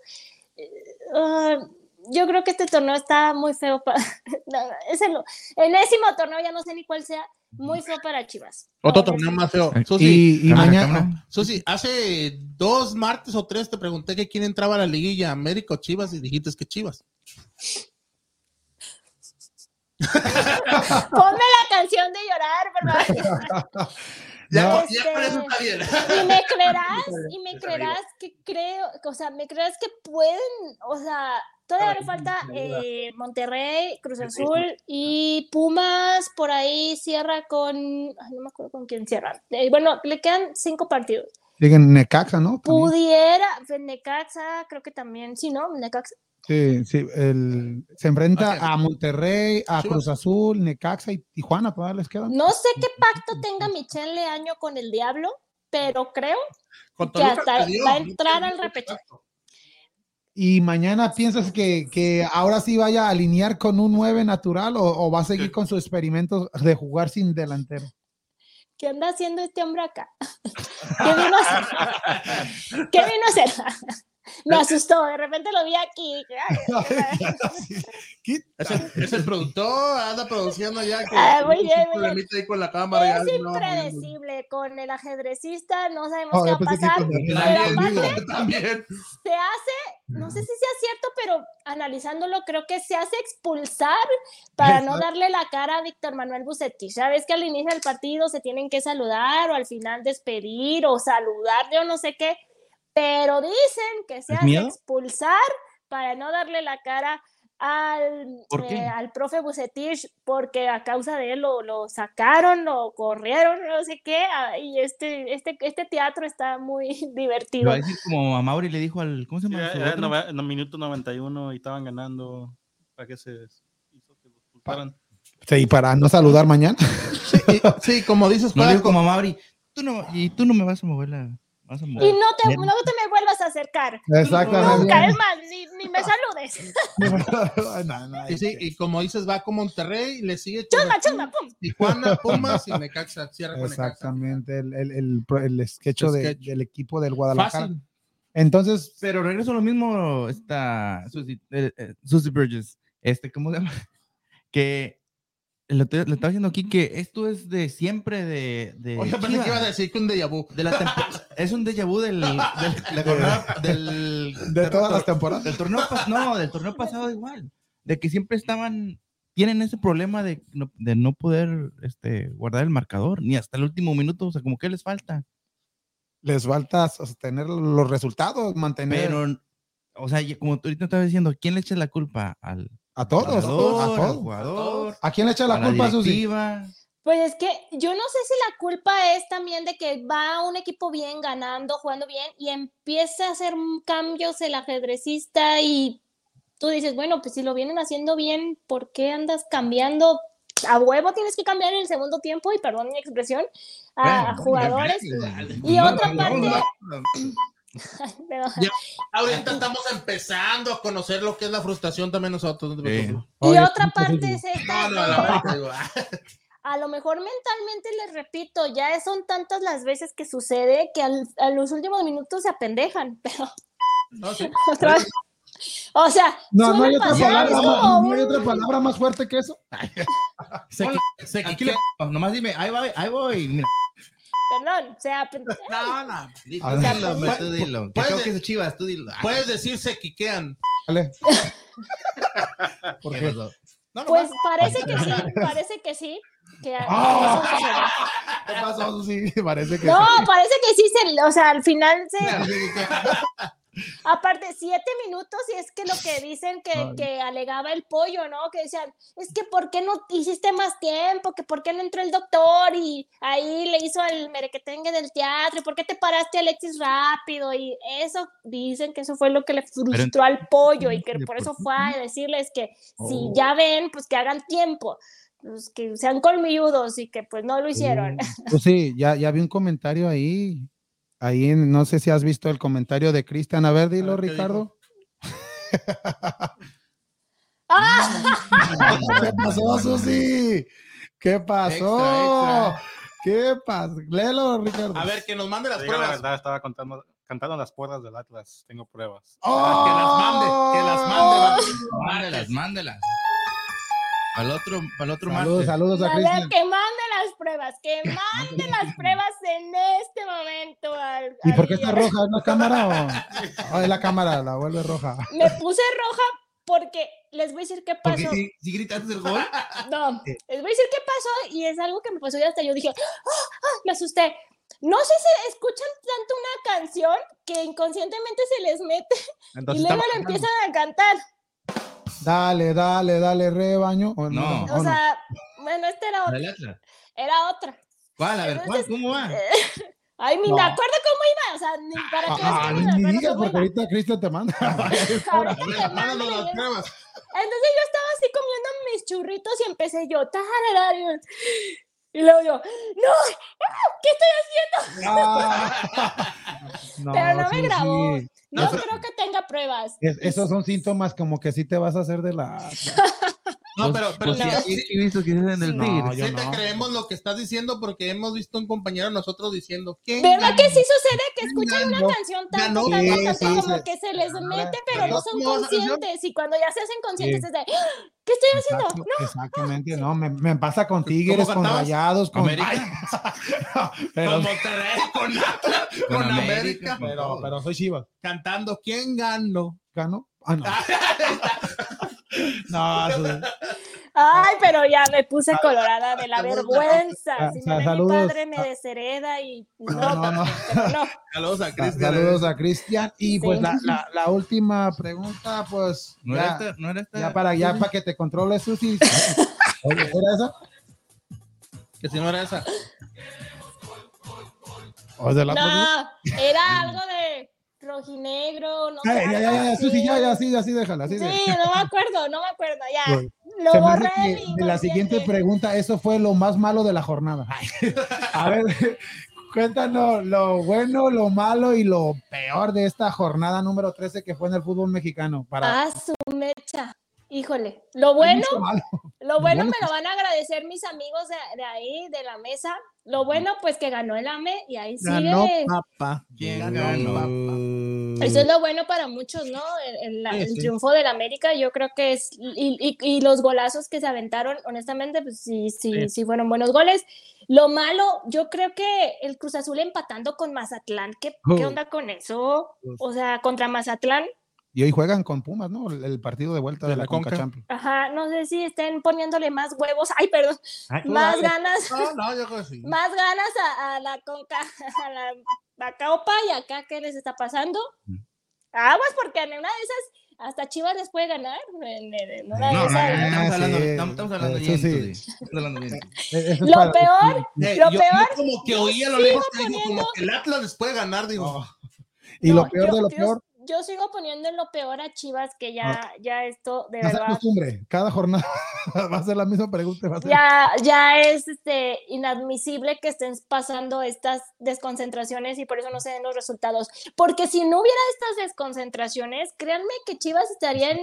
Eh, uh, yo creo que este torneo está muy feo para. No, es el enésimo torneo, ya no sé ni cuál sea, muy feo para Chivas. Otro Ahora torneo sí. más feo. Y- Susi, Y, y Cámara, mañana, cámara. Susi, hace dos martes o tres te pregunté que quién entraba a la liguilla, América o Chivas, y dijiste que Chivas. Ponme la canción de llorar, ¿verdad? Ya, No. con- ya eso está bien. Y me creerás, y me creerás que creo, o sea, me creerás que pueden, o sea, todavía le falta eh, Monterrey, Cruz Azul y Pumas, por ahí cierra con, ay, no me acuerdo con quién cierra. Eh, bueno, le quedan cinco partidos. Digan Necaxa, ¿no? También. Pudiera, pues, Necaxa, creo que también, sí, ¿no? Necaxa. Sí, sí, el- se enfrenta a Monterrey, a. Cruz Azul, Necaxa y Tijuana, todavía les quedan. No sé qué pacto tenga Michelle Leaño con el diablo, pero creo que hasta va a entrar al repechaje. ¿Y mañana piensas que, que ahora sí vaya a alinear con un 9 natural o, o va a seguir con sus experimentos de jugar sin delantero? ¿Qué anda haciendo este hombre acá? ¿Qué vino a hacer? ¿Qué vino a hacer? Me asustó, de repente lo vi aquí. ¿Qué? Es el, es el productor, anda produciendo ya que Ah, muy bien, muy bien. ahí con la cámara. Es ya, no, impredecible con el ajedrecista, no sabemos Oh, qué va a pasar. Pero También, aparte, también. se hace, no sé si sea cierto, pero analizándolo, creo que se hace expulsar para no darle la cara a Víctor Manuel Bucetich. Sabes que al inicio del partido se tienen que saludar o al final despedir o saludar, yo no sé qué, pero dicen que se ¿Es hace miedo? expulsar para no darle la cara al, eh, al profe Bucetich porque a causa de él lo, lo sacaron, lo corrieron, no sé qué, y este, este, este teatro está muy divertido. a decir como a Mauri le dijo al. ¿Cómo se llama? Minuto 91 y estaban ganando. ¿Para qué se hizo que los? Sí, para no saludar mañana. Sí, sí, como dices, No dijo como a Mauri. Tú no, y tú no me vas a mover la. Vas a Y no te, no te me vuelvas a acercar. Exactamente. Nunca, es más, ni, ni me saludes. No, no, y, sí, y como dices, va con Monterrey, le sigue Chusma, chusma, pum. Tijuana, Pumas y Necaxa, cierra con. Exactamente, el, el, el, el sketch El de- sketch. del equipo del Guadalajara. Fácil. Entonces, Pero regreso a lo mismo, esta Susie, eh, eh, Susie Bridges, este, ¿cómo se llama? Que le estaba diciendo aquí que esto es de siempre de. de Oye, pensé Chivas, que ibas a decir que un déjà vu. de la es un déjà vu del, del, la jornada- del, de todas las temporadas. del torneo no, del torneo pasado igual, de que siempre estaban, tienen ese problema de no, de no poder este, guardar el marcador, ni hasta el último minuto, o sea, como que les falta. Les falta sostener los resultados, mantener Pero, o sea, como tú ahorita estabas diciendo, ¿quién le echa la culpa? Al a todos, a todos. jugador, ¿A quién le echa la a la culpa, Susi? directiva. Pues es que yo no sé si la culpa es también de que va un equipo bien, ganando, jugando bien, y empieza a hacer cambios el ajedrecista y tú dices, bueno, pues si lo vienen haciendo bien, ¿por qué andas cambiando? A huevo tienes que cambiar en el segundo tiempo, y perdón mi expresión, a, a jugadores. Y otra parte- Pero- Ya, ahorita estamos empezando a conocer lo que es la frustración también nosotros. no te Sí. preocupes. y Oye, otra parte es esta. No, a lo mejor mentalmente les repito, ya son tantas las veces que sucede que al- a los últimos minutos se apendejan, pero no, sí. otra vez. O sea, No, no hay, otra palabra, más- como no hay un- otra palabra más fuerte que eso. Se, se Aquí nomás dime, ahí voy, ahí voy. Mira. Perdón, o sea, pen- No, no. A Dilo, ver. dilo, hombre, tú dilo. Que Puedes creo de- que es Chivas, tú dilo. Puedes decir se quiquean. Dale. ¿Por ¿qué? No, pues parece que sí, parece que sí. Que sucedió. ¿Qué pasó, Susi? Parece que No, sí. parece que sí, se, o sea, al final se, aparte, siete minutos y es que lo que dicen que, alegaba el pollo, ¿no? Que decían, es que ¿por qué no hiciste más tiempo? Que ¿por qué no entró el doctor? Y ahí le hizo el merequetengue del teatro, ¿y por qué te paraste Alexis rápido? Y eso, dicen que eso fue lo que le frustró al pollo y que por eso fue a decirles que si Oh. ya ven, pues que hagan tiempo. Pues que sean colmilludos y que pues no lo hicieron. Pues sí, ya, ya vi un comentario ahí. Ahí, en- no sé si has visto el comentario de Cristian. A ver, dilo, A ver, ¿qué Ricardo. ¡Ah! ¿Qué pasó, Susi? ¿Qué pasó? Extra, ¿Qué pasó? Léelo, Ricardo. A ver, que nos mande las Te digo la pruebas. verdad, estaba contando, cantando las puertas del Atlas. Tengo pruebas. ¡Oh! Que las mande, que las mande. Mándelas, mándelas. Al otro, al otro Saludos, martes. saludos a A ver, Cristian. que mande las pruebas, que mande las pruebas en este momento. al- ¿Y por qué ahí, está roja? ¿Es la cámara o...? Oh, es la cámara, la vuelve roja. Me puse roja porque les voy a decir qué Porque pasó. si, si gritaste el gol, No, les voy a decir qué pasó y es algo que me pasó y hasta yo dije, "Ah, ah", me asusté. No sé si escuchan tanto una canción que inconscientemente se les mete Entonces, y luego la empiezan a cantar. Dale, dale, dale, rebaño. ¿O No. O sea, bueno, esta era otra. Era otra. ¿Cuál? A ver, ¿cuál? ¿Cómo va? Ay, ni No. me acuerdo cómo iba, o sea, ni para qué Ah, es que ni digas porque iba. ahorita Cristian te manda. Ahorita te pruebas. Entonces yo estaba así comiendo mis churritos y empecé yo, tararara, y luego yo, no, ¿qué estoy haciendo? Ah. No, Pero no me grabó. sí. No Eso- creo que tenga pruebas. Es- esos son síntomas como que sí te vas a hacer de la. No, pero, pero Pues sí, sí, sí, sí, he visto que dicen del No, yo no. creemos lo que estás diciendo porque hemos visto un compañero nosotros diciendo que ¿Verdad que sí sucede que escuchan una canción tanto, ganó. tanto, Sí, tanto, sí, como sí. que se les mete, pero no son conscientes? Y cuando ya se hacen conscientes Sí. es de, "Ah, ¿qué estoy haciendo? Exacto, exactamente, no, me, me pasa con Tigres, con? Rayados, con. América. Ay, pero, con Monterrey, con Atlas, con, Con América, pero, pero soy Chivas. cantando ¿Quién ganó? ¿Gano? Ah, no. no, Ay, pero ya me puse colorada de la vergüenza. sa- Si me ve mi padre me deshereda y no, no, no. no. Saludos a Cristian. Saludos a Cristian. Y pues la, la, la última pregunta, pues. ¿No ya, era esta? ¿No era esta? ya para, ya para que te controles, Susi. Oye, ¿Era esa? Que si no era esa. ¿O de la otra? No, era algo de rojinegro, no. Ay, ya, ya, ya, Susi, ya, así. ya, sí, así déjala, así Sí, no me acuerdo, no me acuerdo, ya. Pues, Lo Se me hace borré que de la siguiente pregunta, eso fue lo más malo de la jornada. A ver, cuéntanos lo bueno, lo malo y lo peor de esta jornada número 13 que fue en el fútbol mexicano. Para Ah, su mecha. Híjole. Lo bueno. Lo bueno me lo van a agradecer mis amigos de, de ahí, de la mesa. Lo bueno, pues que ganó el AME y ahí Ganó sigue. papá. ¿Quién Ganó ganó? papá. Eso es lo bueno para muchos, ¿no? El, el- la- Sí, el sí. triunfo del América, yo creo que es. Y, y- y los golazos que se aventaron, honestamente, pues sí, sí, Sí. sí fueron buenos goles. Lo malo, yo creo que el Cruz Azul empatando con Mazatlán, ¿qué, qué onda con eso? O sea, contra Mazatlán, Y hoy juegan con Pumas, ¿no? El, el partido de vuelta de, De la, la Conca, Conca. Champions. ajá, no sé si estén poniéndole más huevos, ay, perdón, Ay, más dale. ganas, No, no, yo creo que sí. más ganas a, a la Conca, a la, Copa y acá, ¿qué les está pasando? Mm. Aguas, porque en una de esas hasta Chivas les puede ganar. No, estamos hablando, bien. bien. Eh, es Lo peor, Lo peor, como que yo oí a lo lejos como que el Atlas les puede ganar, digo. Y no, lo peor de lo peor, Yo sigo poniendo en lo peor a Chivas, que ya, ya esto, de verdad, acostumbre. Cada jornada va a ser la misma pregunta. y va a ser- ya, ya es este, inadmisible que estén pasando estas desconcentraciones y por eso no se den los resultados. Porque si no hubiera estas desconcentraciones, créanme que Chivas estaría en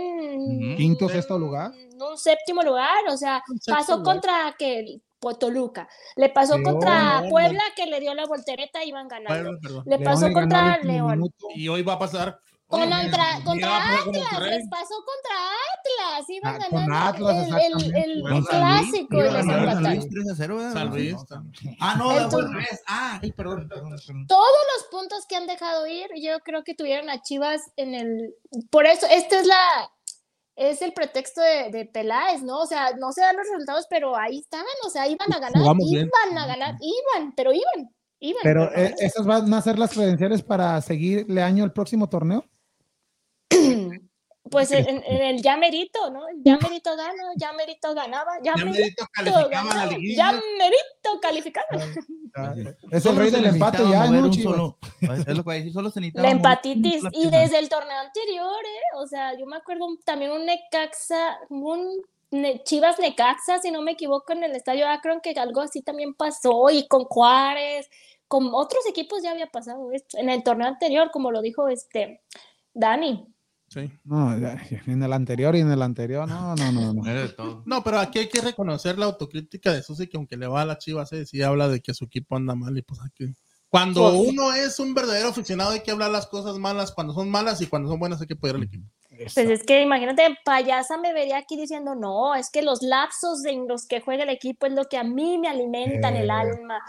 Ujú. Quinto, sexto lugar. en un séptimo lugar, o sea, pasó lugar. contra que Toluca, le pasó León, contra. Puebla que le dio la voltereta y iban ganando. Perdón. Le León pasó contra León. Y hoy va a pasar. Contra, contra con Atlas, les pasó contra Atlas, iban Ah, con ganando Atlas, el, el, el clásico y San empataron. Luis 3 a 0, ¿verdad? San Luis. Ah, no, Entonces-. Ah, ay, perdón, perdón, perdón. Todos los puntos que han dejado ir, yo creo que tuvieron a Chivas en el... Por eso, este es la... Es el pretexto de, de Peláez, ¿no? O sea, no se dan los resultados, pero ahí estaban, o sea, iban a ganar, Jugamos bien. iban a ganar, iban, pero iban, iban. Pero no eh, esas van a ser las credenciales para seguirle año al próximo torneo. Pues en, en el ya merito, ¿no? Ya merito gana, ya merito ganaba, ya, Ya merito calificaba ganaba, ya merito calificaba. Es el rey del empate ya, ¿no, solo- Es lo que voy a decir, solo se La un empatitis. Y desde el torneo anterior, ¿eh? O sea, yo me acuerdo también un Necaxa, un Chivas Necaxa, si no me equivoco, en el estadio Akron, que algo así también pasó, y con Juárez, con otros equipos ya había pasado esto, en el torneo anterior, como lo dijo este Dani. Sí. No, en el anterior y en el anterior, no, no, no. no. No, pero aquí hay que reconocer la autocrítica de Susi, que aunque le va a la Chivas, eh, sí habla de que su equipo anda mal y pues aquí. Cuando Pues- uno es un verdadero aficionado hay que hablar las cosas malas cuando son malas y cuando son buenas hay que apoyar al equipo. Pues es que imagínate, payasa me vería aquí diciendo, no, es que los lapsos en los que juega el equipo es lo que a mí me alimentan el Eh. alma.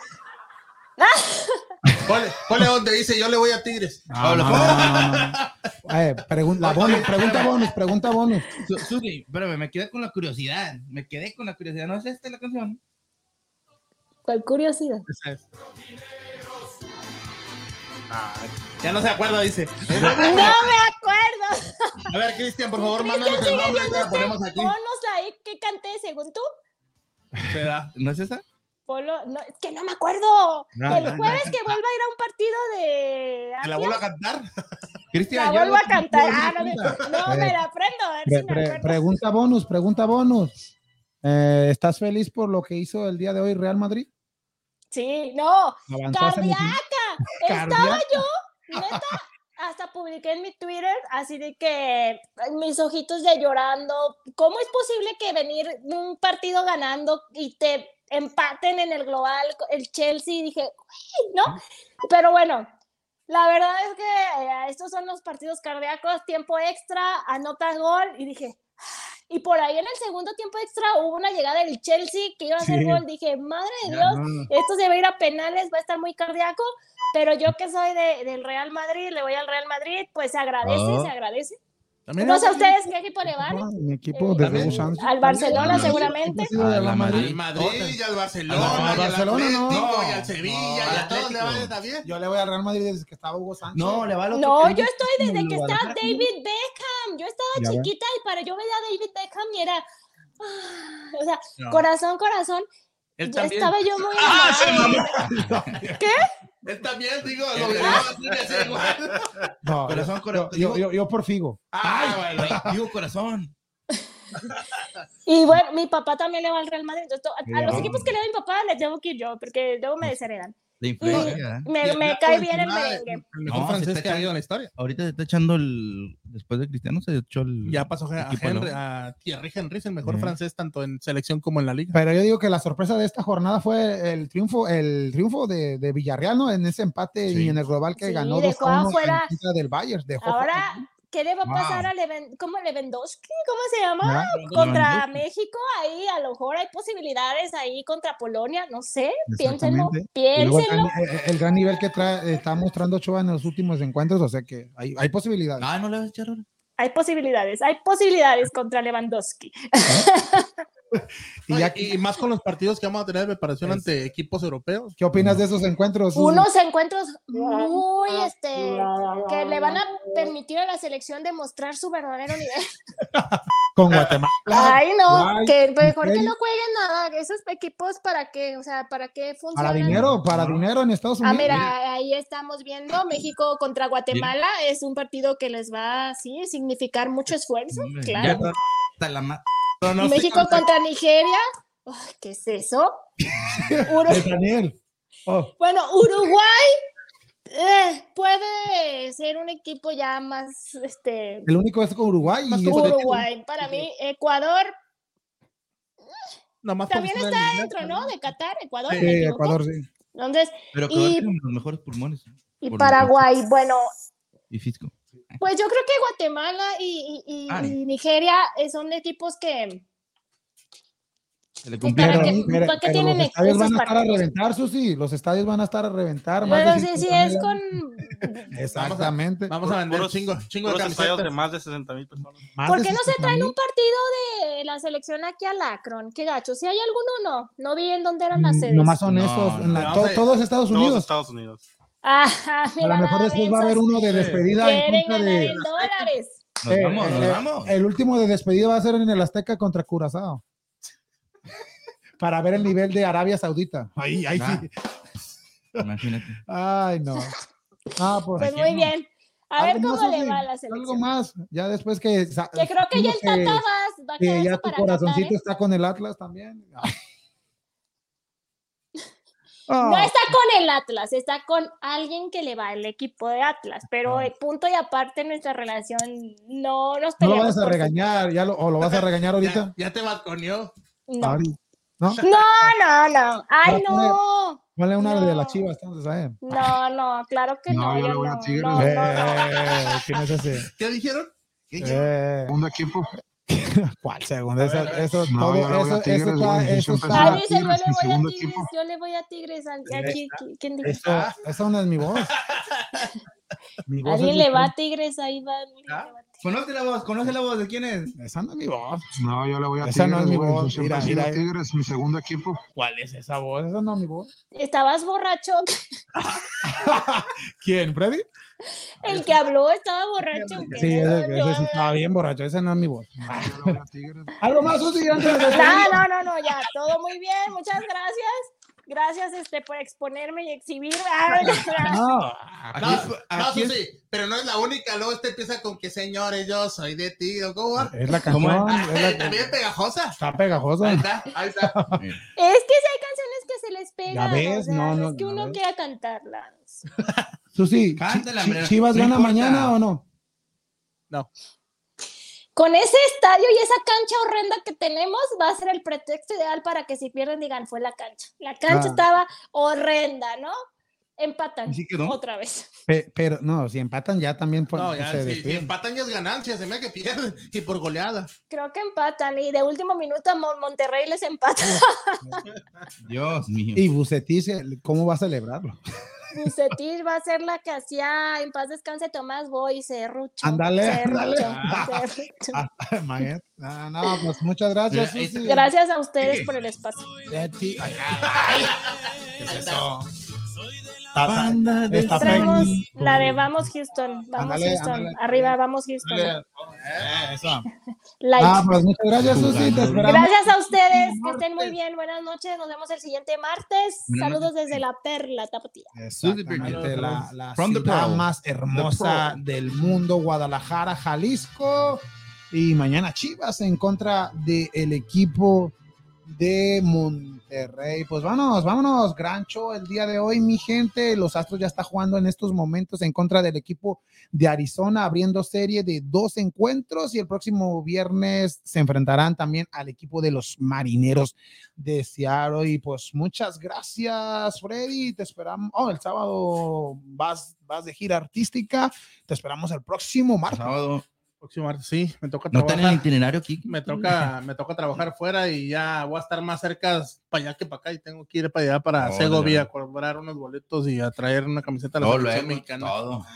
¿Cuál, cuál es donde dice yo le voy a Tigres? No, no, no, no, no. Eh, pregun- la bonus, pregunta bonus, pregunta bonus. Su- Susi, espérame, me quedé con la curiosidad. Me quedé con la curiosidad. ¿No es esta la canción? Cuál curiosidad. Es. Ah, ya no se acuerda, dice. No me acuerdo. A ver, Cristian, por favor, mándanos el nombre la ponemos aquí. Ponnos ahí que canté según tú. ¿No es esa? Ponlo, no, es que no me acuerdo. No, el no, jueves que vuelva a ir a un partido de. ¿Que la vuelvo a cantar? Cristian, la vuelvo a cantar. Ah, no, me, me la aprendo. A ver Pre- si me pre- pregunta bonus, pregunta bonus. Eh, ¿Estás feliz por lo que hizo el día de hoy Real Madrid? Sí, no. Avanzó a semifinales. Cardíaca. Estaba yo, neta, hasta publiqué en mi Twitter, así de que mis ojitos de llorando. ¿Cómo es posible que venir un partido ganando y te empaten en el global el Chelsea? Dije, "Uy", ¿no? Pero bueno, la verdad es que eh, estos son los partidos cardíacos, tiempo extra, anotas gol y dije. Y por ahí en el segundo tiempo extra hubo una llegada del Chelsea que iba a hacer Sí. gol. Dije, madre de Dios, esto se va a ir a penales, va a estar muy cardíaco, pero yo que soy de- del Real Madrid, le voy al Real Madrid, pues se agradece, Oh. se agradece. También No sé a ustedes qué equipo le van, Mi equipo Eh, de al Barcelona seguramente. Ah, Madrid. Al Madrid y al Barcelona, al Barcelona no. Y al Sevilla, no, y al a todos le van también. Yo le voy al Real Madrid desde que estaba Hugo Sánchez. No, le va al otro No, yo estoy desde que estaba. David Beckham. Yo estaba chiquita y para yo veía a David Beckham y era. ah, o sea, No. corazón, corazón. Estaba yo muy Ah, se enamorada. Él también, digo, lo de- veo así, así, igual. No, Corazón, corazón. yo, yo, yo por Figo. Ah, Ay, bueno. digo corazón. Y bueno, mi papá también le va al Real Madrid. Entonces, to- a, a los equipos que le va mi papá les tengo que ir yo, porque luego me desheredan. La influencia. Me, cae bien el merengue. El mejor No, francés está que ha en la historia. Ahorita se está echando el. Después de Cristiano se echó el. Ya pasó a, equipo, Henry, ¿no? a Thierry Henry, es el mejor Sí. francés tanto en selección como en la liga. Pero yo digo que la sorpresa de esta jornada fue el triunfo, el triunfo de, de Villarreal, ¿no? En ese empate Sí. y en el global que Sí, ganó dejó 2 a 1 afuera- en contra del Bayern. Dejó Ahora, ¿qué le va a Wow. pasar a Leven, ¿cómo Lewandowski? ¿Cómo se llama? ¿verdad? Contra. México, ahí a lo mejor hay posibilidades ahí contra Polonia, no sé, piénsenlo, luego el, piénsenlo. gran, eh, el gran nivel que trae, está mostrando Ochoa en los últimos encuentros, o sea que hay, hay posibilidades. Ah, no le vas a echar ahora. Hay posibilidades, hay posibilidades contra Lewandowski. y No, ya, y, y más con los partidos que vamos a tener de preparación Es- ante equipos europeos. ¿Qué opinas de esos encuentros? Unos encuentros muy, este, que le van a permitir a la selección demostrar su verdadero nivel. con Guatemala. Ay, no, Ay, que mejor que no jueguen nada. Esos equipos, ¿para qué? O sea, ¿para qué funcionan? Para dinero, para dinero en Estados Ah, Unidos. mira, ahí estamos viendo México contra Guatemala. Es un partido que les va, sí, significar mucho esfuerzo, claro. ya la No, México contra Nigeria. ¿Qué es eso? Daniel. Oh, bueno, Uruguay eh, puede ser un equipo ya más, este, el único es con Uruguay. Más y Uruguay. Para mí, Ecuador también está dentro, ¿no? De Qatar, Ecuador. Ecuador, sí. Entonces, Pero Y- que tiene los mejores pulmones. y Por- Paraguay, bueno, Y físico. Pues yo creo que Guatemala y, y- y- y Nigeria eh, son equipos que, Se le complica. para Pero, qué- pero- para qué pero tienen los estadios van a estar a partidos? reventar, Susi. Los estadios van a estar a reventar. más bueno, de sí, 50 sí es con... Exactamente. Vamos a vender chingo, chingo de estadios de más de 60 mil personas. Más ¿Por qué no se 60 traen un partido de la selección aquí a Lacron? Qué gacho. Si hay alguno, no. No vi en dónde eran las sedes. Mm, Nomás son No, esos. en la- no. to- a- todos Estados Todos Unidos. Estados Unidos. Ah, A lo mejor después va a haber uno de despedida en Quieren ganar de. en dólares. Nos Eh, vamos, nos eh, vamos. El último de despedida va a ser en el Azteca contra Curazao. Para ver el nivel de Arabia Saudita. Ahí, ahí Ah. sí. Imagínate. Ay, no. Ah, pues. Pues muy bien. A ver algo cómo le va a la Algo selección. más. Ya después que. Que creo que ya el Tata va, a que quedarse ya tu para corazoncito Qatar, ¿eh? está con el Atlas también. No Ah, está con el Atlas, está con alguien que le va al equipo de Atlas, pero eh, punto y aparte nuestra relación no nos no lo peleamos vas a regañar, ya lo, o lo vas a regañar ahorita. Ya, ya te balconeó. No. Ari, ¿No? no, no, no. Ay, no. Ponle una de No. las chivas, entonces, ¿eh? No, no, claro que no. No, yo a no, no, no. Eh, ¿Quién es ese? ¿Qué dijeron? Eh, Segundo equipo. ¿Cuál segundo? Eso, eso, No, todo, yo le voy a eso, Tigres, eso está, eso está, Ah, dice, yo Tigres, le voy a Tigres, equipo. yo le voy a Tigres. al- Aquí, ¿qui- ¿quién dijo? eso, eso no es mi voz. Mi voz ¿Alguien le va a. Tigres? Ahí va. ¿Ah? Tigres. Conoce la voz, conoce la voz de quién es. Esa no es mi voz. No, yo le voy a Esa no es Tigres, mi voz, mira, sido mira. Tigres, mi segundo equipo. ¿Cuál es esa voz? Esa no es mi voz. ¿Estabas borracho? ¿Quién? ¿Freddy? El que habló estaba borracho. Sí, ese, No, ese sí estaba bien borracho. Esa no es mi voz. Yo le voy a Tigres. ¿Algo más, Susi? No, no, no, no, ya, todo muy bien, muchas gracias. Gracias este, por exponerme y exhibir. Ah, No, Aquí, No, no, aquí sí, pero no es la única. Luego este empieza con que señores, yo soy de ti. ¿o ¿Cómo va? es la ¿Cómo canción. es? es la- También pegajosa. está pegajosa. Ahí está, ahí está. Es que si hay canciones que se les pegan. ves, o sea, no, no, es que ya uno ves. quiera cantarlas. Susi, hombre. ¿Chivas No gana importa. mañana o no? Con ese estadio y esa cancha horrenda que tenemos, va a ser el pretexto ideal para que si pierden digan fue la cancha. La cancha Ah. estaba horrenda, ¿no? Empatan ¿Y sí quedó? otra vez. Pe- pero no, si empatan ya también pues, No, ya, se si, empatan ya es ganancia, se me que pierden y por goleada. Creo que empatan y de último minuto Mon- Monterrey les empata. Dios mío. Y Bucetich, ¿cómo va a celebrarlo? Bucetich va a ser la que hacía en paz descanse Tomás Boy, Cerrucho. Ándale, ándale. Ah. No, no, pues muchas gracias. Susi. Gracias a ustedes por el espacio. De ti. Ay, ay, ¿Qué es eso? Está- Banda de está Traemos feliz. la de Vamos Houston, vamos Ándale, Houston, ándale. arriba vamos Houston. Eso. Like. Ah, pues muchas gracias, Susi. Te esperamos. Gracias a ustedes, que estén muy bien, buenas noches, nos vemos el siguiente martes. Buenas Saludos desde la Perla Tapatía. Exactamente, la, la From the ciudad más hermosa del mundo, Guadalajara, Jalisco. Y mañana Chivas en contra del equipo de Monterrey. Monterrey. Pues vámonos, vámonos, Grancho, el día de hoy, mi gente. Los Astros ya está jugando en estos momentos en contra del equipo de Arizona, abriendo serie de dos encuentros y el próximo viernes se enfrentarán también al equipo de los Marineros de Seattle. Y pues muchas gracias, Freddy. Te esperamos. Oh, el sábado vas, vas de gira artística. Te esperamos el próximo martes. Próximo martes, sí, me toca No está en el trabajar. itinerario aquí. Me toca, me toca trabajar fuera y ya voy a estar más cerca para allá que para acá y tengo que ir para allá para Órale. Segovia a comprar unos boletos y a traer una camiseta de la Todo, selección luego, mexicana. todo.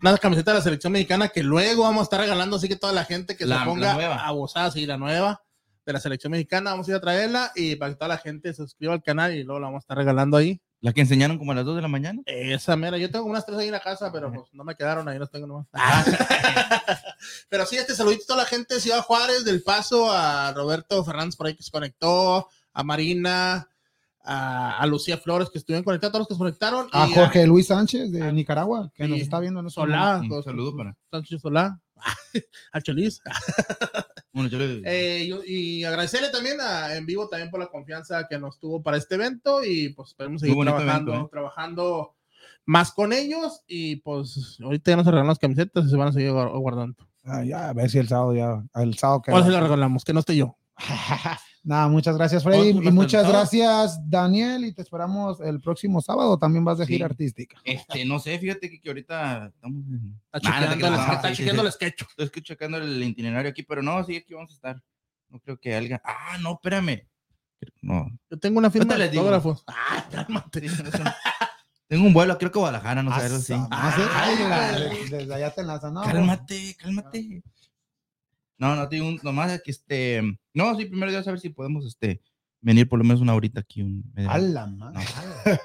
Una camiseta de la selección mexicana que luego vamos a estar regalando, así que toda la gente que La- se ponga a gozar, sí, la nueva de la selección mexicana, vamos a ir a traerla y para que toda la gente se suscriba al canal y luego la vamos a estar regalando ahí. La que enseñaron como a las 2 de la mañana. Esa mera, yo tengo unas tres ahí en la casa, pero pues no me quedaron ahí, los tengo nomás. pero sí, este saludito a toda la gente de Ciudad Juárez, del Paso, a Roberto Fernández por ahí que se conectó, a Marina, a, a Lucía Flores que estuvieron conectados, todos los que se conectaron. A y Jorge Luis Sánchez de Ah, Nicaragua, que nos está viendo en estos Solá, Un saludo para- Sánchez Solá, a Chelis. Bueno, yo le- Eh, y, y agradecerle también a, en vivo también por la confianza que nos tuvo para este evento y pues esperemos seguir trabajando, evento, ¿eh? trabajando más con ellos y pues ahorita ya nos regalan las camisetas y se van a seguir guar- guardando. Ah, ya, a ver si el sábado ya, el sábado que las regalamos, que no esté yo. Nada, muchas gracias, Freddy. Y muchas gracias, Daniel. Y te esperamos el próximo sábado. También vas de Sí. gira artística. Este, no sé, fíjate que, que ahorita estamos en... Está Ah, chequeando, el- no, sí, sí. sketch. Estoy checando el itinerario aquí, pero no, sí, aquí vamos a estar. No creo que alguien. Ah, no, espérame. No. Yo tengo una firma de autógrafos. Ah, cálmate. Sí, no sé. Tengo un vuelo, creo que a Guadalajara, no sé, algo así. Ah, sí. Ay, Ay, la- güey. desde allá te enlazan, ¿no? Cálmate, cálmate. No, no, tengo un, nomás que este. No, sí, primero Dios, a ver si podemos este, venir por lo menos una horita aquí. Un, media- A la madre.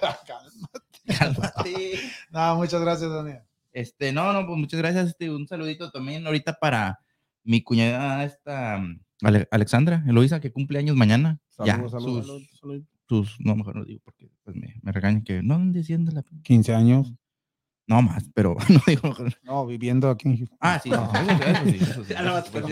Cálmate. No, muchas gracias, Daniel. Este, no, no, pues muchas gracias. Este, un saludito también ahorita para mi cuñada, esta mm, Ale- Alexandra Eloisa, que cumple años mañana. ya, Saludos, saludos. sus, sus- no, mejor no digo porque pues, me, me regañan que no diciendo la. 15 años. No más, pero no digo. No, viviendo aquí en Houston. Ah, sí, eso, eso sí, eso sí, pues.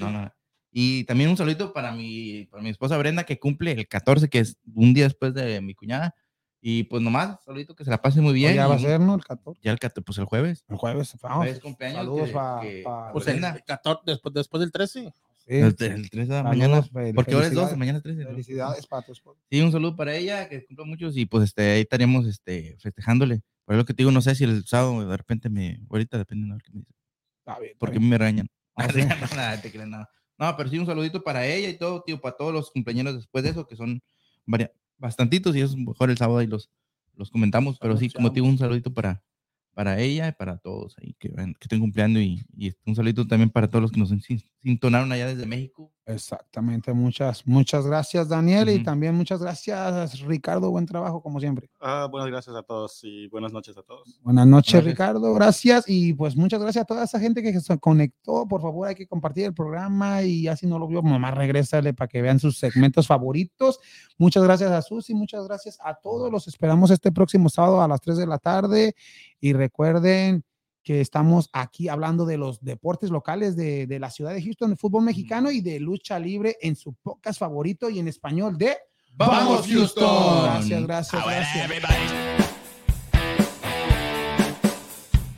No, no. Y también un saludito para mi, para mi esposa Brenda, que cumple el 14, que es un día después de mi cuñada. Y pues nomás, saludito, que se la pase muy bien. ya va a ser, ¿no? El 14. Ya el 14, pues el jueves. El jueves. Vamos. Jueves cumpleaños. Saludos que- pa- Pues el Brenda. 14, después, después del 13. Sí. El, el 3 de la mañana. Porque ahora es 12, felicidades. mañana es 13. ¿no? Felicidades para tu esposa. Sí, un saludo para ella, que cumpla muchos y pues este, ahí estaríamos este, festejándole. Por lo que te digo, no sé si el sábado de repente me, ahorita depende de lo que me dice, Está bien, porque bien. me regañan. Ah, sí. no, nada, te creas, nada. No, pero sí un saludito para ella y todo, tío, para todos los cumpleaños después de eso, que son varia- bastantitos y es mejor el sábado y los, los comentamos, pero sí, como te digo, un saludito para, para ella y para todos ahí que, que estén cumpliendo y, y un saludito también para todos los que nos sin- sintonaron allá desde México. Exactamente. Muchas, muchas gracias, Daniel. Y también muchas gracias, Ricardo. Buen trabajo, como siempre. Ah, buenas gracias a todos y buenas noches a todos. Buenas noches, Gracias. Ricardo. Gracias. Y pues muchas gracias a toda esa gente que se conectó. Por favor, hay que compartir el programa y ya si no lo vio, nomás regrésale para que vean sus segmentos favoritos. Muchas gracias a Susi, muchas gracias a todos. Los esperamos este próximo sábado a las 3 de la tarde. Y recuerden que estamos aquí hablando de los deportes locales de, de la ciudad de Houston, de fútbol mexicano y de lucha libre en su podcast favorito y en español de ¡Vamos, Houston! Gracias, gracias, gracias.